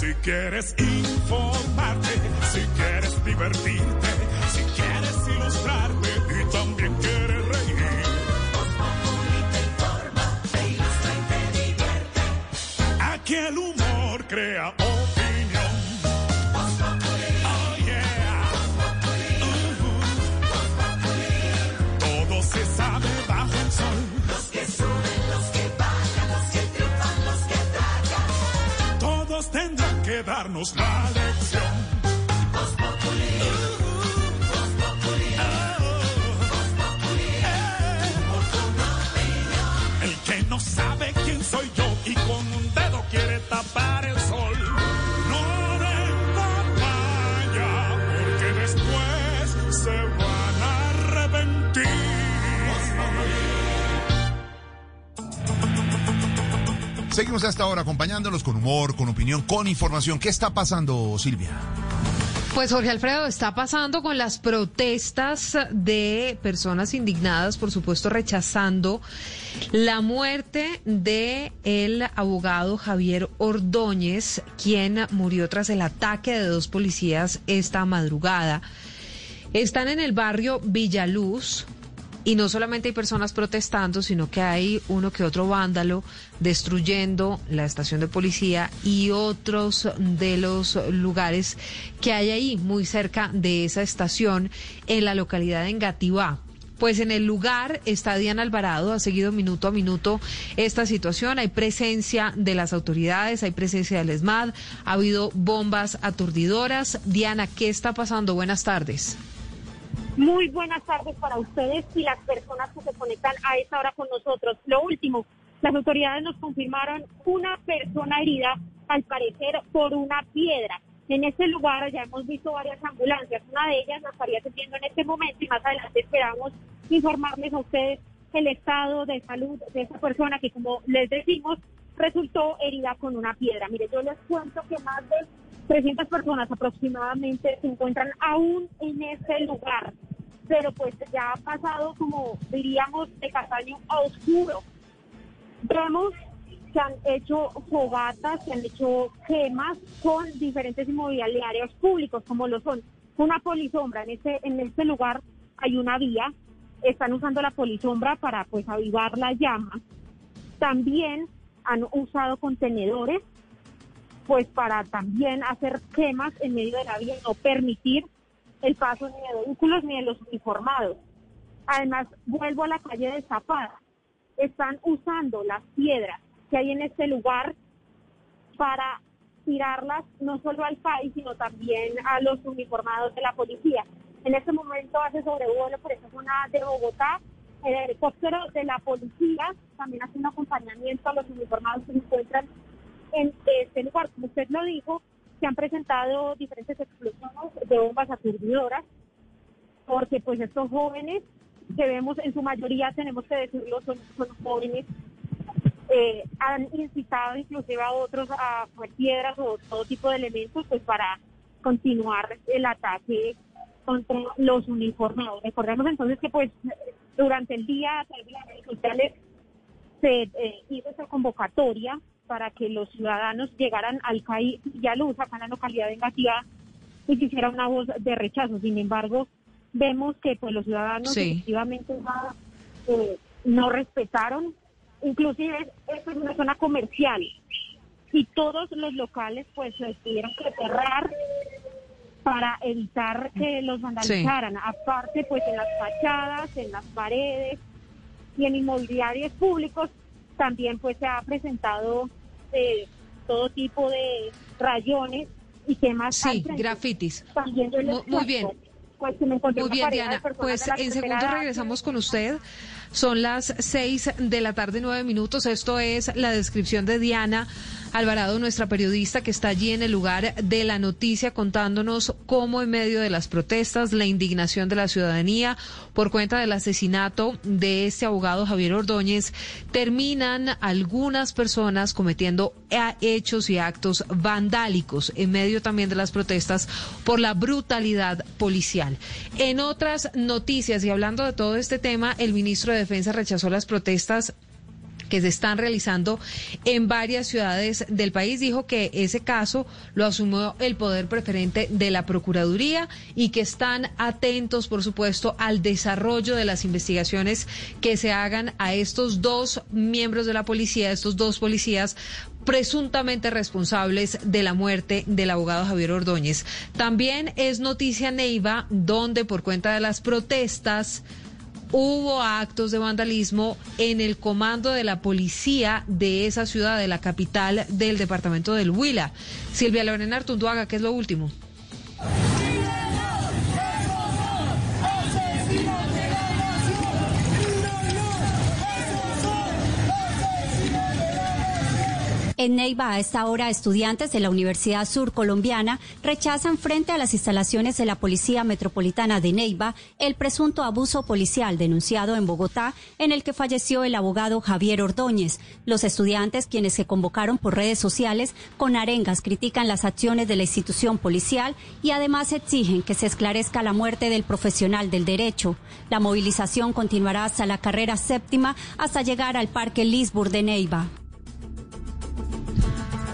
Si quieres informarte, si quieres divertirte, si quieres ilustrarte y también quieres reír. te informa, te ilustra y te divierte. Aquí el humor crea opinión. Oh, yeah. Ujú. Todo se sabe bajo el sol. Los que suben, los que bajan, los que triunfan, los que atacan. Todos tendrán que darnos la Seguimos hasta ahora acompañándolos con humor, con opinión, con información. ¿Qué está pasando, Silvia? Pues Jorge Alfredo, está pasando con las protestas de personas indignadas, por supuesto, rechazando la muerte de el abogado Javier Ordóñez, quien murió tras el ataque de dos policías esta madrugada. Están en el barrio Villaluz, y no solamente hay personas protestando, sino que hay uno que otro vándalo destruyendo la estación de policía y otros de los lugares que hay ahí, muy cerca de esa estación, en la localidad de Engativá. Pues en el lugar está Diana Alvarado, ha seguido minuto a minuto esta situación. Hay presencia de las autoridades, hay presencia del ESMAD, ha habido bombas aturdidoras. Diana, ¿qué está pasando? Buenas tardes. Muy buenas tardes para ustedes y las personas que se conectan a esta hora con nosotros. Lo último, las autoridades nos confirmaron una persona herida, al parecer por una piedra. En este lugar ya hemos visto varias ambulancias. Una de ellas la estaría atendiendo en este momento y más adelante esperamos informarles a ustedes el estado de salud de esa persona que, como les decimos, resultó herida con una piedra. Mire, yo les cuento que más de 300 personas aproximadamente se encuentran aún en ese lugar, pero pues ya ha pasado como diríamos de castaño a oscuro. Vemos que han hecho fogatas, se han hecho quemas con diferentes inmobiliarios públicos, como lo son una polisombra. En este, en este lugar hay una vía, están usando la polisombra para pues avivar la llama. También han usado contenedores pues para también hacer quemas en medio de la vía y no permitir el paso ni de vehículos ni de los uniformados. Además, vuelvo a la calle de Zapada. Están usando las piedras que hay en este lugar para tirarlas no solo al país, sino también a los uniformados de la policía. En este momento hace sobrevuelo por esta zona de Bogotá. El helicóptero de la policía también hace un acompañamiento a los uniformados que se encuentran en este lugar. Como usted lo dijo, se han presentado diferentes explosiones de bombas aturdidoras, porque pues estos jóvenes que vemos en su mayoría, tenemos que decirlo, son, son jóvenes eh, han incitado inclusive a otros a poner piedras o todo tipo de elementos pues para continuar el ataque contra los uniformados. Recordemos entonces que pues durante el día a través se eh, hizo esa convocatoria para que los ciudadanos llegaran al CAI ya luz acá en la localidad de Engativá y se hiciera una voz de rechazo. Sin embargo, vemos que pues los ciudadanos efectivamente eh, no respetaron inclusive esto es una zona comercial y todos los locales pues tuvieron que cerrar para evitar que los vandalizaran. Aparte pues en las fachadas, en las paredes y en inmobiliarios públicos también pues se ha presentado eh, todo tipo de rayones y temas. Sí, grafitis. Muy, bien. Pues, muy bien, Diana. Pues en segundos regresamos con usted. Son las seis de la tarde, nueve minutos. Esto es la descripción de Diana Alvarado, nuestra periodista que está allí en el lugar de la noticia contándonos cómo en medio de las protestas, la indignación de la ciudadanía por cuenta del asesinato de este abogado Javier Ordóñez, terminan algunas personas cometiendo hechos y actos vandálicos en medio también de las protestas por la brutalidad policial. En otras noticias y hablando de todo este tema, el ministro de Defensa rechazó las protestas que se están realizando en varias ciudades del país. Dijo que ese caso lo asumió el poder preferente de la Procuraduría y que están atentos, por supuesto, al desarrollo de las investigaciones que se hagan a estos dos miembros de la policía, estos dos policías presuntamente responsables de la muerte del abogado Javier Ordóñez. También es noticia Neiva, donde por cuenta de las protestas hubo actos de vandalismo en el comando de la policía de esa ciudad, de la capital del departamento del Huila. Silvia Lorena Artunduaga, ¿qué es lo último? En Neiva, a esta hora, estudiantes de la Universidad Sur Colombiana rechazan frente a las instalaciones de la Policía Metropolitana de Neiva el presunto abuso policial denunciado en Bogotá, en el que falleció el abogado Javier Ordóñez. Los estudiantes, quienes se convocaron por redes sociales, con arengas critican las acciones de la institución policial y además exigen que se esclarezca la muerte del profesional del derecho. La movilización continuará hasta la carrera séptima, hasta llegar al Parque Lisburg de Neiva.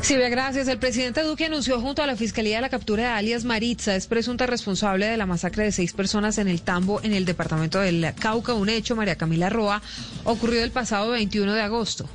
Silvia, gracias. El presidente Duque anunció junto a la Fiscalía la captura de alias Maritza, es presunta responsable de la masacre de seis personas en el Tambo, en el departamento del Cauca. Un hecho, María Camila Roa, ocurrió el pasado 21 de agosto.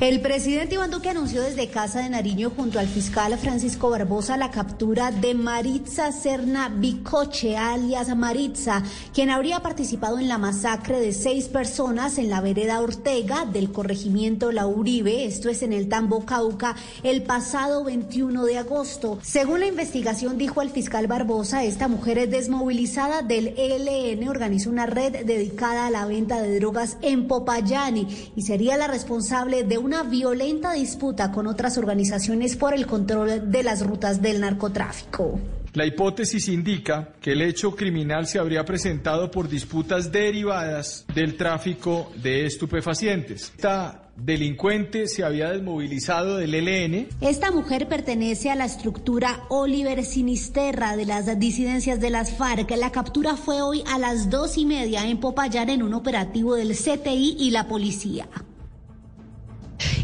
El presidente Iván Duque anunció desde Casa de Nariño junto al fiscal Francisco Barbosa la captura de Maritza Serna Bicoche, alias Maritza, quien habría participado en la masacre de seis personas en la vereda Ortega del corregimiento La Uribe, esto es en el Tambo Cauca, el pasado 21 de agosto. Según la investigación, dijo el fiscal Barbosa, esta mujer es desmovilizada del ELN, organizó una red dedicada a la venta de drogas en Popayani y sería la responsable de una violenta disputa con otras organizaciones por el control de las rutas del narcotráfico. La hipótesis indica que el hecho criminal se habría presentado por disputas derivadas del tráfico de estupefacientes. Esta delincuente se había desmovilizado del ELN. Esta mujer pertenece a la estructura Oliver Sinisterra de las disidencias de las FARC. La captura fue hoy a las dos y media en Popayán en un operativo del CTI y la policía.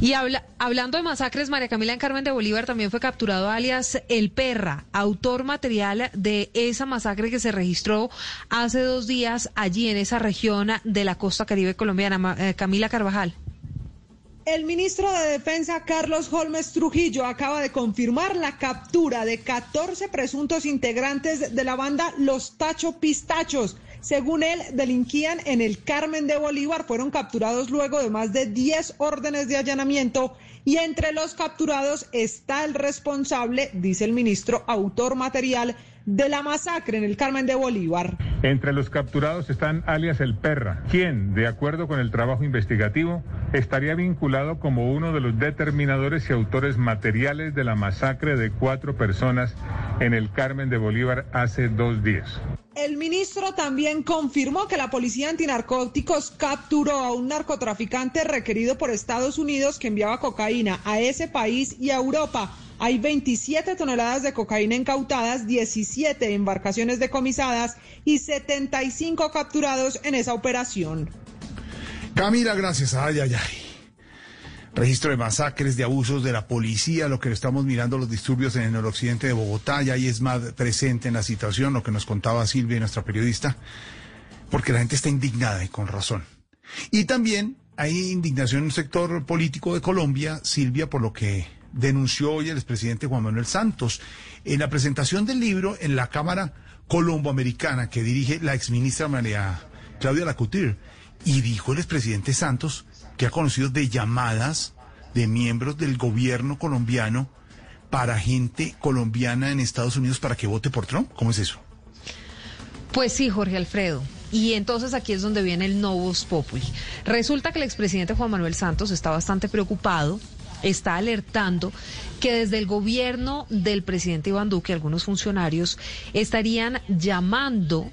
Y habla, hablando de masacres, María Camila en Carmen de Bolívar también fue capturado alias El Perra, autor material de esa masacre que se registró hace dos días allí en esa región de la costa caribe colombiana. Eh, Camila Carvajal. El ministro de Defensa, Carlos Holmes Trujillo, acaba de confirmar la captura de 14 presuntos integrantes de la banda Los Tacho Pistachos según él, delinquían en el Carmen de Bolívar, fueron capturados luego de más de 10 órdenes de allanamiento y entre los capturados está el responsable, dice el ministro, autor material de la masacre en el Carmen de Bolívar. Entre los capturados están alias El Perra, quien, de acuerdo con el trabajo investigativo, estaría vinculado como uno de los determinadores y autores materiales de la masacre de cuatro personas en el Carmen de Bolívar hace dos días. El ministro también confirmó que la policía antinarcóticos capturó a un narcotraficante requerido por Estados Unidos que enviaba cocaína a ese país y a Europa. Hay 27 toneladas de cocaína incautadas, 17 embarcaciones decomisadas y 75 capturados en esa operación. Camila, gracias. Ay, ay, ay. Registro de masacres, de abusos de la policía, lo que estamos mirando, los disturbios en el noroccidente de Bogotá, y ahí es más presente en la situación, lo que nos contaba Silvia, nuestra periodista, porque la gente está indignada y con razón. Y también hay indignación en un sector político de Colombia, Silvia, por lo que denunció hoy el expresidente Juan Manuel Santos en la presentación del libro en la Cámara Colomboamericana que dirige la exministra María Claudia Lacutir. Y dijo el expresidente Santos que ha conocido de llamadas de miembros del gobierno colombiano para gente colombiana en Estados Unidos para que vote por Trump. ¿Cómo es eso? Pues sí, Jorge Alfredo. Y entonces aquí es donde viene el novus populi. Resulta que el expresidente Juan Manuel Santos está bastante preocupado, está alertando que desde el gobierno del presidente Iván Duque algunos funcionarios estarían llamando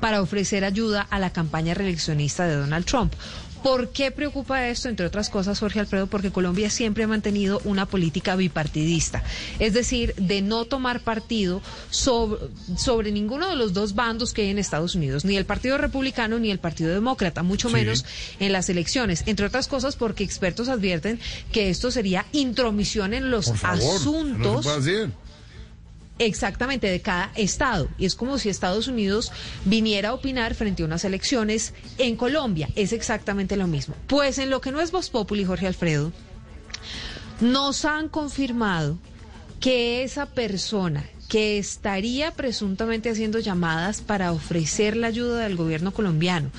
para ofrecer ayuda a la campaña reeleccionista de Donald Trump. ¿Por qué preocupa esto? Entre otras cosas, Jorge Alfredo, porque Colombia siempre ha mantenido una política bipartidista, es decir, de no tomar partido sobre, ninguno de los dos bandos que hay en Estados Unidos, ni el Partido Republicano ni el Partido Demócrata, mucho menos en las elecciones. Entre otras cosas, porque expertos advierten que esto sería intromisión en los asuntos exactamente de cada estado. Y es como si Estados Unidos viniera a opinar frente a unas elecciones en Colombia. Es exactamente lo mismo. Pues en lo que no es Voz Populi, Jorge Alfredo, nos han confirmado que esa persona que estaría presuntamente haciendo llamadas para ofrecer la ayuda del gobierno colombiano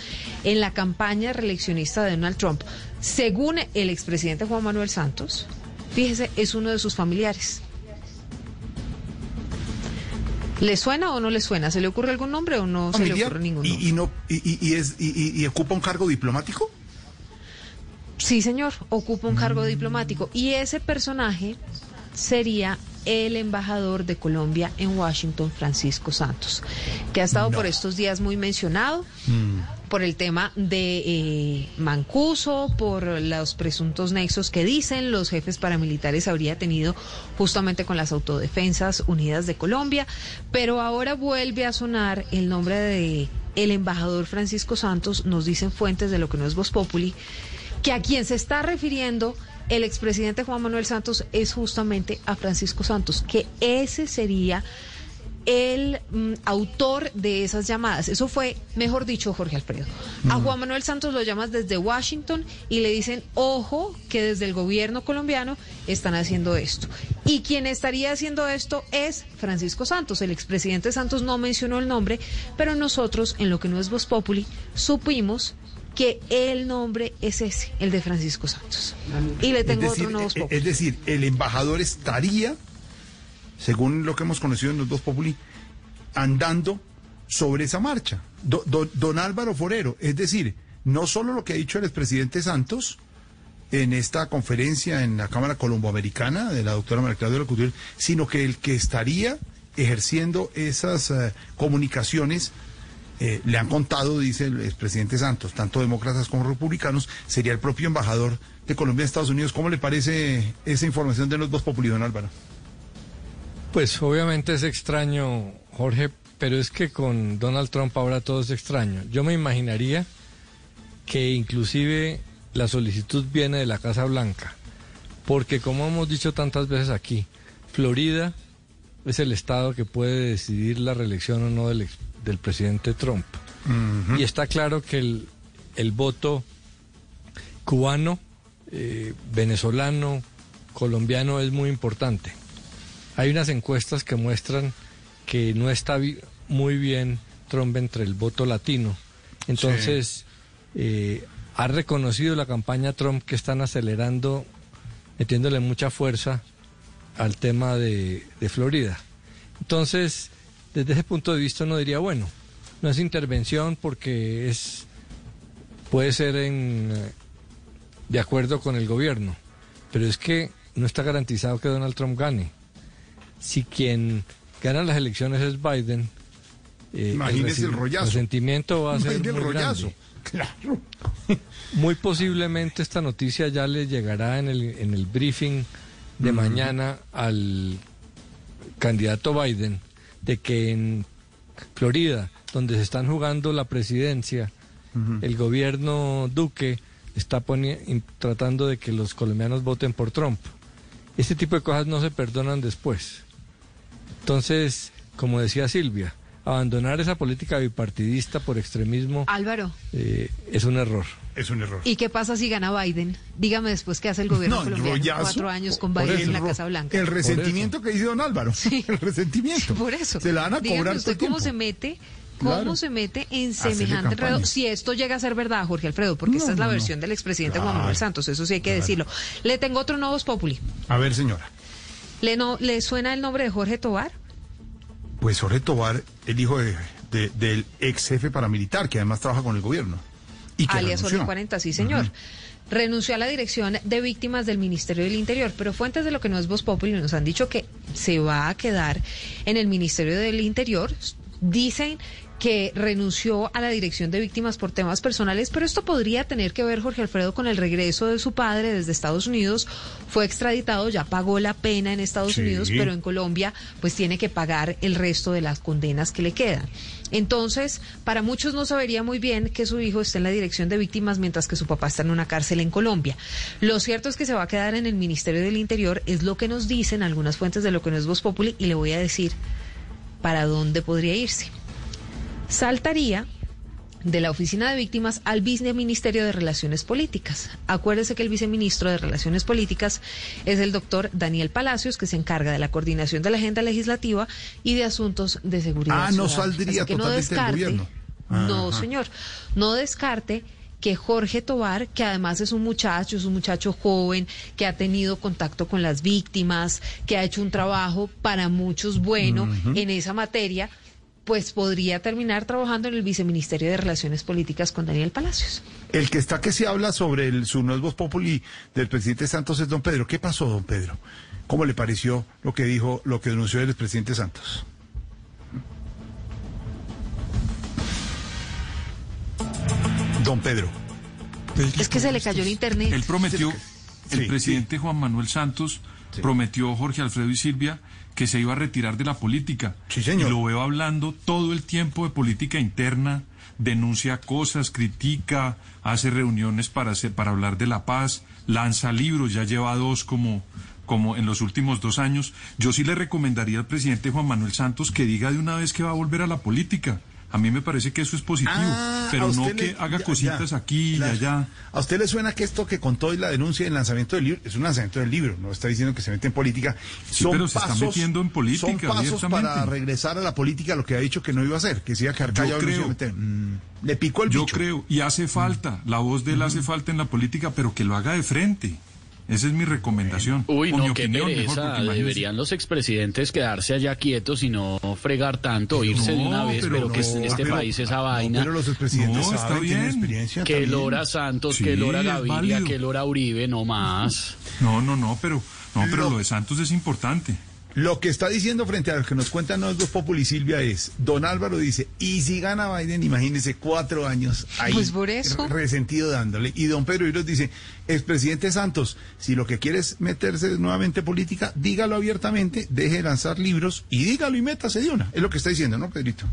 en la campaña reeleccionista de Donald Trump, según el expresidente Juan Manuel Santos, fíjese, es uno de sus familiares. ¿Le suena o no le suena? ¿Se le ocurre algún nombre o no se le ocurre ningún nombre? ¿Y, no, y, es, y, ocupa un cargo diplomático? Sí, señor, ocupa un cargo mm. diplomático. Y ese personaje sería el embajador de Colombia en Washington, Francisco Santos, que ha estado por estos días muy mencionado. Mm. por el tema de eh, Mancuso, por los presuntos nexos que dicen los jefes paramilitares habría tenido justamente con las Autodefensas Unidas de Colombia, pero ahora vuelve a sonar el nombre de el embajador Francisco Santos, nos dicen fuentes de lo que no es Voz Populi, que a quien se está refiriendo el expresidente Juan Manuel Santos es justamente a Francisco Santos, que ese sería el mm, autor de esas llamadas. Eso fue, mejor dicho, Jorge Alfredo. A Juan Manuel Santos lo llamas desde Washington y le dicen, ojo, que desde el gobierno colombiano están haciendo esto. Y quien estaría haciendo esto es Francisco Santos. El expresidente Santos no mencionó el nombre, pero nosotros, en lo que no es Voz Populi, supimos que el nombre es ese, el de Francisco Santos. Y le tengo otro nuevo Populi. Es decir, el embajador estaría según lo que hemos conocido en los dos Populi, andando sobre esa marcha. don Álvaro Forero, es decir, no solo lo que ha dicho el expresidente Santos en esta conferencia en la Cámara Colomboamericana de la doctora María Claudia Locutor, sino que el que estaría ejerciendo esas eh, comunicaciones eh, le han contado, dice el expresidente Santos, tanto demócratas como republicanos, sería el propio embajador de Colombia en Estados Unidos. ¿Cómo le parece esa información de los dos Populi, don Álvaro? Pues obviamente es extraño, Jorge, pero es que con Donald Trump ahora todo es extraño. Yo me imaginaría que inclusive la solicitud viene de la Casa Blanca, porque como hemos dicho tantas veces aquí, Florida es el estado que puede decidir la reelección o no del, del presidente Trump. Y está claro que el, el voto cubano, eh, venezolano, colombiano es muy importante. Hay unas encuestas que muestran que no está muy bien Trump entre el voto latino. Entonces, eh, ha reconocido la campaña Trump que están acelerando, metiéndole mucha fuerza al tema de, de Florida. Entonces, desde ese punto de vista uno diría, bueno, no es intervención porque es puede ser en de acuerdo con el gobierno, pero es que no está garantizado que Donald Trump gane. Si quien gana las elecciones es Biden, eh, Imagínese el, el, rollazo. el sentimiento va a ser muy el rollazo. grande. Claro. Muy posiblemente esta noticia ya le llegará en el, en el briefing de Mm. mañana al candidato Biden de que en Florida, donde se están jugando la presidencia, el gobierno Duque está tratando de que los colombianos voten por Trump. Este tipo de cosas no se perdonan después. Entonces, como decía Silvia, abandonar esa política bipartidista por extremismo Álvaro, eh, es un error. Es un error. ¿y qué pasa si gana Biden? Dígame después qué hace el gobierno No, colombiano rollazo. cuatro años con Biden eso, en la Casa Blanca. El resentimiento que dice don Álvaro. El resentimiento. Por eso. Se la van a Dígame cobrar todo usted el cómo se mete, cómo Claro. se mete en semejante enredo. Si esto llega a ser verdad, Jorge Alfredo, porque esta es la no, no. versión del expresidente Juan Claro. Manuel Santos, eso sí hay que decirlo. Le tengo otro nuevo Populi. A ver, señora. ¿Le, no, ¿Le suena el nombre de Jorge Tobar? Pues Jorge Tobar, el hijo de- de- del ex jefe paramilitar, que además trabaja con el gobierno. Y que alias renunció. Jorge 40, sí señor. Renunció a la dirección de víctimas del Ministerio del Interior, pero fuentes de lo que no es Voz Populi nos han dicho que se va a quedar en el Ministerio del Interior. Dicen que renunció a la dirección de víctimas por temas personales, pero esto podría tener que ver, Jorge Alfredo, con el regreso de su padre desde Estados Unidos. Fue extraditado, ya pagó la pena en Estados Sí. Unidos, pero en Colombia pues tiene que pagar el resto de las condenas que le quedan. Entonces, para muchos no sabería muy bien que su hijo esté en la dirección de víctimas mientras que su papá está en una cárcel en Colombia. Lo cierto es que se va a quedar en el Ministerio del Interior, es lo que nos dicen algunas fuentes de lo que no es Voz Populi, y le voy a decir para dónde podría irse. Saltaría de la Oficina de Víctimas al Viceministerio de Relaciones Políticas. Acuérdese que el viceministro de Relaciones Políticas es el doctor Daniel Palacios, que se encarga de la coordinación de la agenda legislativa y de asuntos de seguridad. Ah, no ciudadana. saldría que no totalmente del descarte- gobierno. No, Ajá. señor. No descarte que Jorge Tobar, que además es un muchacho, es un muchacho joven, que ha tenido contacto con las víctimas, que ha hecho un trabajo para muchos bueno en esa materia, pues podría terminar trabajando en el Viceministerio de Relaciones Políticas con Daniel Palacios. El que está que se habla sobre el, su voz populi del presidente Santos es don Pedro. ¿Qué pasó, don Pedro? ¿Cómo le pareció lo que dijo, lo que denunció el expresidente Santos? Don Pedro. Es que se le cayó el internet. Él prometió, el Sí, presidente Juan Manuel Santos prometió Jorge Alfredo y Silvia que se iba a retirar de la política. Sí, señor. Y lo veo hablando todo el tiempo de política interna, denuncia cosas, critica, hace reuniones para, hacer- para hablar de la paz, lanza libros, ya lleva dos como, como en los últimos dos años. Yo sí le recomendaría al presidente Juan Manuel Santos que diga de una vez que va a volver a la política. A mí me parece que eso es positivo, Ah, pero no que haga ya, cositas ya, aquí claro. y allá. ¿A usted le suena que esto que contó y la denuncia del lanzamiento del libro es un lanzamiento del libro? No está diciendo que se mete en política. Sí, pero se está metiendo en política Son pasos para regresar a la política lo que ha dicho que no iba a hacer, que se iba a quedar Yo callado y no se iba a creo. meter. Mm, le picó el Yo bicho. creo, y hace falta, la voz de él hace falta en la política, pero que lo haga de frente. Esa es mi recomendación. Uy, O no, mi qué opinión, pereza. Deberían los expresidentes quedarse allá quietos y no fregar tanto, irse de una vez, pero pero, que no, este pero- país esa no, vaina. Pero los expresidentes No, está saben, tienen bien. experiencia que. Lora Santos, Sí, que Lora Gaviria, que Lora Uribe, no más. No, no, no, pero, no, pero Lo- lo de Santos es importante. Lo que está diciendo frente a lo que nos cuentan los dos Populi Silvia es, don Álvaro dice, y si gana Biden, imagínese cuatro años ahí Pues por eso. resentido dándole. Y don Pedro Iros dice, expresidente Santos, si lo que quiere es meterse nuevamente en política, dígalo abiertamente, deje de lanzar libros y dígalo y métase de una. Es lo que está diciendo, ¿no, Pedrito?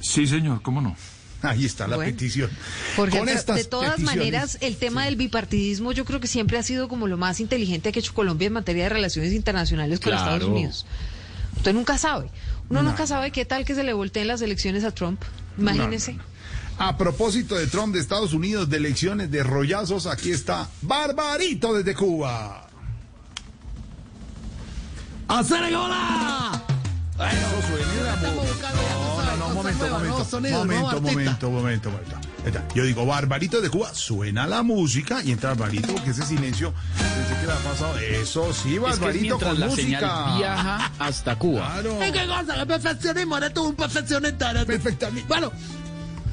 Sí, señor, ¿cómo no? Ahí está la Bueno. petición. Porque Con de- estas de todas maneras, el tema del bipartidismo yo creo que siempre ha sido como lo más inteligente que ha hecho Colombia en materia de relaciones internacionales con Claro. Estados Unidos. Usted nunca sabe. Uno No. nunca sabe qué tal que se le volteen las elecciones a Trump. Imagínese. A propósito de Trump de Estados Unidos, de elecciones, de rollazos, aquí está Barbarito desde Cuba. ¡Hacer hola! Eso suena la música. No, no, no, momento, momento. Momento, momento, momento. Yo digo, Barbarito de Cuba, suena la música y entra Barbarito, porque ese silencio, pensé que le ha pasado. Eso sí, Es que es Barbarito mientras con la música. señal viaja hasta Cuba. Claro. ¡Ay, qué cosa! ¡Qué perfeccionismo! Eres tú un perfeccionista. tú. Bueno,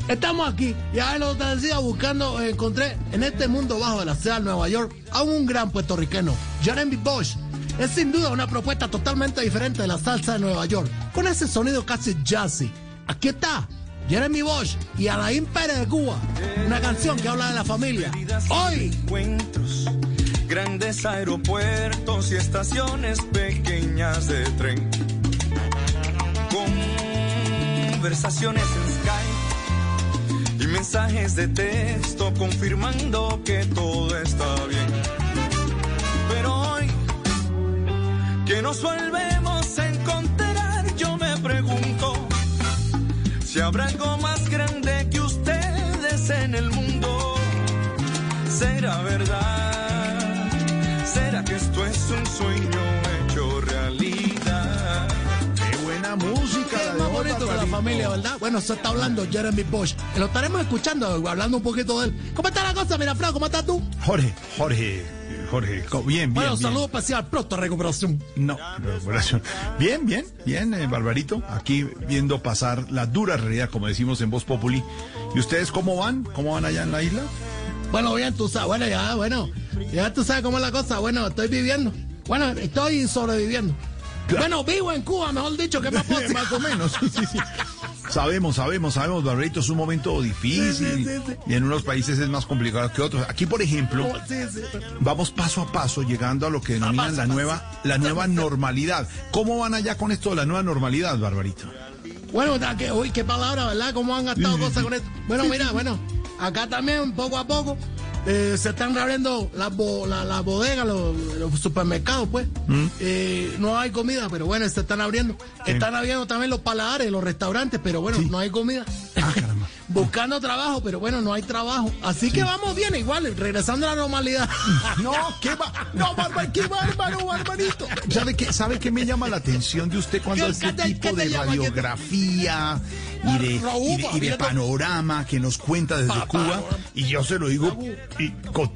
estamos aquí. Ya lo te decía, buscando, encontré en este mundo bajo de la ciudad de Nueva York a un gran puertorriqueño, Jeremy Bosch. Es sin duda una propuesta totalmente diferente de la salsa de Nueva York, con ese sonido casi jazzy. Aquí está, Jeremy Bosch y Alain Pérez de Cuba. Una canción que habla de la familia. Hoy. encuentros, grandes aeropuertos y estaciones pequeñas de tren. Conversaciones en Skype y mensajes de texto confirmando que todo está bien. Pero que nos volvemos a encontrar, yo me pregunto si habrá algo más grande que ustedes en el mundo. ¿Será verdad? ¿Será que esto es un sueño hecho realidad? Qué buena música. Qué la más bonito que la familia, ¿verdad? Bueno, se está hablando Jeremy Bosch. Lo estaremos escuchando, hablando un poquito de él. ¿Cómo está la cosa, mira? ¿Cómo estás tú? Jorge, Jorge, Jorge, bien, bien. Bueno, bien. saludo especial, pronta recuperación. No, recuperación. Bien, bien, bien, eh, Barbarito. Aquí viendo pasar la dura realidad, como decimos en Voz Populi. ¿Y ustedes cómo van? ¿Cómo van allá en la isla? Bueno, bien, tú sabes, bueno, ya, bueno, ya tú sabes cómo es la cosa. Bueno, estoy viviendo. Bueno, estoy sobreviviendo. Bueno, vivo en Cuba, mejor dicho, ¿qué más? Más o menos, sí, sí. Sabemos, sabemos, sabemos, Barbarito, es un momento difícil Sí, sí, sí. y en unos países es más complicado que otros. Aquí, por ejemplo, Oh, vamos paso a paso llegando a lo que denominan la nueva, la nueva normalidad. ¿Cómo van allá con esto de la nueva normalidad, Barbarito? Bueno, que, uy, qué palabra, ¿verdad? ¿Cómo han gastado cosas con esto? Bueno, mira, bueno, acá también, poco a poco, eh, se están reabriendo las bo- la, la bodegas, los, los supermercados, pues. Eh, no hay comida, pero bueno, se están abriendo. Están abriendo también los paladares, los restaurantes, pero bueno, no hay comida. Buscando trabajo, pero bueno, no hay trabajo. Así que vamos bien, igual, regresando a la normalidad. No, qué va, no, bárbaro, qué bárbaro, barbarito. ¿Sabe qué, ¿Sabe qué me llama la atención de usted cuando ¿Qué- este tipo de radiografía y de, y de- y de mira, panorama que nos cuenta desde Pa- Cuba? panorama. Y yo se lo digo y con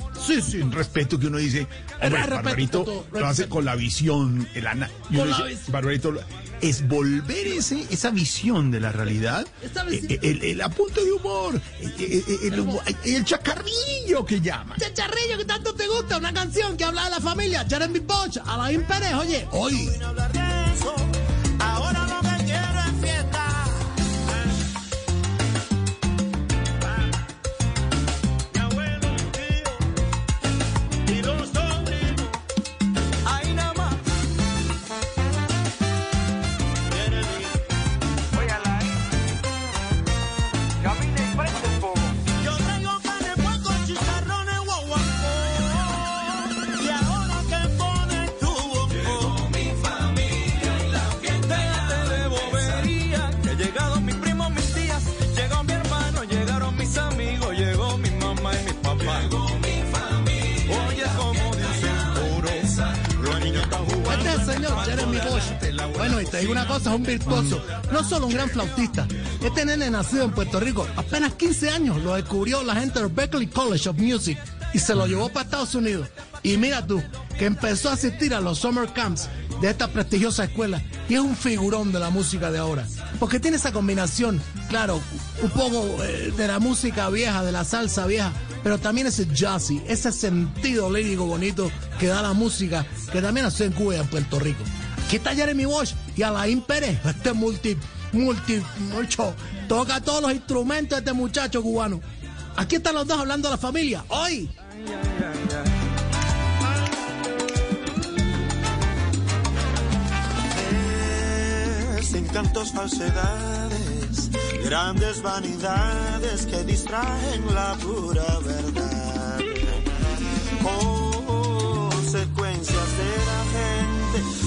respeto que uno dice, hombre, respeto, Barbarito todo, lo hace con la visión, el ana- y uno Con la dice, visión. Barbarito, lo- es volver ese, esa visión de la realidad, visión. eh, el, el apunte de humor, eh, eh, eh, el, humor- el chacarrillo que llaman. Chicharrillo, que tanto te gusta, una canción que habla de la familia, Jeremy Bosch, Alain Pérez, oye, hoy. Bueno, y te digo una cosa, es un virtuoso. No solo un gran flautista. Este nene nacido en Puerto Rico, apenas 15 años, lo descubrió la gente del Berklee College of Music y se lo llevó para Estados Unidos. Y mira tú, que empezó a asistir a los summer camps de esta prestigiosa escuela y es un figurón de la música de ahora. Porque tiene esa combinación, claro, un poco eh, de la música vieja, de la salsa vieja, pero también ese jazzy, ese sentido lírico bonito que da la música, que también hace en Cuba y en Puerto Rico. Aquí está Jeremy Bosch y Alain Pérez, este multi, multi, mucho, toca todos los instrumentos este muchacho cubano. Aquí están los dos hablando de la familia, hoy. sin tantas falsedades, grandes vanidades que distraen la pura verdad. Consecuencias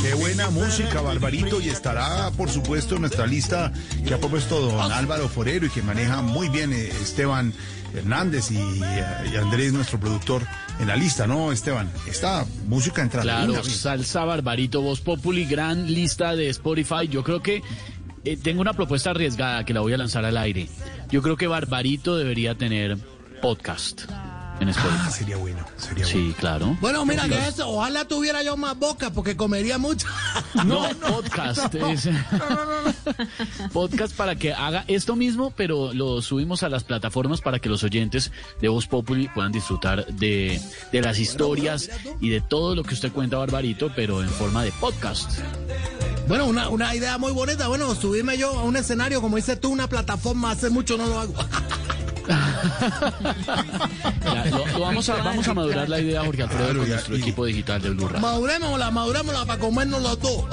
Qué buena música, Barbarito, y estará, por supuesto, en nuestra lista que ha propuesto don Álvaro Forero y que maneja muy bien eh, Esteban Hernández y, eh, y Andrés, nuestro productor, en la lista, ¿no, Esteban? Esta música entra Claro, salsa barbarito, voz populi, gran lista de Spotify. Yo creo que eh, tengo una propuesta arriesgada que la voy a lanzar al aire. Yo creo que Barbarito debería tener podcast en Spotify. Ah, sería bueno, sería Sí, claro. Bueno, mira que eso, ojalá tuviera yo más boca porque comería mucho. No, podcast. es- podcast para que haga esto mismo, pero lo subimos a las plataformas para que los oyentes de Voz Populi puedan disfrutar de, de las historias y de todo lo que usted cuenta, Barbarito, pero en forma de podcast. Bueno, una, una idea muy bonita. Bueno, subirme yo a un escenario, como dices tú, una plataforma, hace mucho no lo hago. Ya, lo, lo vamos, a, vamos a madurar la idea, Jorge Alfredo, con nuestro equipo digital de Blue Radio. Madurémosla, madurémosla para comernos los dos.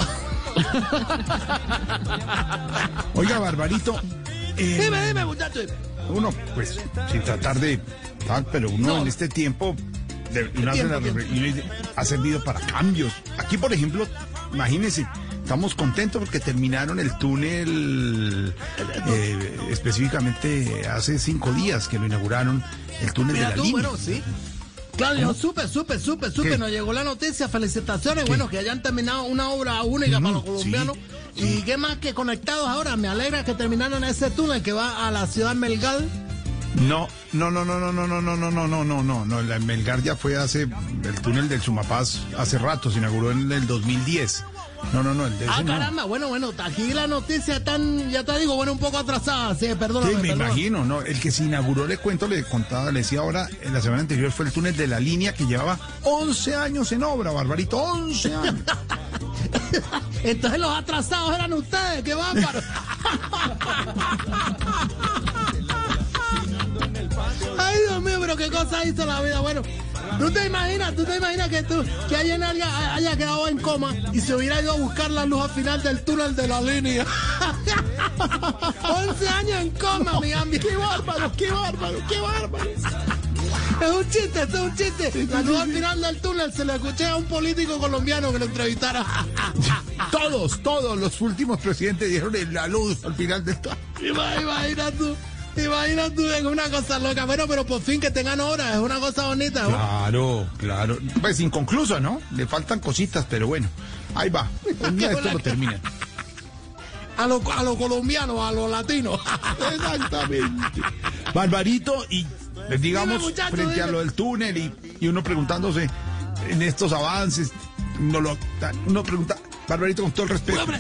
Oiga, Barbarito. eh, Dime, dime, muchacho. uno, pues, sin tratar de tal, pero uno en este tiempo, de- ha servido para cambios. Aquí, por ejemplo, imagínense, estamos contentos porque terminaron el túnel, eh, específicamente hace cinco días que lo inauguraron, el túnel Mira de la tú, línea. bueno, sí. Supe, supe, supe, supe, ¿Qué? nos llegó la noticia, felicitaciones, bueno, que hayan terminado una obra única para los sí, colombianos. Y qué más que conectados ahora, me alegra que terminaron ese túnel que va a la ciudad Melgal. No, no, no, no, no, no, no, no, no, no, no, no, no, no, Melgar ya fue hace, el túnel del Sumapaz hace rato, se inauguró en el 2010. No, no, no, el de Ah, ese no. caramba, bueno, bueno, aquí la noticia tan, ya te digo, bueno, un poco atrasada, sí, perdóname. Sí, me imagino, ¿no? El que se inauguró, le cuento, le contaba, le decía ahora, en la semana anterior fue el túnel de la línea que llevaba 11 años en obra, Barbarito, 11 años. Entonces los atrasados eran ustedes, qué bárbaro. Ay, Dios mío, pero qué cosa hizo la vida. Bueno, tú te imaginas, tú te imaginas que tú, que alguien haya, haya quedado en coma y se hubiera ido a buscar la luz al final del túnel de la línea. 11 años en coma, mi amigo. Qué bárbaro, qué bárbaro, qué bárbaro. Es un chiste, esto es un chiste. La luz al final del túnel se le escuché a un político colombiano que lo entrevistara. todos, todos los últimos presidentes dieron la luz al final de esto. Ima- Imagina tú, imagina tú, es una cosa loca. Bueno, pero por fin que tengan hora, es una cosa bonita. ¿no? Claro, claro. Pues inconcluso, ¿no? Le faltan cositas, pero bueno, ahí va. Un día esto lo termina. A los a los colombianos, a los latinos. Exactamente. Barbarito, y pues, digamos, Dime, muchacho, frente a lo del túnel y, y uno preguntándose en estos avances, uno, lo, uno pregunta, Barbarito, con todo el respeto.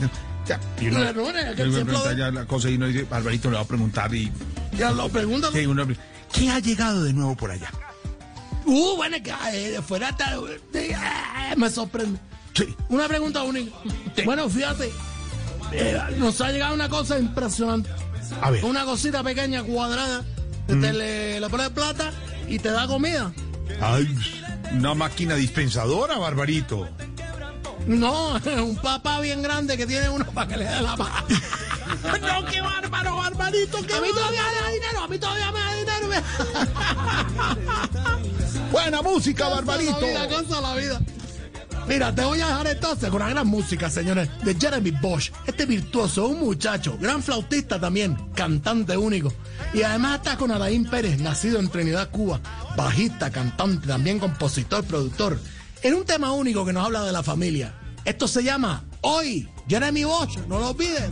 Ya, y uno, No, no, no, es que y uno siempre pregunta lo- ya la cosa y uno dice, Barbarito le va a preguntar y... Ya lo preguntan. Sí, uno- ¿Qué ha llegado de nuevo por allá? Uh, bueno, que eh, de fuera está- eh, me sorprende. Una pregunta única. Bueno, fíjate, eh, nos ha llegado una cosa impresionante. A ver. Una cosita pequeña, cuadrada, que Mm. te le, le pones plata y te da comida. Ay, una máquina dispensadora, Barbarito. No, un papá bien grande que tiene uno para que le dé la paz. no, qué bárbaro, barbarito. a mí todavía me da dinero, a mí todavía me da dinero. Buena música, Barbarito. La cosa, la vida. Mira, te voy a dejar entonces con una gran música, señores, de Jeremy Bosch. Este virtuoso, un muchacho, gran flautista también, cantante único. Y además está con Alain Pérez, nacido en Trinidad, Cuba, bajista, cantante, también compositor, productor. En un tema único que nos habla de la familia. Esto se llama Hoy, Jeremy Bosch, no lo olvides.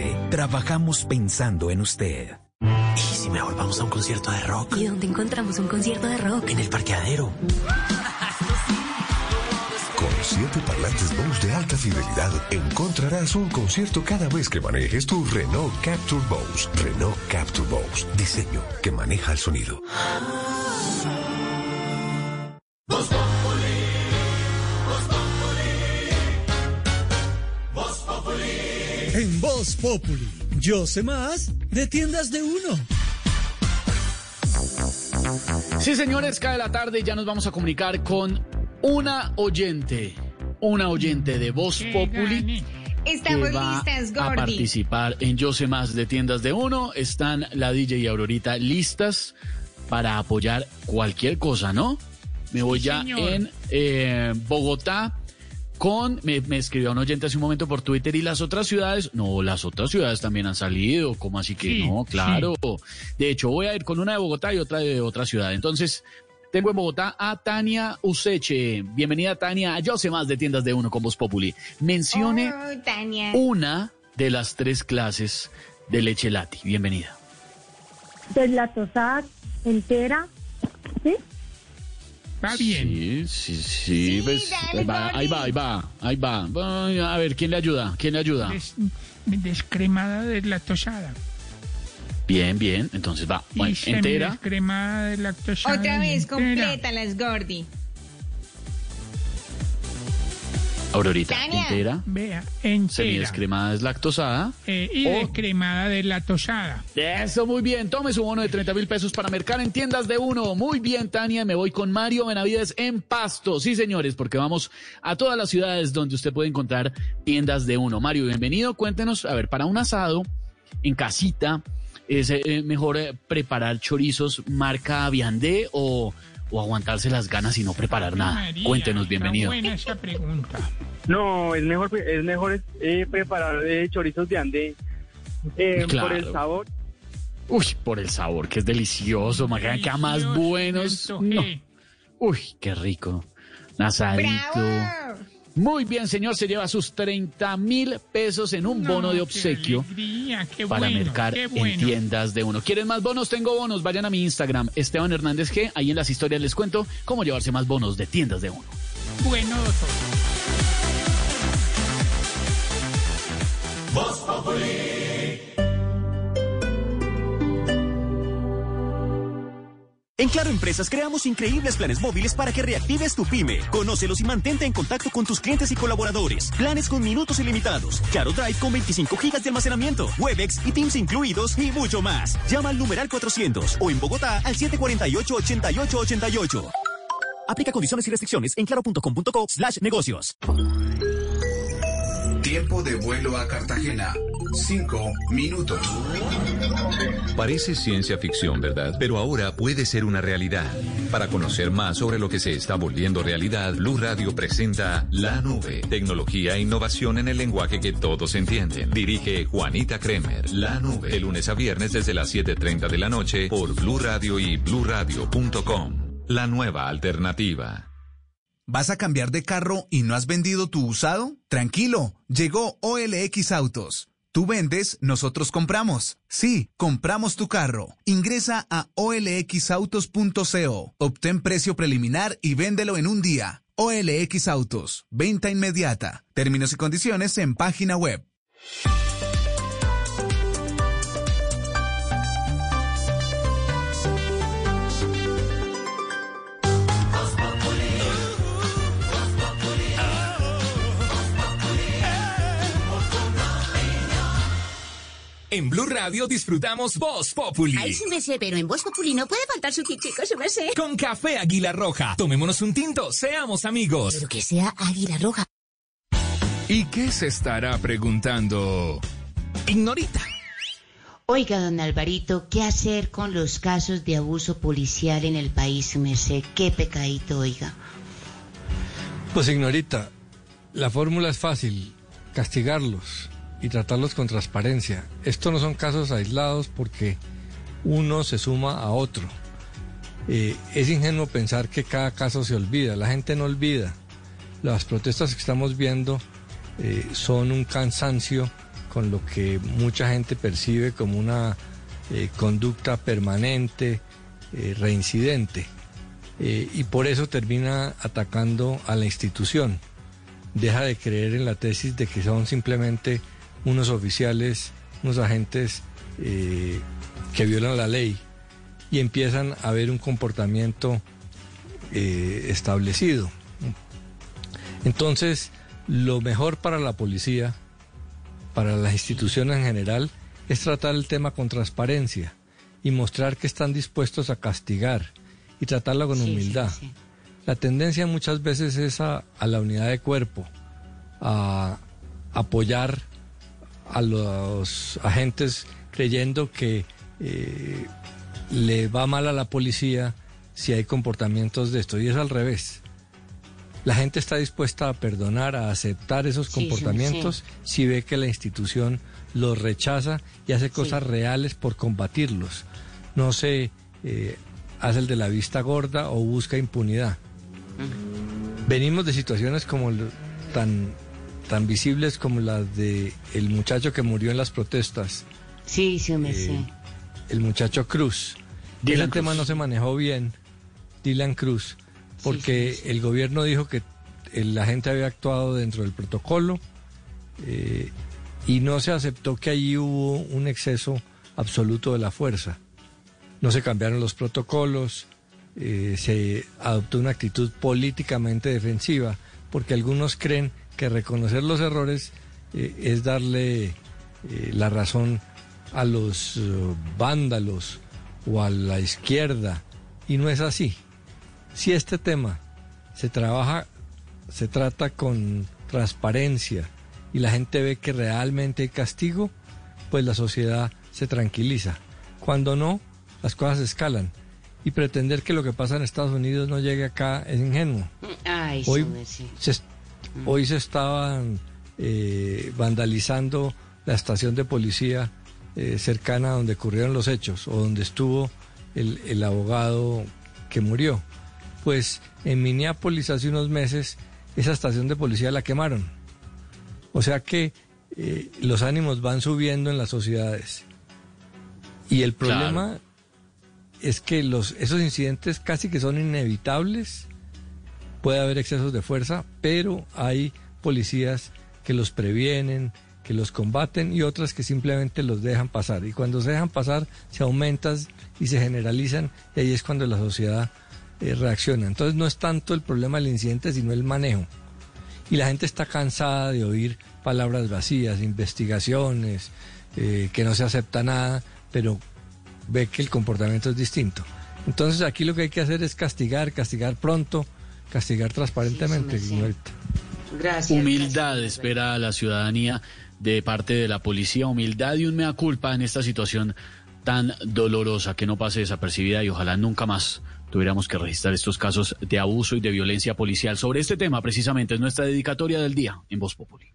trabajamos pensando en usted. ¿Y si mejor vamos a un concierto de rock? ¿Y dónde encontramos un concierto de rock? En el parqueadero. Con siete parlantes Bose de alta fidelidad encontrarás un concierto cada vez que manejes tu Renault Capture Bose. Renault Capture Bose. Diseño que maneja el sonido. Voz Populi, yo sé más de tiendas de uno. Sí, señores, cae la tarde y ya nos vamos a comunicar con una oyente. Una oyente de Voz Populi. Estamos que va listas, a Gordy. participar en Yo sé más de tiendas de uno. Están la DJ y Aurorita listas para apoyar cualquier cosa, ¿no? Me voy ya señor. en eh, Bogotá con, me, me escribió un oyente hace un momento por Twitter y las otras ciudades, no, las otras ciudades también han salido, ¿cómo así que Sí, no? Claro. De hecho, voy a ir con una de Bogotá y otra de otra ciudad. Entonces, tengo en Bogotá a Tania Useche. Bienvenida, Tania. Yo sé más de tiendas de uno con Voz Populi. Mencione Oh, Tania. una de las tres clases de leche lati. Bienvenida. Deslactosada entera, ¿sí? Va bien. Sí, sí, sí. pues, dale, ahí, va, ahí va, ahí va, ahí va. Ay, A ver, ¿quién le ayuda? ¿Quién le ayuda? Des- descremada de lactosada. Bien, bien. Entonces va. Y Bueno, entera. descremada de lactosada. Otra vez, entera. complétalas, Gordy. Aurorita, Tania. entera. Vea, entera. Semidescremada deslactosada. Eh, y Oh. descremada de lactosada. Eso, muy bien. Tome su bono de 30 mil pesos para mercar en tiendas de uno. Muy bien, Tania. Me voy con Mario Benavides en Pasto. Sí, señores, porque vamos a todas las ciudades donde usted puede encontrar tiendas de uno. Mario, bienvenido. Cuéntenos, a ver, para un asado en casita, ¿es eh, mejor eh, preparar chorizos marca Viandé o, o aguantarse las ganas y no preparar nada? María, Cuéntenos, bienvenido. buena esa pregunta. No, es mejor, es mejor eh, preparar eh, chorizos de ande eh, Claro. por el sabor. Uy, por el sabor, que es delicioso. Mañana queda más buenos. No. antojé. Uy, qué rico. ¡Bravo! Muy bien, señor. Se lleva sus 30 mil pesos en un No, bono de qué obsequio alegría, qué para bueno, mercar qué en tiendas de uno. ¿Quieren más bonos? Tengo bonos. Vayan a mi Instagram, Esteban Hernández G. Ahí en las historias les cuento cómo llevarse más bonos de tiendas de uno. Bueno, doctor. En Claro Empresas creamos increíbles planes móviles para que reactives tu pyme. Conócelos y mantente en contacto con tus clientes y colaboradores. Planes con minutos ilimitados. Claro Drive con 25 gigas de almacenamiento. Webex y Teams incluidos y mucho más. Llama al numeral 400 o en Bogotá al 748-8888. Aplica condiciones y restricciones en claro.com.co slash negocios. Tiempo de vuelo a Cartagena. Cinco minutos. Parece ciencia ficción, ¿verdad? Pero ahora puede ser una realidad. Para conocer más sobre lo que se está volviendo realidad, Blue Radio presenta La Nube. Tecnología e innovación en el lenguaje que todos entienden. Dirige Juanita Kremer. La Nube. De lunes a viernes desde las 7.30 de la noche por Blue Radio y bluradio.com. La nueva alternativa. ¿Vas a cambiar de carro y no has vendido tu usado? Tranquilo, llegó OLX Autos. Tú vendes, nosotros compramos. Sí, compramos tu carro. Ingresa a olxautos.co, obtén precio preliminar y véndelo en un día. OLX Autos, venta inmediata. Términos y condiciones en página web. En Blue Radio disfrutamos Voz Populi. Ay, sí me sé, pero en Voz Populi no puede faltar su chico, sí me sé. Con café Águila Roja. Tomémonos un tinto, seamos amigos. Pero que sea Águila Roja. ¿Y qué se estará preguntando? Ignorita. Oiga, don Alvarito, ¿qué hacer con los casos de abuso policial en el país, me sé? Qué pecadito, oiga. Pues ignorita, la fórmula es fácil, castigarlos y tratarlos con transparencia. Estos no son casos aislados porque uno se suma a otro. Eh, es ingenuo pensar que cada caso se olvida, la gente no olvida. Las protestas que estamos viendo eh, son un cansancio con lo que mucha gente percibe como una eh, conducta permanente, reincidente. Y por eso termina atacando a la institución. Deja de creer en la tesis de que son simplemente unos oficiales, unos agentes eh, que violan la ley y empiezan a ver un comportamiento eh, establecido. Entonces, lo mejor para la policía, para las instituciones en general, es tratar el tema con transparencia y mostrar que están dispuestos a castigar y tratarlo con Sí, sí, humildad. sí. La tendencia muchas veces es a, a la unidad de cuerpo, a apoyar a los agentes creyendo que eh, le va mal a la policía si hay comportamientos de esto. Y es al revés. La gente está dispuesta a perdonar, a aceptar esos Sí, sí, comportamientos si ve que la institución los rechaza y hace cosas reales por combatirlos. No se eh, hace el de la vista gorda o busca impunidad. Venimos de situaciones como tan, tan visibles como las de el muchacho que murió en las protestas. Sí, sí, me Eh, sé. el muchacho Cruz. Dylan Ese tema Cruz. no se manejó bien, Dylan Cruz, porque el gobierno dijo que el- la gente había actuado dentro del protocolo eh, y no se aceptó que allí hubo un exceso absoluto de la fuerza. No se cambiaron los protocolos, eh, se adoptó una actitud políticamente defensiva, porque algunos creen que reconocer los errores eh, es darle eh, la razón a los eh, vándalos o a la izquierda, y no es así. Si este tema se trabaja, se trata con transparencia y la gente ve que realmente hay castigo, pues la sociedad se tranquiliza. Cuando no, las cosas escalan. Y pretender que lo que pasa en Estados Unidos no llegue acá es ingenuo. Ay, Hoy sí, se, hoy se estaban eh, vandalizando la estación de policía eh, cercana a donde ocurrieron los hechos o donde estuvo el, el abogado que murió. Pues en Minneapolis hace unos meses esa estación de policía la quemaron. O sea que eh, los ánimos van subiendo en las sociedades. Y el Claro. problema es que los, esos incidentes casi que son inevitables. Puede haber excesos de fuerza, pero hay policías que los previenen, que los combaten y otras que simplemente los dejan pasar. Y cuando se dejan pasar, se aumentan y se generalizan y ahí es cuando la sociedad eh, reacciona. Entonces no es tanto el problema del incidente, sino el manejo. Y la gente está cansada de oír palabras vacías, investigaciones, eh, que no se acepta nada, pero ve que el comportamiento es distinto. Entonces aquí lo que hay que hacer es castigar, castigar pronto, castigar transparentemente. señorita. Gracias. Humildad espera a la ciudadanía de parte de la policía, humildad y un mea culpa en esta situación tan dolorosa que no pase desapercibida y ojalá nunca más tuviéramos que registrar estos casos de abuso y de violencia policial. Sobre este tema precisamente es nuestra dedicatoria del día en Voz Populi.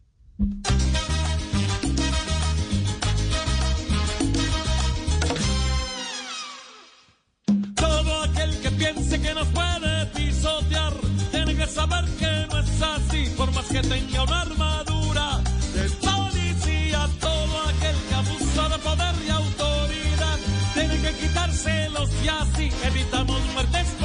Y así evitamos muertes